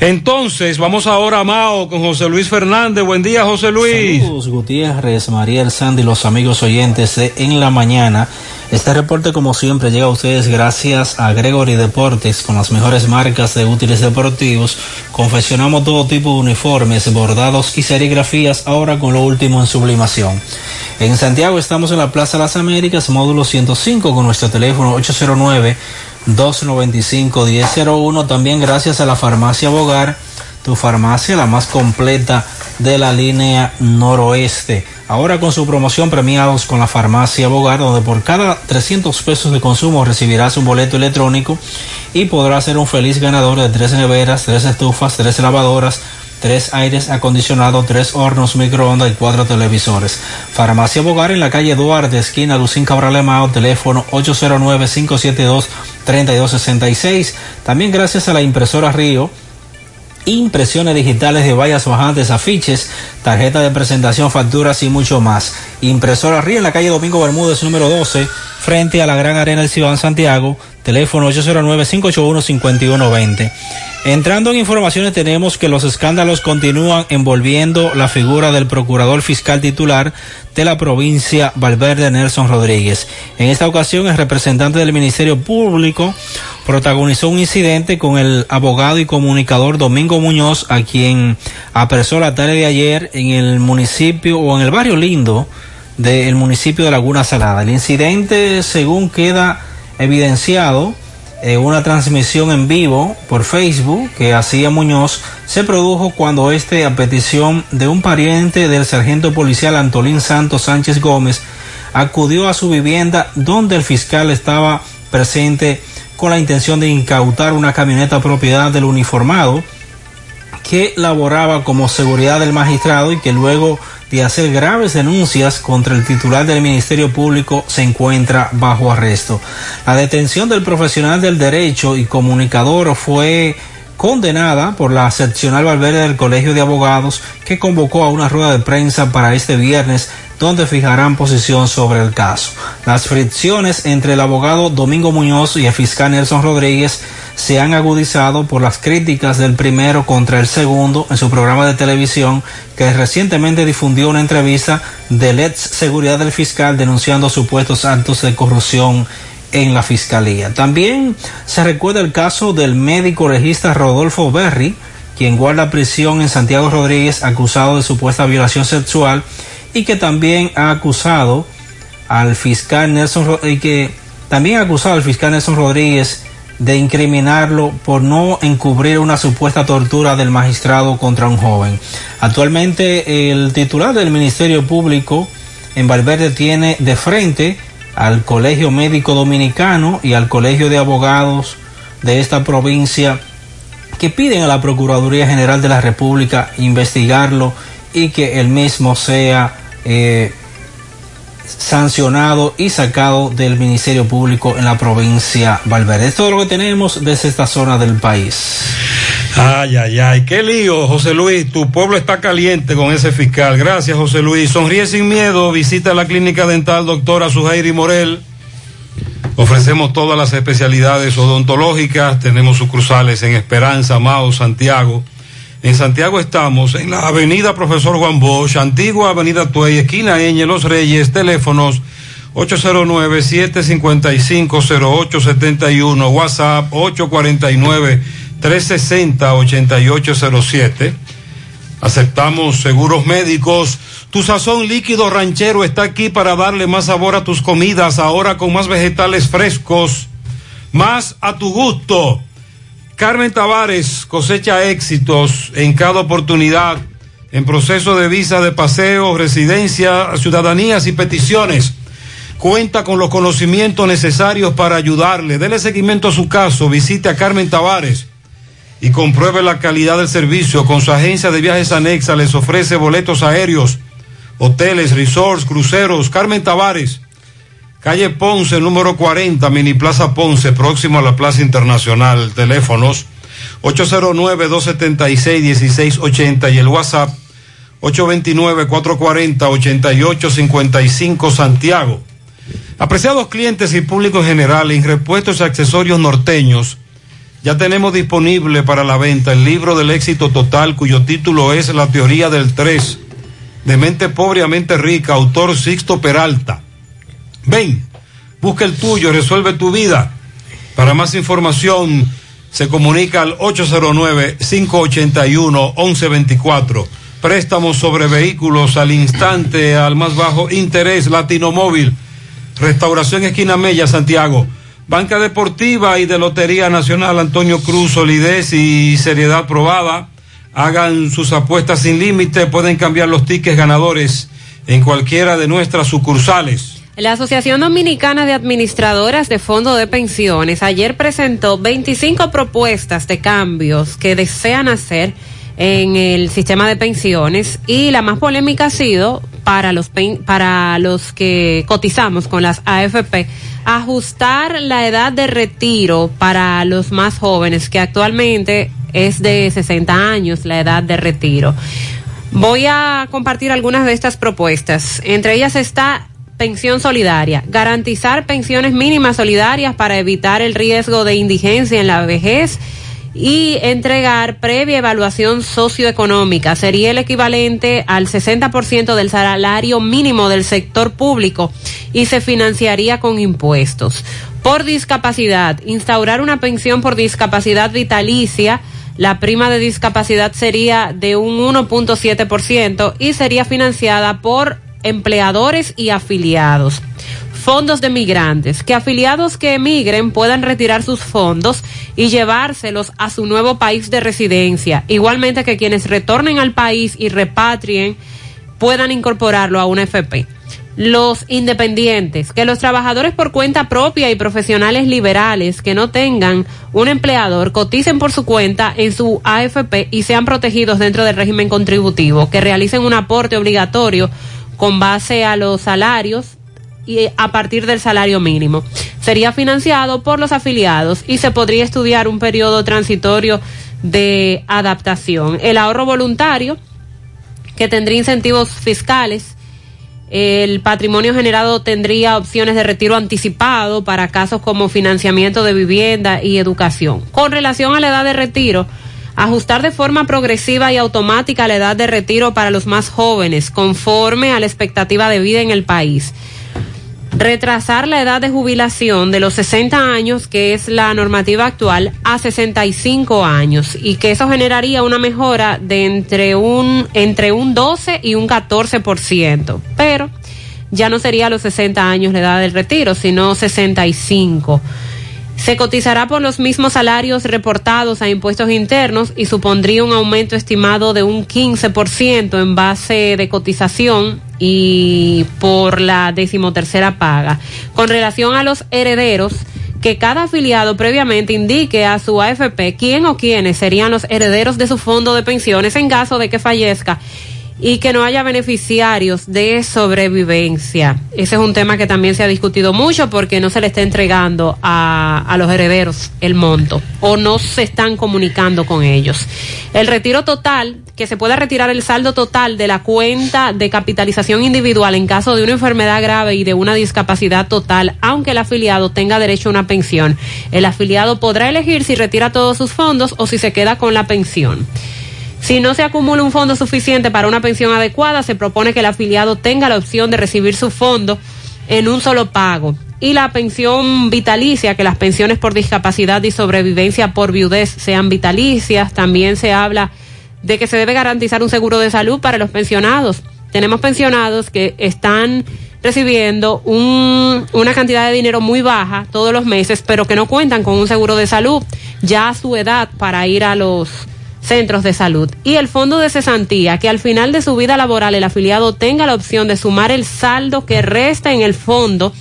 Entonces, vamos ahora a Mao con José Luis Fernández. Buen día, José Luis. Saludos, Gutiérrez, María El Sandy, los amigos oyentes de En la Mañana. Este reporte, como siempre, llega a ustedes gracias a Gregory Deportes, con las mejores marcas de útiles deportivos. Confeccionamos todo tipo de uniformes, bordados y serigrafías, ahora con lo último en sublimación. En Santiago estamos en la Plaza Las Américas, módulo 105, con nuestro teléfono 809 295-1001. También gracias a la farmacia Bogar, tu farmacia la más completa de la línea noroeste. Ahora con su promoción premiados con la farmacia Bogar, donde por cada 300 pesos de consumo recibirás un boleto electrónico y podrás ser un feliz ganador de tres neveras, tres estufas, tres lavadoras, tres aires acondicionados, tres hornos microondas y cuatro televisores. Farmacia Bogar en la calle Duarte, esquina Lucín Cabral Emao, teléfono 809-572-3266. También gracias a la impresora Río impresiones digitales de vallas bajantes, afiches, tarjeta de presentación, facturas y mucho más. Impresora Río en la calle Domingo Bermúdez número 12, frente a la Gran Arena del Ciudad Santiago, teléfono 809-581-5120. Entrando en informaciones tenemos que los escándalos continúan envolviendo la figura del procurador fiscal titular de la provincia Valverde Nelson Rodríguez. En esta ocasión el representante del Ministerio Público protagonizó un incidente con el abogado y comunicador Domingo Muñoz a quien apresó la tarde de ayer en el municipio o en el barrio lindo del municipio de Laguna Salada. El incidente según queda evidenciado eh, una transmisión en vivo por Facebook que hacía Muñoz se produjo cuando este, a petición de un pariente del sargento policial Antolín Santos Sánchez Gómez, acudió a su vivienda donde el fiscal estaba presente con la intención de incautar una camioneta propiedad del uniformado que laboraba como seguridad del magistrado y que luego de hacer graves denuncias contra el titular del Ministerio Público se encuentra bajo arresto. La detención del profesional del derecho y comunicador fue condenada por la seccional Valverde del Colegio de Abogados que convocó a una rueda de prensa para este viernes donde fijarán posición sobre el caso. Las fricciones entre el abogado Domingo Muñoz y el fiscal Nelson Rodríguez se han agudizado por las críticas del primero contra el segundo en su programa de televisión que recientemente difundió una entrevista del ex seguridad del fiscal denunciando supuestos actos de corrupción en la fiscalía. También se recuerda el caso del médico legista Rodolfo Berry, quien guarda prisión en Santiago Rodríguez acusado de supuesta violación sexual y que también ha acusado al fiscal Nelson y que también ha acusado al fiscal Nelson Rodríguez de incriminarlo por no encubrir una supuesta tortura del magistrado contra un joven. Actualmente el titular del Ministerio Público en Valverde tiene de frente al Colegio Médico Dominicano y al Colegio de Abogados de esta provincia que piden a la Procuraduría General de la República investigarlo y que el mismo sea eh, sancionado y sacado del Ministerio Público en la provincia Valverde. Es todo lo que tenemos desde esta zona del país. Ay, ay, ay, qué lío, José Luis. Tu pueblo está caliente con ese fiscal. Gracias, José Luis. Sonríe sin miedo. Visita la clínica dental doctora Sujairi Morel. Ofrecemos todas las especialidades odontológicas. Tenemos sucursales en Esperanza, Mao, Santiago. En Santiago estamos en la avenida Profesor Juan Bosch, antigua avenida Tuey, esquina Eñe, Los Reyes, teléfonos 809-755-0871, WhatsApp 849-360-8807. Aceptamos seguros médicos. Tu sazón líquido ranchero está aquí para darle más sabor a tus comidas, ahora con más vegetales frescos, más a tu gusto. Carmen Tavares cosecha éxitos en cada oportunidad en proceso de visa de paseo, residencia, ciudadanías y peticiones. Cuenta con los conocimientos necesarios para ayudarle. Dele seguimiento a su caso. Visite a Carmen Tavares y compruebe la calidad del servicio. Con su agencia de viajes anexa les ofrece boletos aéreos, hoteles, resorts, cruceros. Carmen Tavares Calle Ponce, número 40, Mini Plaza Ponce, próximo a la Plaza Internacional. Teléfonos 809-276-1680 y el WhatsApp 829-440-8855 Santiago. Apreciados clientes y público en general, en repuestos y accesorios norteños, ya tenemos disponible para la venta el libro del éxito total cuyo título es La teoría del 3, de mente pobre a mente rica, autor Sixto Peralta. Ven, busca el tuyo, resuelve tu vida. Para más información, se comunica al 809-581-1124. Préstamos sobre vehículos al instante, al más bajo interés, Latino Móvil. Restauración Esquina Mella, Santiago. Banca Deportiva y de Lotería Nacional Antonio Cruz, solidez y seriedad probada. Hagan sus apuestas sin límite, pueden cambiar los tickets ganadores en cualquiera de nuestras sucursales. La Asociación Dominicana de Administradoras de Fondo de Pensiones ayer presentó 25 propuestas de cambios que desean hacer en el sistema de pensiones y la más polémica ha sido para los para los que cotizamos con las AFP ajustar la edad de retiro para los más jóvenes que actualmente es de 60 años la edad de retiro. Voy a compartir algunas de estas propuestas. Entre ellas está pensión solidaria, garantizar pensiones mínimas solidarias para evitar el riesgo de indigencia en la vejez y entregar previa evaluación socioeconómica. Sería el equivalente al 60% del salario mínimo del sector público y se financiaría con impuestos. Por discapacidad, instaurar una pensión por discapacidad vitalicia. La prima de discapacidad sería de un 1.7% y sería financiada por empleadores y afiliados fondos de migrantes, que afiliados que emigren puedan retirar sus fondos y llevárselos a su nuevo país de residencia. Igualmente que quienes retornen al país y repatrien puedan incorporarlo a una FP. Los independientes, que los trabajadores por cuenta propia y profesionales liberales que no tengan un empleador coticen por su cuenta en su AFP y sean protegidos dentro del régimen contributivo, que realicen un aporte obligatorio con base a los salarios y a partir del salario mínimo. Sería financiado por los afiliados y se podría estudiar un periodo transitorio de adaptación. El ahorro voluntario, que tendría incentivos fiscales, el patrimonio generado tendría opciones de retiro anticipado para casos como financiamiento de vivienda y educación. Con relación a la edad de retiro, ajustar de forma progresiva y automática la edad de retiro para los más jóvenes, conforme a la expectativa de vida en el país retrasar la edad de jubilación de los 60 años, que es la normativa actual, a 65 años y que eso generaría una mejora de entre un, entre un 12 y un 14%. Pero ya no sería los 60 años la edad del retiro, sino 65. Se cotizará por los mismos salarios reportados a impuestos internos y supondría un aumento estimado de un 15% en base de cotización y por la decimotercera paga. Con relación a los herederos, que cada afiliado previamente indique a su AFP quién o quiénes serían los herederos de su fondo de pensiones en caso de que fallezca y que no haya beneficiarios de sobrevivencia. Ese es un tema que también se ha discutido mucho porque no se le está entregando a, a, los herederos el monto o no se están comunicando con ellos. El retiro total, que se pueda retirar el saldo total de la cuenta de capitalización individual en caso de una enfermedad grave y de una discapacidad total, aunque el afiliado tenga derecho a una pensión. El afiliado podrá elegir si retira todos sus fondos o si se queda con la pensión. Si no se acumula un fondo suficiente para una pensión adecuada, se propone que el afiliado tenga la opción de recibir su fondo en un solo pago. Y la pensión vitalicia, que las pensiones por discapacidad y sobrevivencia por viudez sean vitalicias. También se habla de que se debe garantizar un seguro de salud para los pensionados. Tenemos pensionados que están recibiendo un, una cantidad de dinero muy baja todos los meses, pero que no cuentan con un seguro de salud ya a su edad para ir a los centros de salud y el fondo de cesantía que al final de su vida laboral el afiliado tenga la opción de sumar el saldo que resta en el fondo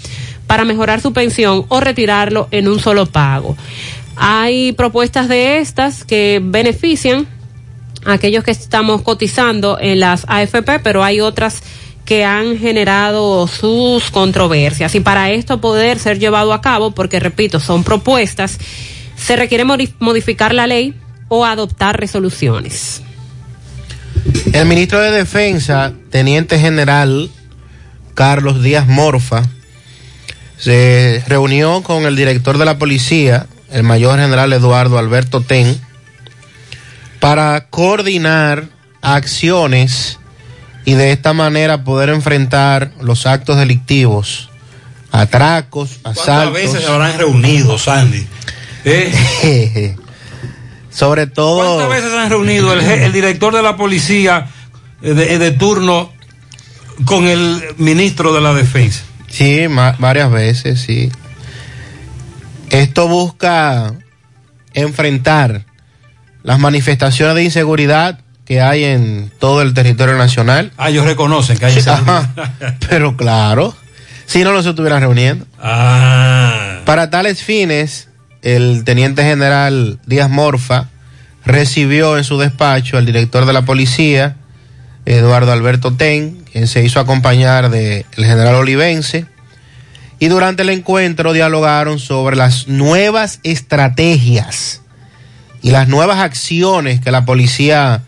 para mejorar su pensión o retirarlo en un solo pago. Hay propuestas de estas que benefician a aquellos que estamos cotizando en las AFP, pero hay otras que han generado sus controversias. Y para esto poder ser llevado a cabo, porque repito, son propuestas, se requiere modificar la ley o adoptar resoluciones. El ministro de Defensa, Teniente General Carlos Díaz Morfa, se reunió con el director de la policía, el mayor general Eduardo Alberto Ten, para coordinar acciones y de esta manera poder enfrentar los actos delictivos, atracos, asaltos. ¿Cuántas veces se habrán reunido, Sandy? ¿Eh? Sobre todo. ¿Cuántas veces han reunido el, el director de la policía eh, de, de, turno con el ministro de la defensa? Sí, varias veces, sí. Esto busca enfrentar las manifestaciones de inseguridad que hay en todo el territorio nacional. Ah, ellos reconocen que hay Ajá, pero claro, si no, no se estuvieran reuniendo. Ah. Para tales fines, el teniente general Díaz Morfa recibió en su despacho al director de la policía, Eduardo Alberto Ten, quien se hizo acompañar del general Olivense, y durante el encuentro dialogaron sobre las nuevas estrategias y las nuevas acciones que la policía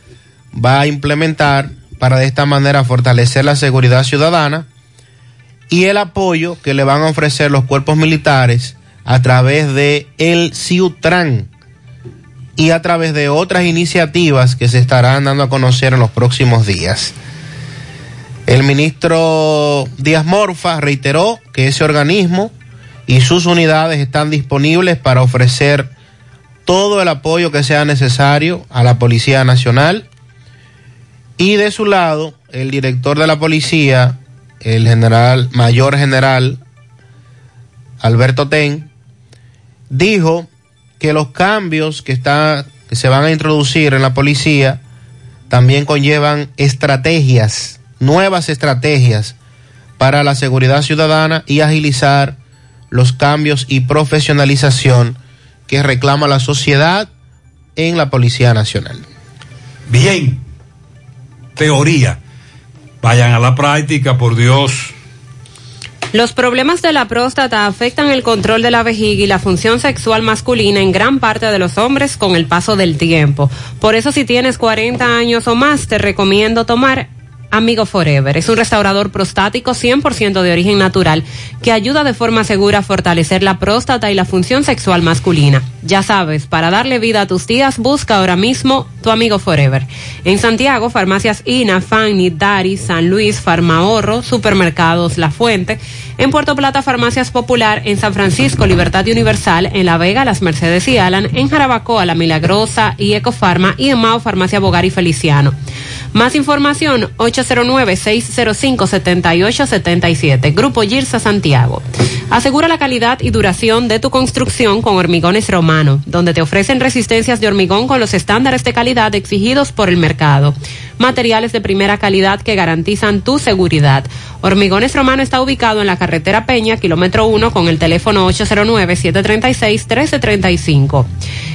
va a implementar para de esta manera fortalecer la seguridad ciudadana y el apoyo que le van a ofrecer los cuerpos militares a través de el CIUTRAN y a través de otras iniciativas que se estarán dando a conocer en los próximos días. El ministro Díaz Morfa reiteró que ese organismo y sus unidades están disponibles para ofrecer todo el apoyo que sea necesario a la Policía Nacional. Y de su lado, el director de la policía, el general, mayor general Alberto Ten, dijo que los cambios que, está, que se van a introducir en la policía también conllevan estrategias, nuevas estrategias para la seguridad ciudadana y agilizar los cambios y profesionalización que reclama la sociedad en la Policía Nacional. Bien, teoría. Vayan a la práctica, por Dios. Los problemas de la próstata afectan el control de la vejiga y la función sexual masculina en gran parte de los hombres con el paso del tiempo. Por eso si tienes 40 años o más, te recomiendo tomar Amigo Forever. Es un restaurador prostático 100% de origen natural que ayuda de forma segura a fortalecer la próstata y la función sexual masculina. Ya sabes, para darle vida a tus días, busca ahora mismo tu Amigo Forever. En Santiago, farmacias INA, Fanny, Dari, San Luis, Farmahorro, supermercados La Fuente. En Puerto Plata, Farmacias Popular. En San Francisco, Libertad Universal. En La Vega, Las Mercedes y Alan. En Jarabacoa, La Milagrosa y Ecofarma. Y en Mao, Farmacia Bogar y Feliciano. Más información, 809-605-7877. Grupo Girsa Santiago. Asegura la calidad y duración de tu construcción con Hormigones Romano, donde te ofrecen resistencias de hormigón con los estándares de calidad exigidos por el mercado. Materiales de primera calidad que garantizan tu seguridad. Hormigones Romano está ubicado en la carretera Peña, kilómetro 1, con el teléfono 809-736-1335.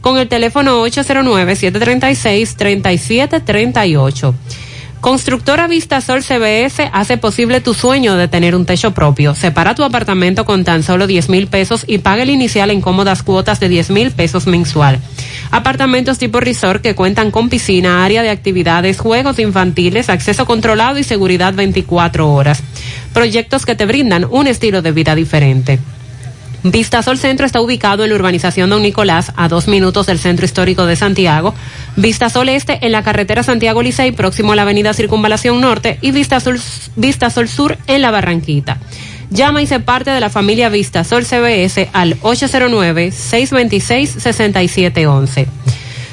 con el teléfono 809-736-3738. Constructora Vistasol CBS hace posible tu sueño de tener un techo propio. Separa tu apartamento con tan solo 10 mil pesos y paga el inicial en cómodas cuotas de 10 mil pesos mensual. Apartamentos tipo resort que cuentan con piscina, área de actividades, juegos infantiles, acceso controlado y seguridad 24 horas. Proyectos que te brindan un estilo de vida diferente. Vistasol Centro está ubicado en la urbanización Don Nicolás, a dos minutos del centro histórico de Santiago. Vistasol Este en la carretera Santiago Licey, próximo a la avenida Circunvalación Norte. Y Vistasol, Vistasol Sur en la Barranquita. Llama y se parte de la familia Vistasol CBS al 809-626-6711.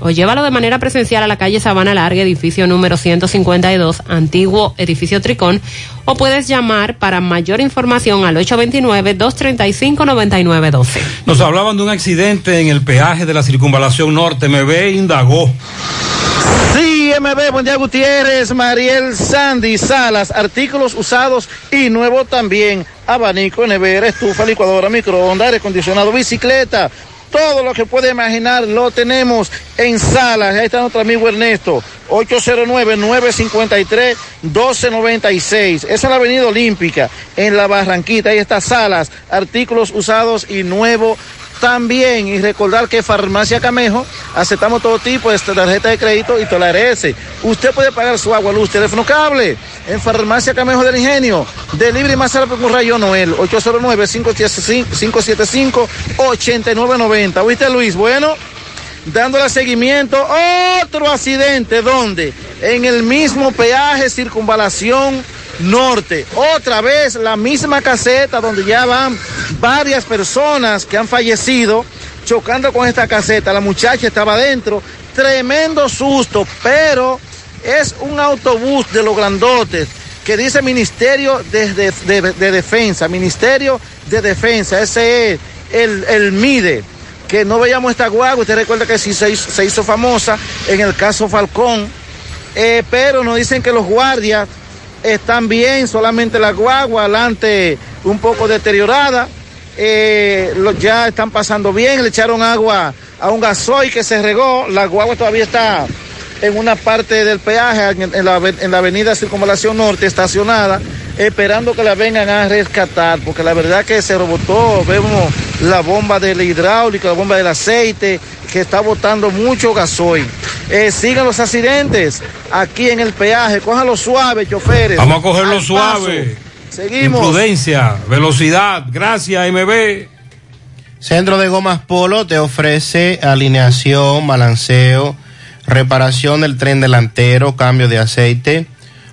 o llévalo de manera presencial a la calle Sabana Larga, edificio número 152, antiguo edificio Tricón, o puedes llamar para mayor información al 829-235-9912. Nos hablaban de un accidente en el peaje de la circunvalación norte. MB indagó. Sí, MB, buen día Gutiérrez, Mariel Sandy Salas, artículos usados y nuevo también, abanico, nevera, estufa, licuadora, microondas, aire acondicionado, bicicleta, Todo lo que puede imaginar lo tenemos en Salas. Ahí está nuestro amigo Ernesto. 809-953-1296. Esa es la Avenida Olímpica, en la Barranquita. Ahí está Salas, artículos usados y nuevos también. Y recordar que Farmacia Camejo aceptamos todo tipo de tarjeta de crédito y ese. Usted puede pagar su agua, luz, teléfono, cable en Farmacia Camejo del Ingenio. Delivery más rápido con Rayo Noel. 809-575-8990. ¿Oíste, Luis? Bueno dándole seguimiento, otro accidente, ¿dónde? En el mismo peaje circunvalación norte. Otra vez la misma caseta donde ya van varias personas que han fallecido chocando con esta caseta. La muchacha estaba adentro, tremendo susto, pero es un autobús de los grandotes que dice Ministerio de, Defensa, Ministerio de Defensa, ese es el, el MIDE que no veíamos esta guagua. Usted recuerda que sí se hizo, famosa en el caso Falcón, eh, pero nos dicen que los guardias están bien, solamente la guagua adelante un poco deteriorada. Eh, ya están pasando bien, le echaron agua a un gasoil que se regó, la guagua todavía está en una parte del peaje, en, la, en la avenida Circunvalación Norte, estacionada, esperando que la vengan a rescatar, porque la verdad que se rebotó, vemos la bomba de la hidráulica, la bomba del aceite, que está botando mucho gasoil. Eh, sigan los accidentes aquí en el peaje, cójanlo suave, choferes. Vamos a cogerlo suave. Seguimos. Prudencia, velocidad, gracias MB. Centro de Gomas Polo te ofrece alineación, balanceo, reparación del tren delantero, cambio de aceite,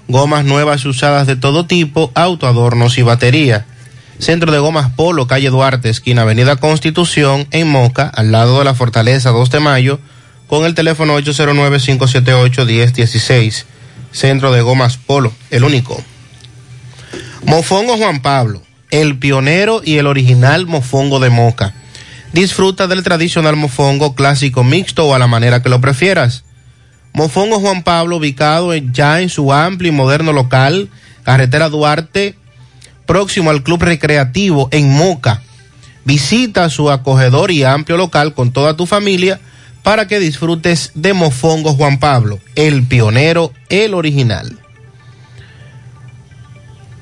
gomas nuevas y usadas de todo tipo, autoadornos y batería. Centro de Gomas Polo, calle Duarte, esquina Avenida Constitución, en Moca, al lado de la Fortaleza 2 de Mayo, con el teléfono 809-578-1016. Centro de Gomas Polo, el único. Mofongo Juan Pablo, el pionero y el original mofongo de Moca. Disfruta del tradicional mofongo clásico mixto o a la manera que lo prefieras. Mofongo Juan Pablo, ubicado ya en su amplio y moderno local, carretera Duarte, próximo al Club Recreativo en Moca. Visita su acogedor y amplio local con toda tu familia para que disfrutes de Mofongo Juan Pablo, el pionero, el original.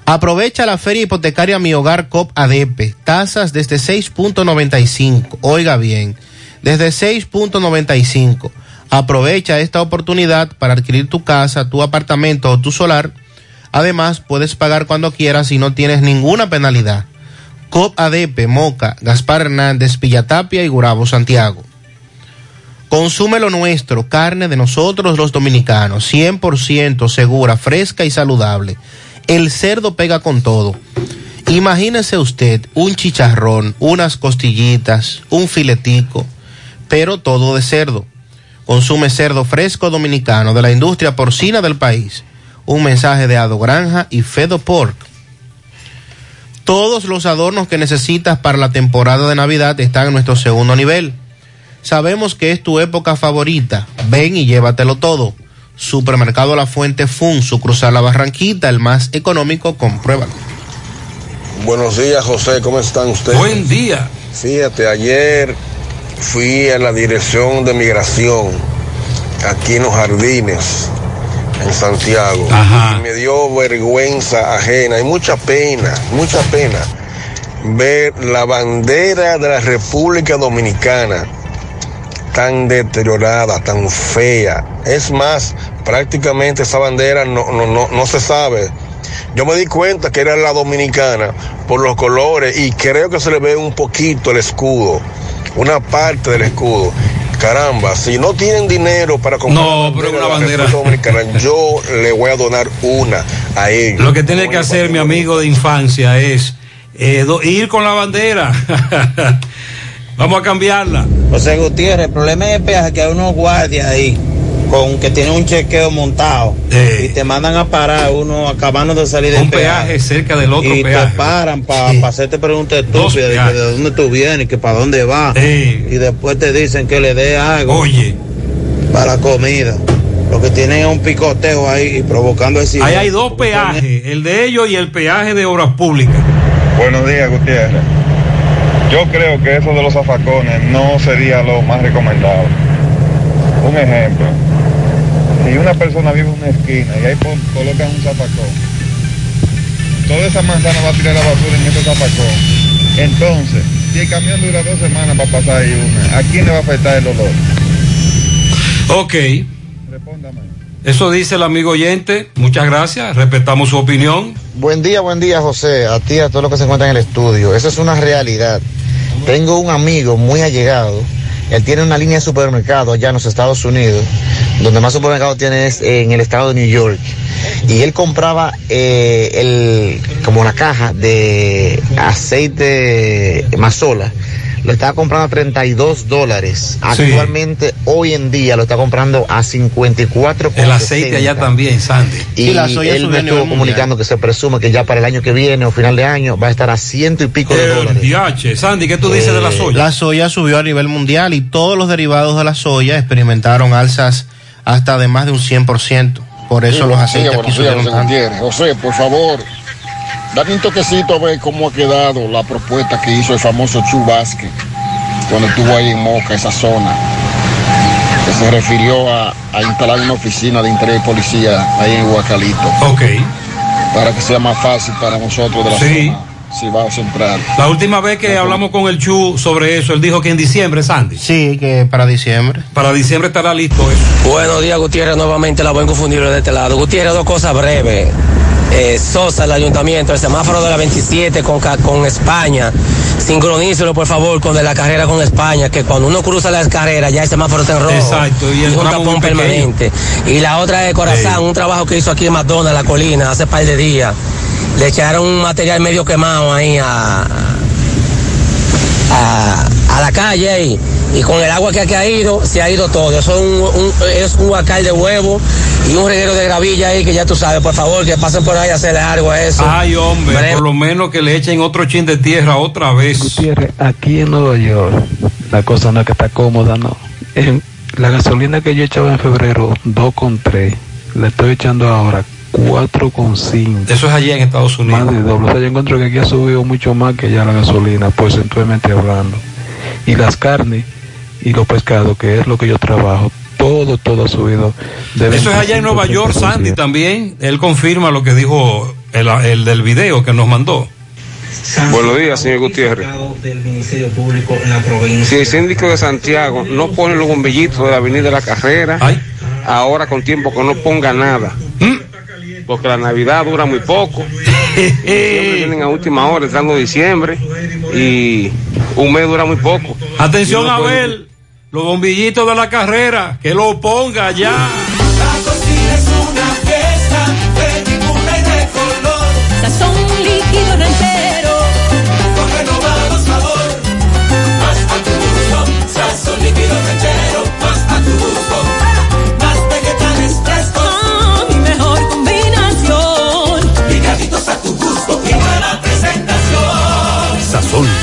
Aprovecha la feria hipotecaria Mi Hogar COP ADP. Tasas desde 6.95. Oiga bien, desde 6.95. Aprovecha esta oportunidad para adquirir tu casa, tu apartamento o tu solar Además, puedes pagar cuando quieras y no tienes ninguna penalidad. COP ADP, Moca, Gaspar Hernández, Pillatapia y Gurabo, Santiago. Consume lo nuestro, carne de nosotros los dominicanos, 100% segura, fresca y saludable. El cerdo pega con todo. Imagínese usted un chicharrón, unas costillitas, un filetico, pero todo de cerdo. Consume cerdo fresco dominicano de la industria porcina del país un mensaje de Ado Granja y Fedo Pork. Todos los adornos que necesitas para la temporada de Navidad están en nuestro segundo nivel. Sabemos que es tu época favorita. Ven y llévatelo todo. Supermercado La Fuente Fun, su cruzar la Barranquita, el más económico, compruébalo. Buenos días, José, ¿cómo están ustedes? Buen día. Fíjate, ayer fui a la dirección de migración, aquí en los jardines, en Santiago. Y me dio vergüenza ajena y mucha pena, mucha pena ver la bandera de la República Dominicana tan deteriorada, tan fea. Es más, prácticamente esa bandera no, no, no, no se sabe. Yo me di cuenta que era la dominicana por los colores y creo que se le ve un poquito el escudo, una parte del escudo caramba, si no tienen dinero para comprar no, pero una bandera dominicana, yo le voy a donar una a ellos. Lo que tiene que hacer mi amigo de infancia es eh, ir con la bandera. Vamos a cambiarla. José Gutiérrez, el problema es el peaje que hay unos guardias ahí con que tienen un chequeo montado y te mandan a parar uno acabando de salir del un peaje, cerca del otro y te paran para hacerte preguntas estúpidas de, de, dónde tú vienes, que para dónde vas y después te dicen que le dé algo Oye. para la comida. Lo que tienen es un picoteo ahí y provocando ese. Ahí hay dos peajes, el de ellos y el peaje de obras públicas. Buenos días, Gutiérrez. Yo creo que eso de los zafacones no sería lo más recomendado. Un ejemplo, si una persona vive en una esquina y ahí pon- colocan un zafacón, toda esa manzana va a tirar la basura en ese zafacón. Entonces, si el camión dura dos semanas para pasar ahí una, ¿a quién le va a afectar el olor? Ok. Eso dice el amigo oyente. Muchas gracias. Respetamos su opinión. Buen día, buen día, José. A ti, a todos los que se encuentran en el estudio. Eso es una realidad. Tengo un amigo muy allegado. Él tiene una línea de supermercados allá en los Estados Unidos. Donde más supermercados tiene es en el estado de New York. Y él compraba eh, el, como una caja de aceite mazola. Lo estaba comprando a 32 dólares. Actualmente, hoy en día, lo está comprando a 54 El aceite allá también, Sandy. y, él me estuvo comunicando que se presume que ya para el año que viene o final de año va a estar a ciento y pico de dólares. DH. Sandy, ¿qué tú dices de la soya? La soya subió a nivel mundial y todos los derivados de la soya experimentaron alzas hasta de más de un 100%. Por eso Sí, los aceites aquí subieron tanto. José, por favor, dame un toquecito a ver cómo ha quedado la propuesta que hizo el famoso Chu Vázquez cuando estuvo ahí en Moca, esa zona, que se refirió a, a instalar una oficina de interés de policía ahí en Huacalito. Ok. Para que sea más fácil para nosotros de la Sí. zona Cibao Central. La última vez que hablamos con el Chu sobre eso, él dijo que en diciembre, Sandy. Sí, que para diciembre. Para diciembre estará listo eso. Buenos días, Gutiérrez, nuevamente la buen confundible de este lado. Gutiérrez, dos cosas breves. Eh, Sosa, el ayuntamiento, el semáforo de la 27 con, con España. Sincronícelo, por favor, con de la carrera con España, que cuando uno cruza la carrera ya el semáforo está en rojo. Exacto, y el un tramo tapón pequeño. permanente. Y la otra es Corazán, un trabajo que hizo aquí en Madonna, la colina, hace par de días. Le echaron un material medio quemado ahí a, a, a la calle ahí. Y con el agua que ha caído, se ha ido todo. Eso es un, un- es un huacal de huevo y un reguero de gravilla ahí que ya tú sabes. Por favor, que pasen por ahí a hacerle algo a eso. Ay, hombre, Breve. por lo menos que le echen otro chin de tierra otra vez. Gutiérrez, aquí en Nueva York, la cosa no es que está cómoda, no. En la gasolina que yo echaba en febrero, 2,3, le estoy echando ahora 4,5. Eso es allá en Estados Unidos. Más de doble. O sea, yo encuentro que aquí ha subido mucho más que ya la gasolina, porcentualmente hablando. Y las carnes y los pescados, que es lo que yo trabajo, todo, todo ha subido. de Eso es allá en Nueva York, 25%. Sandy también. Él confirma lo que dijo el, el del video que nos mandó. Buenos días, señor Gutiérrez. Si el síndico de Santiago no pone los bombillitos de la Avenida de la Carrera, ahora con tiempo que no ponga nada. Porque la Navidad dura muy poco. Siempre vienen a última hora, entrando diciembre, y un mes dura muy poco. Atención no a puede- ver, los bombillitos de la carrera, que lo ponga ya.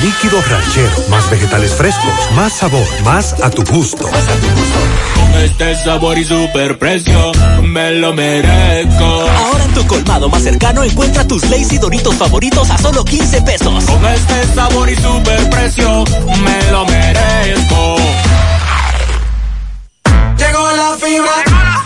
Líquido ranchero, más vegetales frescos, más sabor, más a tu gusto. Con este sabor y super precio, me lo merezco. Ahora en tu colmado más cercano encuentra tus Lazy Doritos favoritos a solo 15 pesos. Con este sabor y super precio, me lo merezco. Llegó la fibra,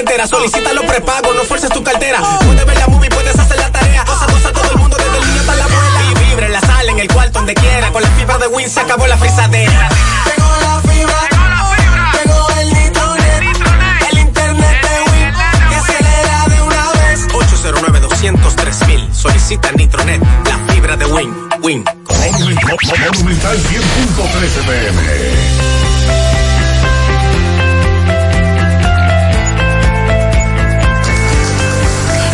entera. Solicita los prepagos, no fuerces tu cartera. Puedes ver la movie, puedes hacer la tarea. Cosa, cosa, todo el mundo, desde el niño hasta la abuela. Y vibra en la sala, en el cuarto, donde quiera. Con la fibra de Win se acabó la frisadera. Llegó la fibra, llegó el nitronet, el internet de Win que acelera de una vez. 809 203 mil. Solicita Nitronet, la fibra de Win. Win. Monumental 100.13 pm.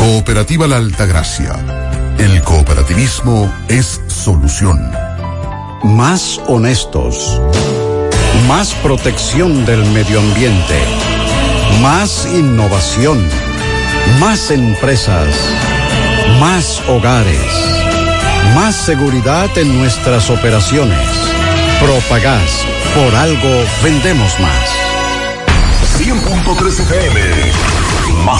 Cooperativa La Altagracia. El cooperativismo es solución. Más honestos. Más protección del medio ambiente. Más innovación. Más empresas. Más hogares. Más seguridad en nuestras operaciones. Propagás. Por algo vendemos más. 100.3 FM. Más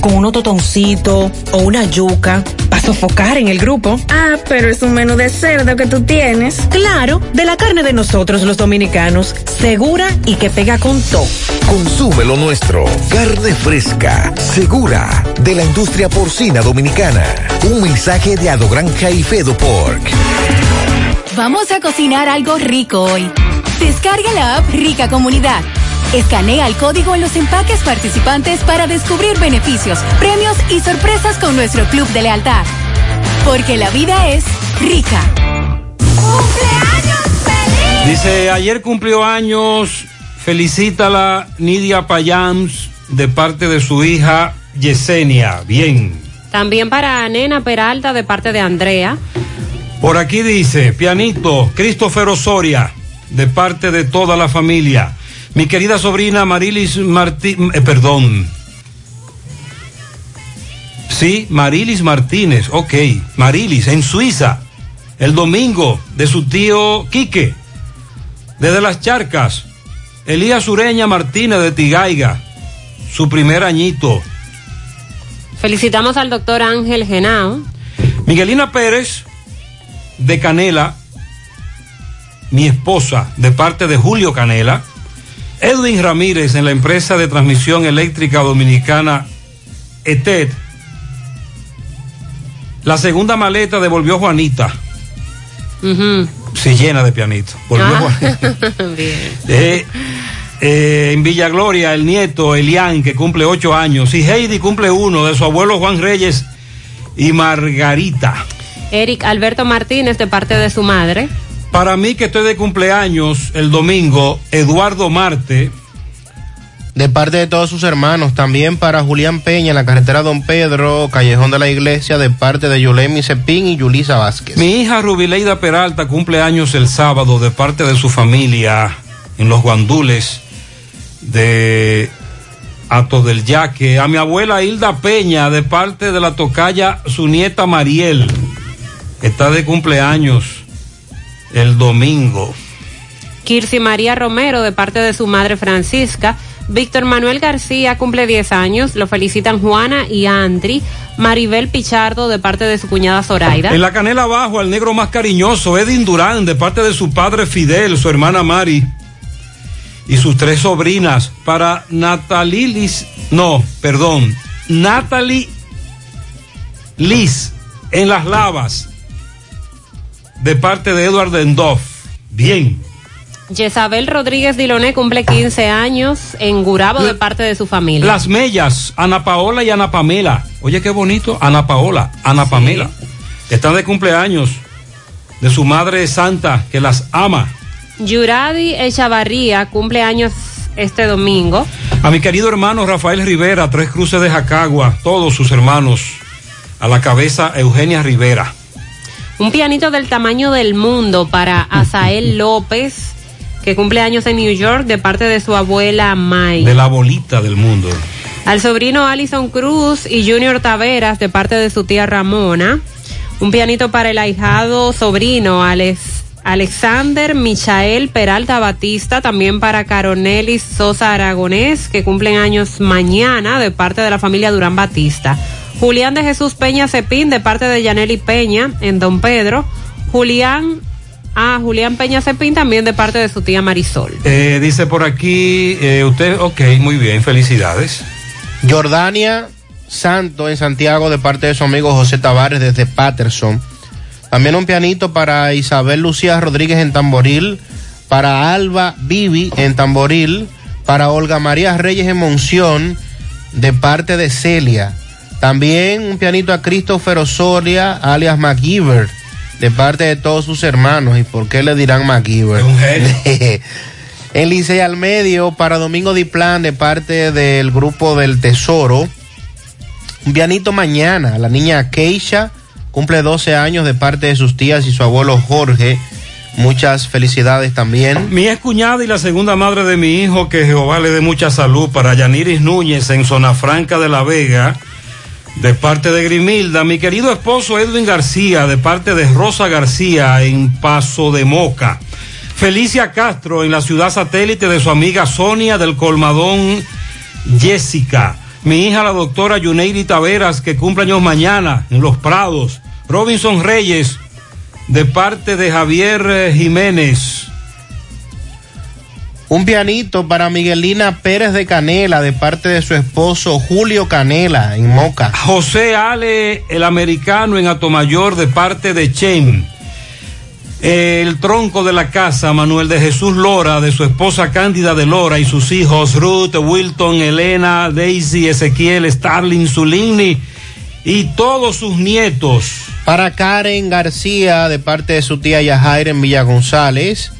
con unos totoncitos o una yuca, para sofocar en el grupo. Ah, pero es un menú de cerdo que tú tienes. Claro, de la carne de nosotros los dominicanos, segura y que pega con todo. Consume lo nuestro. Carne fresca, segura, de la industria porcina dominicana. Un mensaje de Ado Granja y Fedo Pork. Vamos a cocinar algo rico hoy. Descarga la app Rica Comunidad. Escanea el código en los empaques participantes para descubrir beneficios, premios y sorpresas con nuestro club de lealtad. Porque la vida es rica. Dice, ayer cumplió años, felicítala Nidia Payams de parte de su hija Yesenia. Bien. También para Nena Peralta de parte de Andrea. Por aquí dice, pianito, Christopher Osoria, de parte de toda la familia. Mi querida sobrina Marilis Martínez, eh, perdón. Sí, Marilis Martínez, ok. Marilis, en Suiza, el domingo, de su tío Quique, desde las charcas. Elías Ureña Martínez de Tigaiga, su primer añito. Felicitamos al doctor Ángel Genao. Miguelina Pérez, de Canela, mi esposa, de parte de Julio Canela. Edwin Ramírez en la empresa de transmisión eléctrica dominicana ETED. La segunda maleta devolvió Juanita. Sí, llena de pianito. Volvió Ah, Juanita. Bien. Eh, eh, en Villa Gloria, el nieto Elian, que cumple ocho años, y Heidi cumple uno de su abuelo Juan Reyes y Margarita. Eric Alberto Martínez de parte de su madre. Para mí que estoy de cumpleaños el domingo, Eduardo Marte. De parte de todos sus hermanos, también para Julián Peña en la carretera Don Pedro, Callejón de la Iglesia, de parte de Yulemi Cepín y Yulisa Vázquez. Mi hija Rubileida Peralta cumple años el sábado de parte de su familia en los guandules de Ato del Yaque. A mi abuela Hilda Peña de parte de la tocaya su nieta Mariel. Está de cumpleaños el domingo. Kirsi María Romero de parte de su madre Francisca. Víctor Manuel García cumple 10 años. Lo felicitan Juana y Andri. Maribel Pichardo de parte de su cuñada Zoraida. En la canela abajo, al negro más cariñoso, Edin Durán, de parte de su padre Fidel, su hermana Mari y sus tres sobrinas. Para Natalie Liz, no, perdón, Natalie Liz, en las lavas, de parte de Edward Endoff. Bien. Yesabel Rodríguez Diloné cumple 15 años en Gurabo de parte de su familia. Las Mellas, Ana Paola y Ana Pamela. Oye, qué bonito. Ana Paola, Ana Pamela. Están de cumpleaños de su madre santa, que las ama. Yuradi Echavarría cumple años este domingo. A mi querido hermano Rafael Rivera, Tres Cruces de Jacagua, todos sus hermanos. A la cabeza Eugenia Rivera. Un pianito del tamaño del mundo para Asael López, que cumple años en New York de parte de su abuela May. De la bolita del mundo. Al sobrino Alison Cruz y Junior Taveras de parte de su tía Ramona. Un pianito para el ahijado sobrino Alex, Alexander Michael Peralta Batista, también para Caronelis Sosa Aragonés, que cumplen años mañana de parte de la familia Durán Batista. Julián de Jesús Peña Cepín, de parte de Yaneli Peña, en Don Pedro. Julián Ah, Julián Peña Cepín también de parte de su tía Marisol. Eh, dice por aquí, eh, usted, ok, muy bien, felicidades. Jordania Santo en Santiago de parte de su amigo José Tavares desde Patterson. También un pianito para Isabel Lucía Rodríguez en Tamboril, para Alba Vivi en Tamboril, para Olga María Reyes en Monción de parte de Celia. También un pianito a Christopher Osoria, alias MacGyver, de parte de todos sus hermanos. ¿Y por qué le dirán MacGyver? en Licey al medio, para Domingo Diplán, de parte del grupo del Tesoro. Un pianito mañana, la niña Keisha cumple 12 años de parte de sus tías y su abuelo Jorge. Muchas felicidades también. Mi ex cuñada y la segunda madre de mi hijo, que Jehová le dé mucha salud, para Yaniris Núñez en Zona Franca de La Vega, de parte de Grimilda. Mi querido esposo Edwin García, de parte de Rosa García en Paso de Moca. Felicia Castro en la ciudad satélite de su amiga Sonia del Colmadón Jessica. Mi hija, la doctora Yuneiri Taveras, que cumple años mañana en Los Prados. Robinson Reyes, de parte de Javier eh, Jiménez. Un pianito para Miguelina Pérez de Canela, de parte de su esposo Julio Canela, en Moca. José Ale, el americano en Atomayor, de parte de Chen. El tronco de la casa, Manuel de Jesús Lora, de su esposa Cándida de Lora y sus hijos Ruth, Wilton, Elena, Daisy, Ezequiel, Starling, Zulini y todos sus nietos. Para Karen García, de parte de su tía Yajaira en Villa González.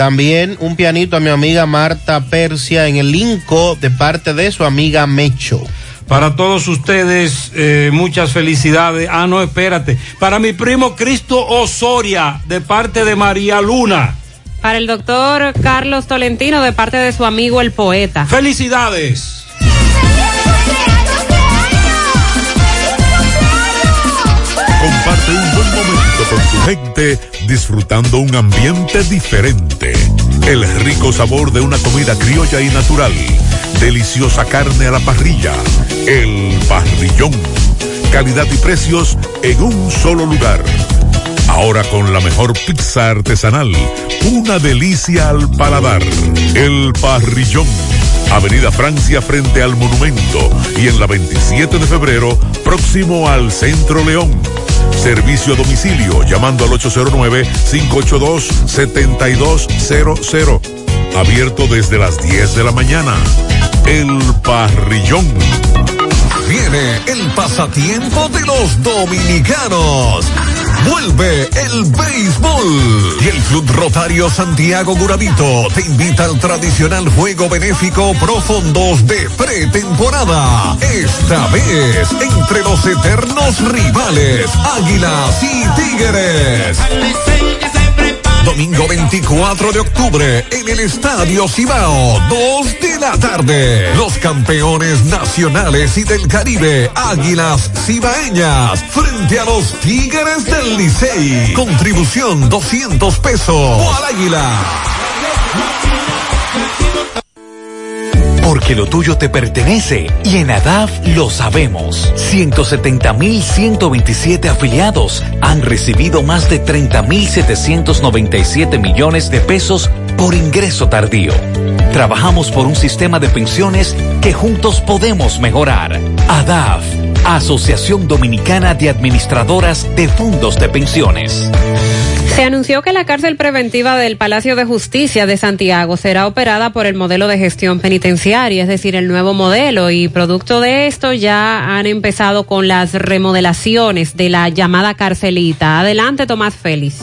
También un pianito a mi amiga Marta Persia en el Inco, de parte de su amiga Mecho. Para todos ustedes, eh, muchas felicidades. Ah, no, espérate. Para mi primo Cristo Osoria, de parte de María Luna. Para el doctor Carlos Tolentino, de parte de su amigo el poeta. Felicidades. Comparte un buen momento con tu gente disfrutando un ambiente diferente. El rico sabor de una comida criolla y natural. Deliciosa carne a la parrilla. El parrillón. Calidad y precios en un solo lugar. Ahora con la mejor pizza artesanal. Una delicia al paladar. El parrillón. Avenida Francia frente al monumento y en la 27 de febrero próximo al Centro León. Servicio a domicilio llamando al 809-582-7200. Abierto desde las 10 de la mañana. El Parrillón. Viene el pasatiempo de los dominicanos. Vuelve el béisbol. Y el Club Rotario Santiago Guravito te invita al tradicional juego benéfico Profondos de pretemporada. Esta vez entre los eternos rivales, Águilas y Tigres. Domingo 24 de octubre en el Estadio Cibao, 2 de la tarde. Los campeones nacionales y del Caribe, Águilas Cibaeñas, frente a los Tigres del Licey. Contribución 200 pesos. Al Águila. Porque lo tuyo te pertenece y en ADAF lo sabemos. 170.127 afiliados han recibido más de 30.797 millones de pesos por ingreso tardío. Trabajamos por un sistema de pensiones que juntos podemos mejorar. ADAF, Asociación Dominicana de Administradoras de Fondos de Pensiones. Se anunció que la cárcel preventiva del Palacio de Justicia de Santiago será operada por el modelo de gestión penitenciaria, es decir, el nuevo modelo, y producto de esto ya han empezado con las remodelaciones de la llamada carcelita. Adelante, Tomás Félix.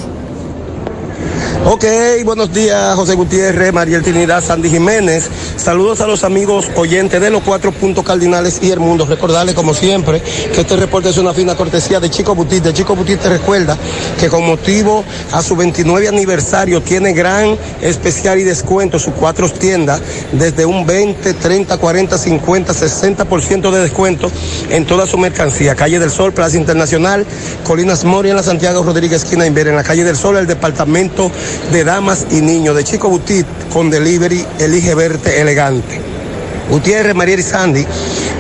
Ok, buenos días, José Gutiérrez, Mariel Trinidad, Sandy Jiménez. Saludos a los amigos oyentes de los cuatro puntos cardinales y el mundo. Recordarles, como siempre, que este reporte es una fina cortesía de Chico Butit. De Chico Butit te recuerda que con motivo a su 29 aniversario tiene gran especial y descuento, sus cuatro tiendas, desde un 20, 30, 40, 50, 60% de descuento en toda su mercancía. Calle del Sol, Plaza Internacional, Colinas Mori en la Santiago Rodríguez, esquina Inver, en la calle del Sol, el departamento de damas y niños de Chico Butit con delivery Elige Verte Elegante. Gutiérrez, María y Sandy,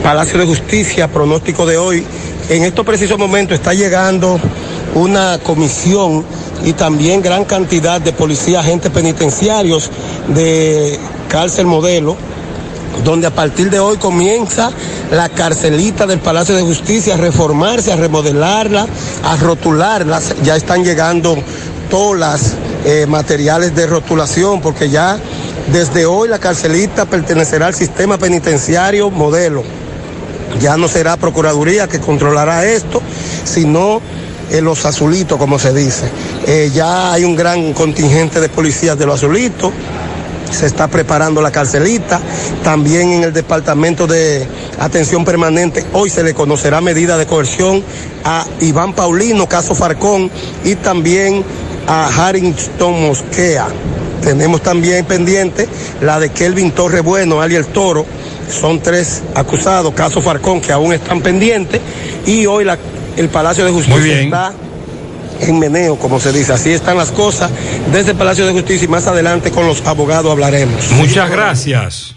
Palacio de Justicia, pronóstico de hoy. En estos precisos momentos está llegando una comisión y también gran cantidad de policías, agentes penitenciarios de cárcel modelo, donde a partir de hoy comienza la carcelita del Palacio de Justicia a reformarse, a remodelarla, a rotularla. Ya están llegando todas eh, materiales de rotulación, porque ya desde hoy la carcelita pertenecerá al sistema penitenciario modelo. Ya no será Procuraduría que controlará esto, sino eh, los azulitos, como se dice. Eh, ya hay un gran contingente de policías de los azulitos. Se está preparando la carcelita. También en el departamento de atención permanente, hoy se le conocerá medida de coerción a Iván Paulino, caso Farcón, y también a Harrington Mosquea. Tenemos también pendiente la de Kelvin Torre Bueno, Ali el Toro. Son tres acusados, caso Farcón, que aún están pendientes. Y hoy la, el Palacio de Justicia está en meneo, como se dice. Así están las cosas desde el Palacio de Justicia y más adelante con los abogados hablaremos. Muchas gracias.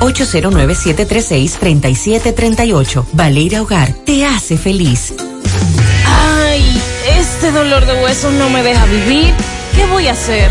809-736-3738. Valeira Hogar te hace feliz. Ay, este dolor de huesos no me deja vivir. ¿Qué voy a hacer?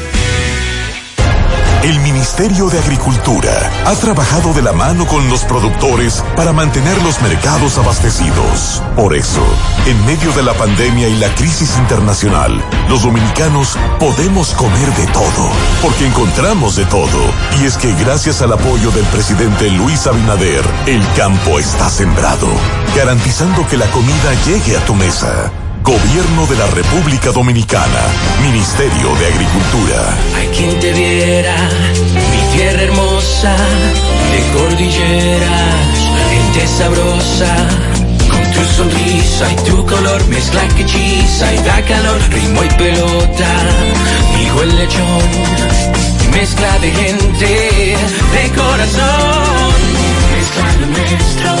El Ministerio de Agricultura ha trabajado de la mano con los productores para mantener los mercados abastecidos. Por eso, en medio de la pandemia y la crisis internacional, los dominicanos podemos comer de todo, porque encontramos de todo. Y es que gracias al apoyo del presidente Luis Abinader, el campo está sembrado, garantizando que la comida llegue a tu mesa. Gobierno de la República Dominicana. Ministerio de Agricultura. Hay quien te viera, mi tierra hermosa, de cordilleras, gente sabrosa. Con tu sonrisa y tu color, mezcla que hechiza y da calor, ritmo y pelota, hijo el lechón, mezcla de gente, de corazón. Mezcla lo nuestro,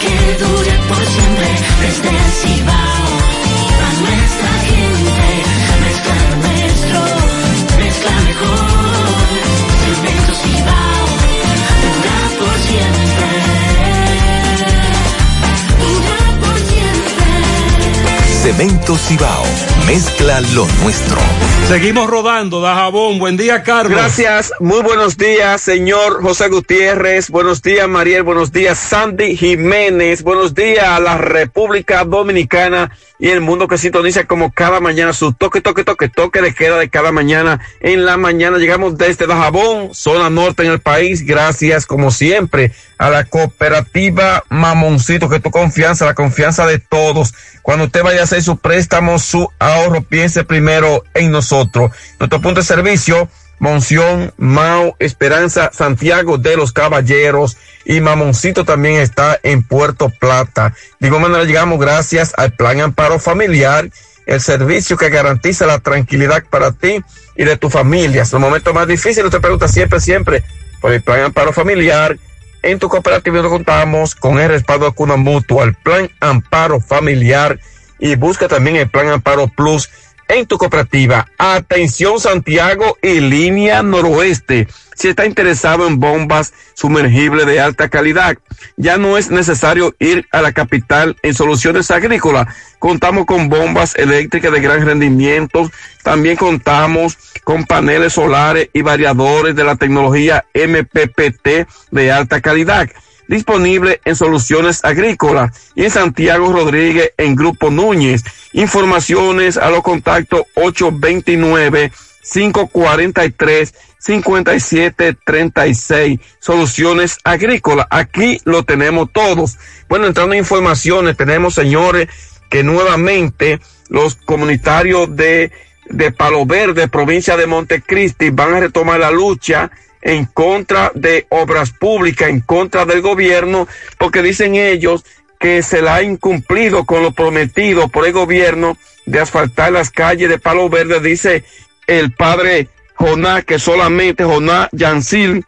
que dure por siempre, desde el Cibao a nuestra gente. Mezcla nuestro, mezcla mejor. Cemento Cibao, dura por siempre. Dura por siempre. Cemento Cibao, mezcla lo nuestro. Seguimos rodando, Dajabón. Buen día, Carlos. Gracias, muy buenos días, señor José Gutiérrez. Buenos días, Mariel. Buenos días, Sandy Jiménez. Buenos días a la República Dominicana y el mundo que sintoniza como cada mañana su toque, toque, toque, toque de queda de cada mañana. En la mañana llegamos desde Dajabón, zona norte en el país. Gracias, como siempre, a la cooperativa Mamoncito, que tu confianza, la confianza de todos. Cuando usted vaya a hacer su préstamo, su ahorro, piense primero en nosotros. Nuestro punto de servicio, Monción, Mau, Esperanza, Santiago de los Caballeros y Mamoncito también está en Puerto Plata. De igual manera llegamos gracias al Plan Amparo Familiar el servicio que garantiza la tranquilidad para ti y de tu familia. En los momentos más difíciles, te pregunta siempre, siempre por el plan amparo familiar. En tu cooperativa contamos con el respaldo de Cuna Mutua, el plan amparo familiar y busca también el plan amparo plus en tu cooperativa. Atención Santiago y línea noroeste. Si está interesado en bombas sumergibles de alta calidad, ya no es necesario ir a la capital en soluciones agrícolas. Contamos con bombas eléctricas de gran rendimiento. También contamos con paneles solares y variadores de la tecnología MPPT de alta calidad disponible en Soluciones Agrícolas y en Santiago Rodríguez en Grupo Núñez. Informaciones a los contactos 829 543 5736 Soluciones Agrícolas. Aquí lo tenemos todos. Bueno, entrando en informaciones, tenemos señores que nuevamente los comunitarios de, de Palo Verde, provincia de Montecristi, van a retomar la lucha en contra de obras públicas, en contra del gobierno, porque dicen ellos que se la ha incumplido con lo prometido por el gobierno de asfaltar las calles de Palo Verde, dice el padre Jonás, que solamente Jonás Yancil,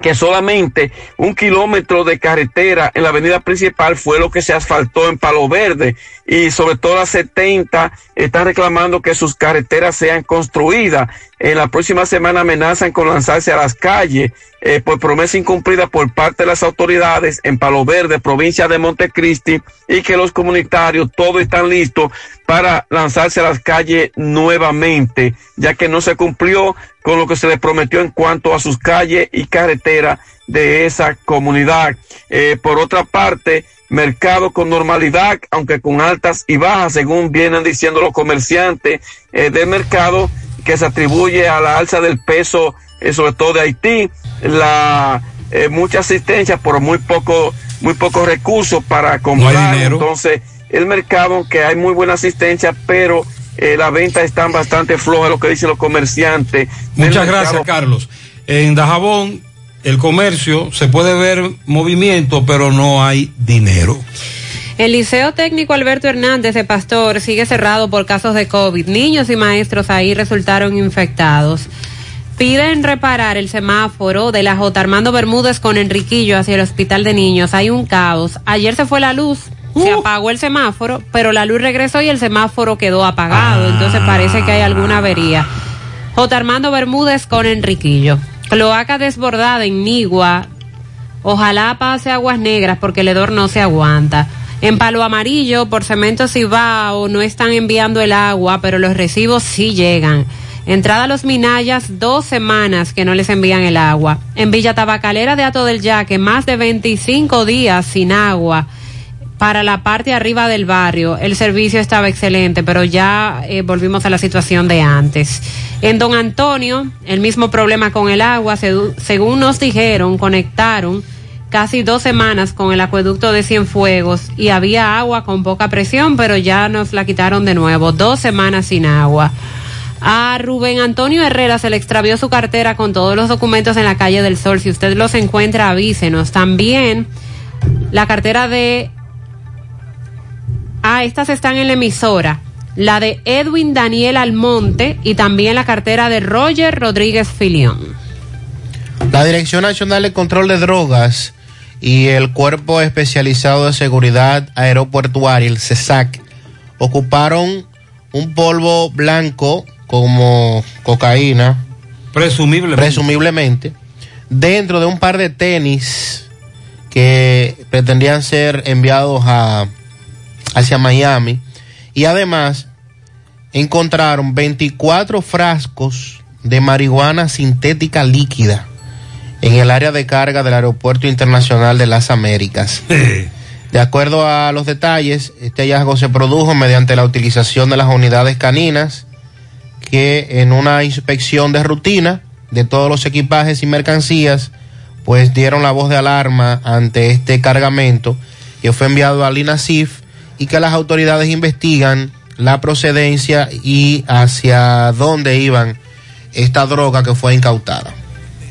que solamente un kilómetro de carretera en la avenida principal fue lo que se asfaltó en Palo Verde y sobre todo las 70 están reclamando que sus carreteras sean construidas. En la próxima semana amenazan con lanzarse a las calles eh, por promesa incumplida por parte de las autoridades en Palo Verde, provincia de Montecristi, y que los comunitarios todos están listos para lanzarse a las calles nuevamente, ya que no se cumplió con lo que se les prometió en cuanto a sus calles y carreteras de esa comunidad. Eh, por otra parte, mercado con normalidad, aunque con altas y bajas, según vienen diciendo los comerciantes eh, del mercado, que se atribuye a la alza del peso, eh, sobre todo de Haití, la eh, mucha asistencia por muy poco, muy pocos recursos para comprar. Entonces, el mercado, que hay muy buena asistencia, pero eh, las ventas están bastante flojas, lo que dicen los comerciantes. Muchas gracias, Carlos. En Dajabón, el comercio, se puede ver movimiento, pero no hay dinero. El Liceo Técnico Alberto Hernández de Pastor sigue cerrado por casos de COVID. Niños y maestros ahí resultaron infectados. Piden reparar el semáforo de la J. Armando Bermúdez con Enriquillo hacia el Hospital de Niños. Hay un caos. Ayer se fue la luz, se apagó el semáforo, pero la luz regresó y el semáforo quedó apagado. Entonces parece que hay alguna avería. J. Armando Bermúdez con Enriquillo. Cloaca desbordada en Nigua. Ojalá pase aguas negras porque el hedor no se aguanta. En Palo Amarillo, por Cemento Cibao, no están enviando el agua, pero los recibos sí llegan. Entrada a los Minayas, dos semanas que no les envían el agua. En Villa Tabacalera de Ato del Yaque, más de 25 días sin agua para la parte arriba del barrio. El servicio estaba excelente, pero ya eh, volvimos a la situación de antes. En Don Antonio, el mismo problema con el agua, según nos dijeron, conectaron casi dos semanas con el acueducto de Cienfuegos y había agua con poca presión, pero ya nos la quitaron de nuevo. Dos semanas sin agua. A Rubén Antonio Herrera se le extravió su cartera con todos los documentos en la calle del Sol. Si usted los encuentra, avísenos. También la cartera de... Ah, estas están en la emisora. La de Edwin Daniel Almonte y también la cartera de Roger Rodríguez Filión. La Dirección Nacional de Control de Drogas y el Cuerpo Especializado de Seguridad Aeroportuaria, el CESAC, ocuparon un polvo blanco como cocaína. Presumiblemente. Presumiblemente. Dentro de un par de tenis que pretendían ser enviados a, hacia Miami. Y además encontraron 24 frascos de marihuana sintética líquida en el área de carga del Aeropuerto Internacional de las Américas. De acuerdo a los detalles, este hallazgo se produjo mediante la utilización de las unidades caninas que en una inspección de rutina de todos los equipajes y mercancías, pues dieron la voz de alarma ante este cargamento que fue enviado al INASIF y que las autoridades investigan la procedencia y hacia dónde iban esta droga que fue incautada.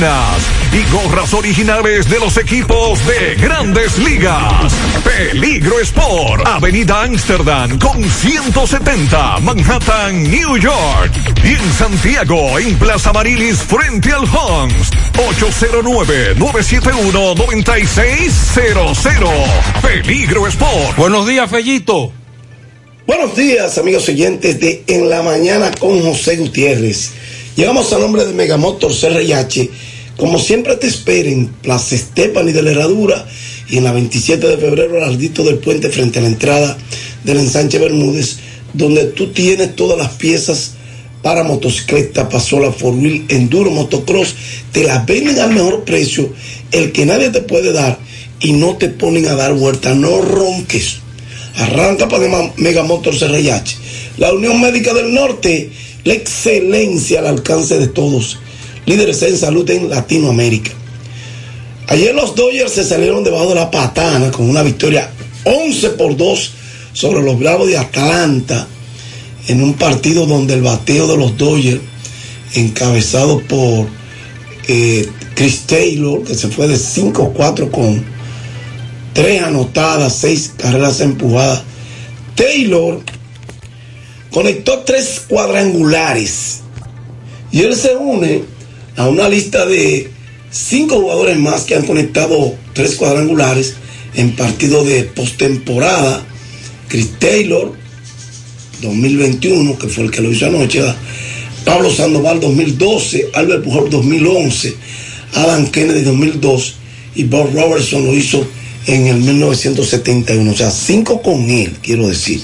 y gorras originales de los equipos de grandes ligas. Peligro Sport, Avenida Amsterdam con 170, Manhattan, New York. Y en Santiago, en Plaza Marilis, frente al Hans, 809-971-9600. Peligro Sport. Buenos días, Fellito. Buenos días, amigos oyentes de En la Mañana con José Gutiérrez. Llegamos al nombre de Megamotor CRH. Como siempre te esperen, Plaza Estepani de la Herradura y en la 27 de febrero al Ardito del Puente frente a la entrada del ensanche Bermúdez, donde tú tienes todas las piezas para motocicleta, pasola, four wheel, enduro, motocross, te las venden al mejor precio, el que nadie te puede dar y no te ponen a dar vuelta, no ronques. Arranca para Megamotor CRH. La Unión Médica del Norte, la excelencia al alcance de todos. Líderes en salud en Latinoamérica. Ayer los Dodgers se salieron debajo de la patana con una victoria 11 por 2 sobre los Bravos de Atlanta en un partido donde el bateo de los Dodgers, encabezado por eh, Chris Taylor, que se fue de 5-4 con 3 anotadas, 6 carreras empujadas. Taylor conectó tres cuadrangulares y él se une a una lista de cinco jugadores más que han conectado tres cuadrangulares en partido de postemporada. Chris Taylor, 2021, que fue el que lo hizo anoche. Pablo Sandoval, 2012. Albert Pujol, 2011. Adam Kennedy, 2002. Y Bob Robertson lo hizo en el 1971. O sea, cinco con él, quiero decir.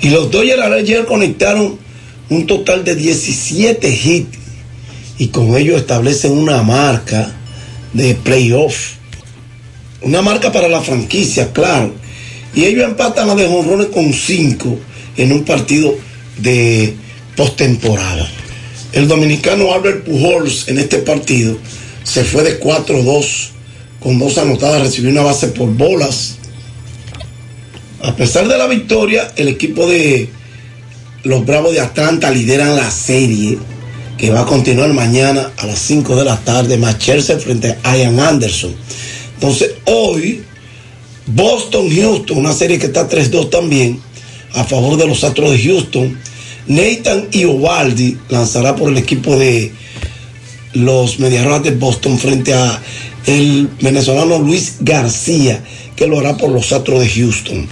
Y los Dodgers ayer conectaron un total de 17 hits y con ello establecen una marca de playoff. Una marca para la franquicia, claro. Y ellos empatan a de jonrones con 5 en un partido de postemporada. El dominicano Albert Pujols en este partido se fue de 4-2 con dos anotadas, recibió una base por bolas. A pesar de la victoria, el equipo de los Bravos de Atlanta lideran la serie que va a continuar mañana a las 5 de la tarde, Macherse frente a Ian Anderson. Entonces, hoy, Boston-Houston, una serie que está 3-2 también, a favor de los Astros de Houston. Nathan Iovaldi lanzará por el equipo de los Mediarrojas de Boston frente a el venezolano Luis García, que lo hará por los Astros de Houston.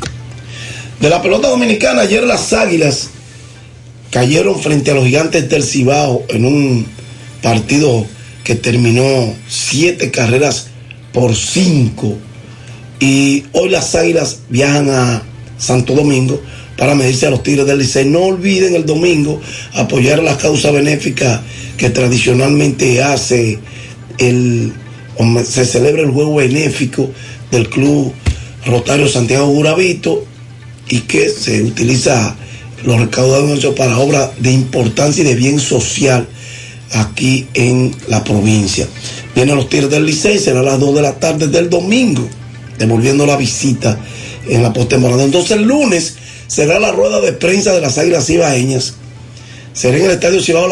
De la pelota dominicana, ayer las Águilas cayeron frente a los gigantes del Cibao en un partido que terminó siete carreras por cinco. Y hoy las águilas viajan a Santo Domingo para medirse a los Tigres del Licey. No olviden el domingo apoyar la causa benéfica que tradicionalmente hace el se celebra el juego benéfico del Club Rotario Santiago Guravito y que se utiliza los recaudados para obras de importancia y de bien social aquí en la provincia. Vienen los tiros del Licey, será a las 2 de la tarde del domingo, devolviendo la visita en la postemporada. Entonces el lunes será la rueda de prensa de las Águilas Ibaeñas. Será en el Estadio Cibao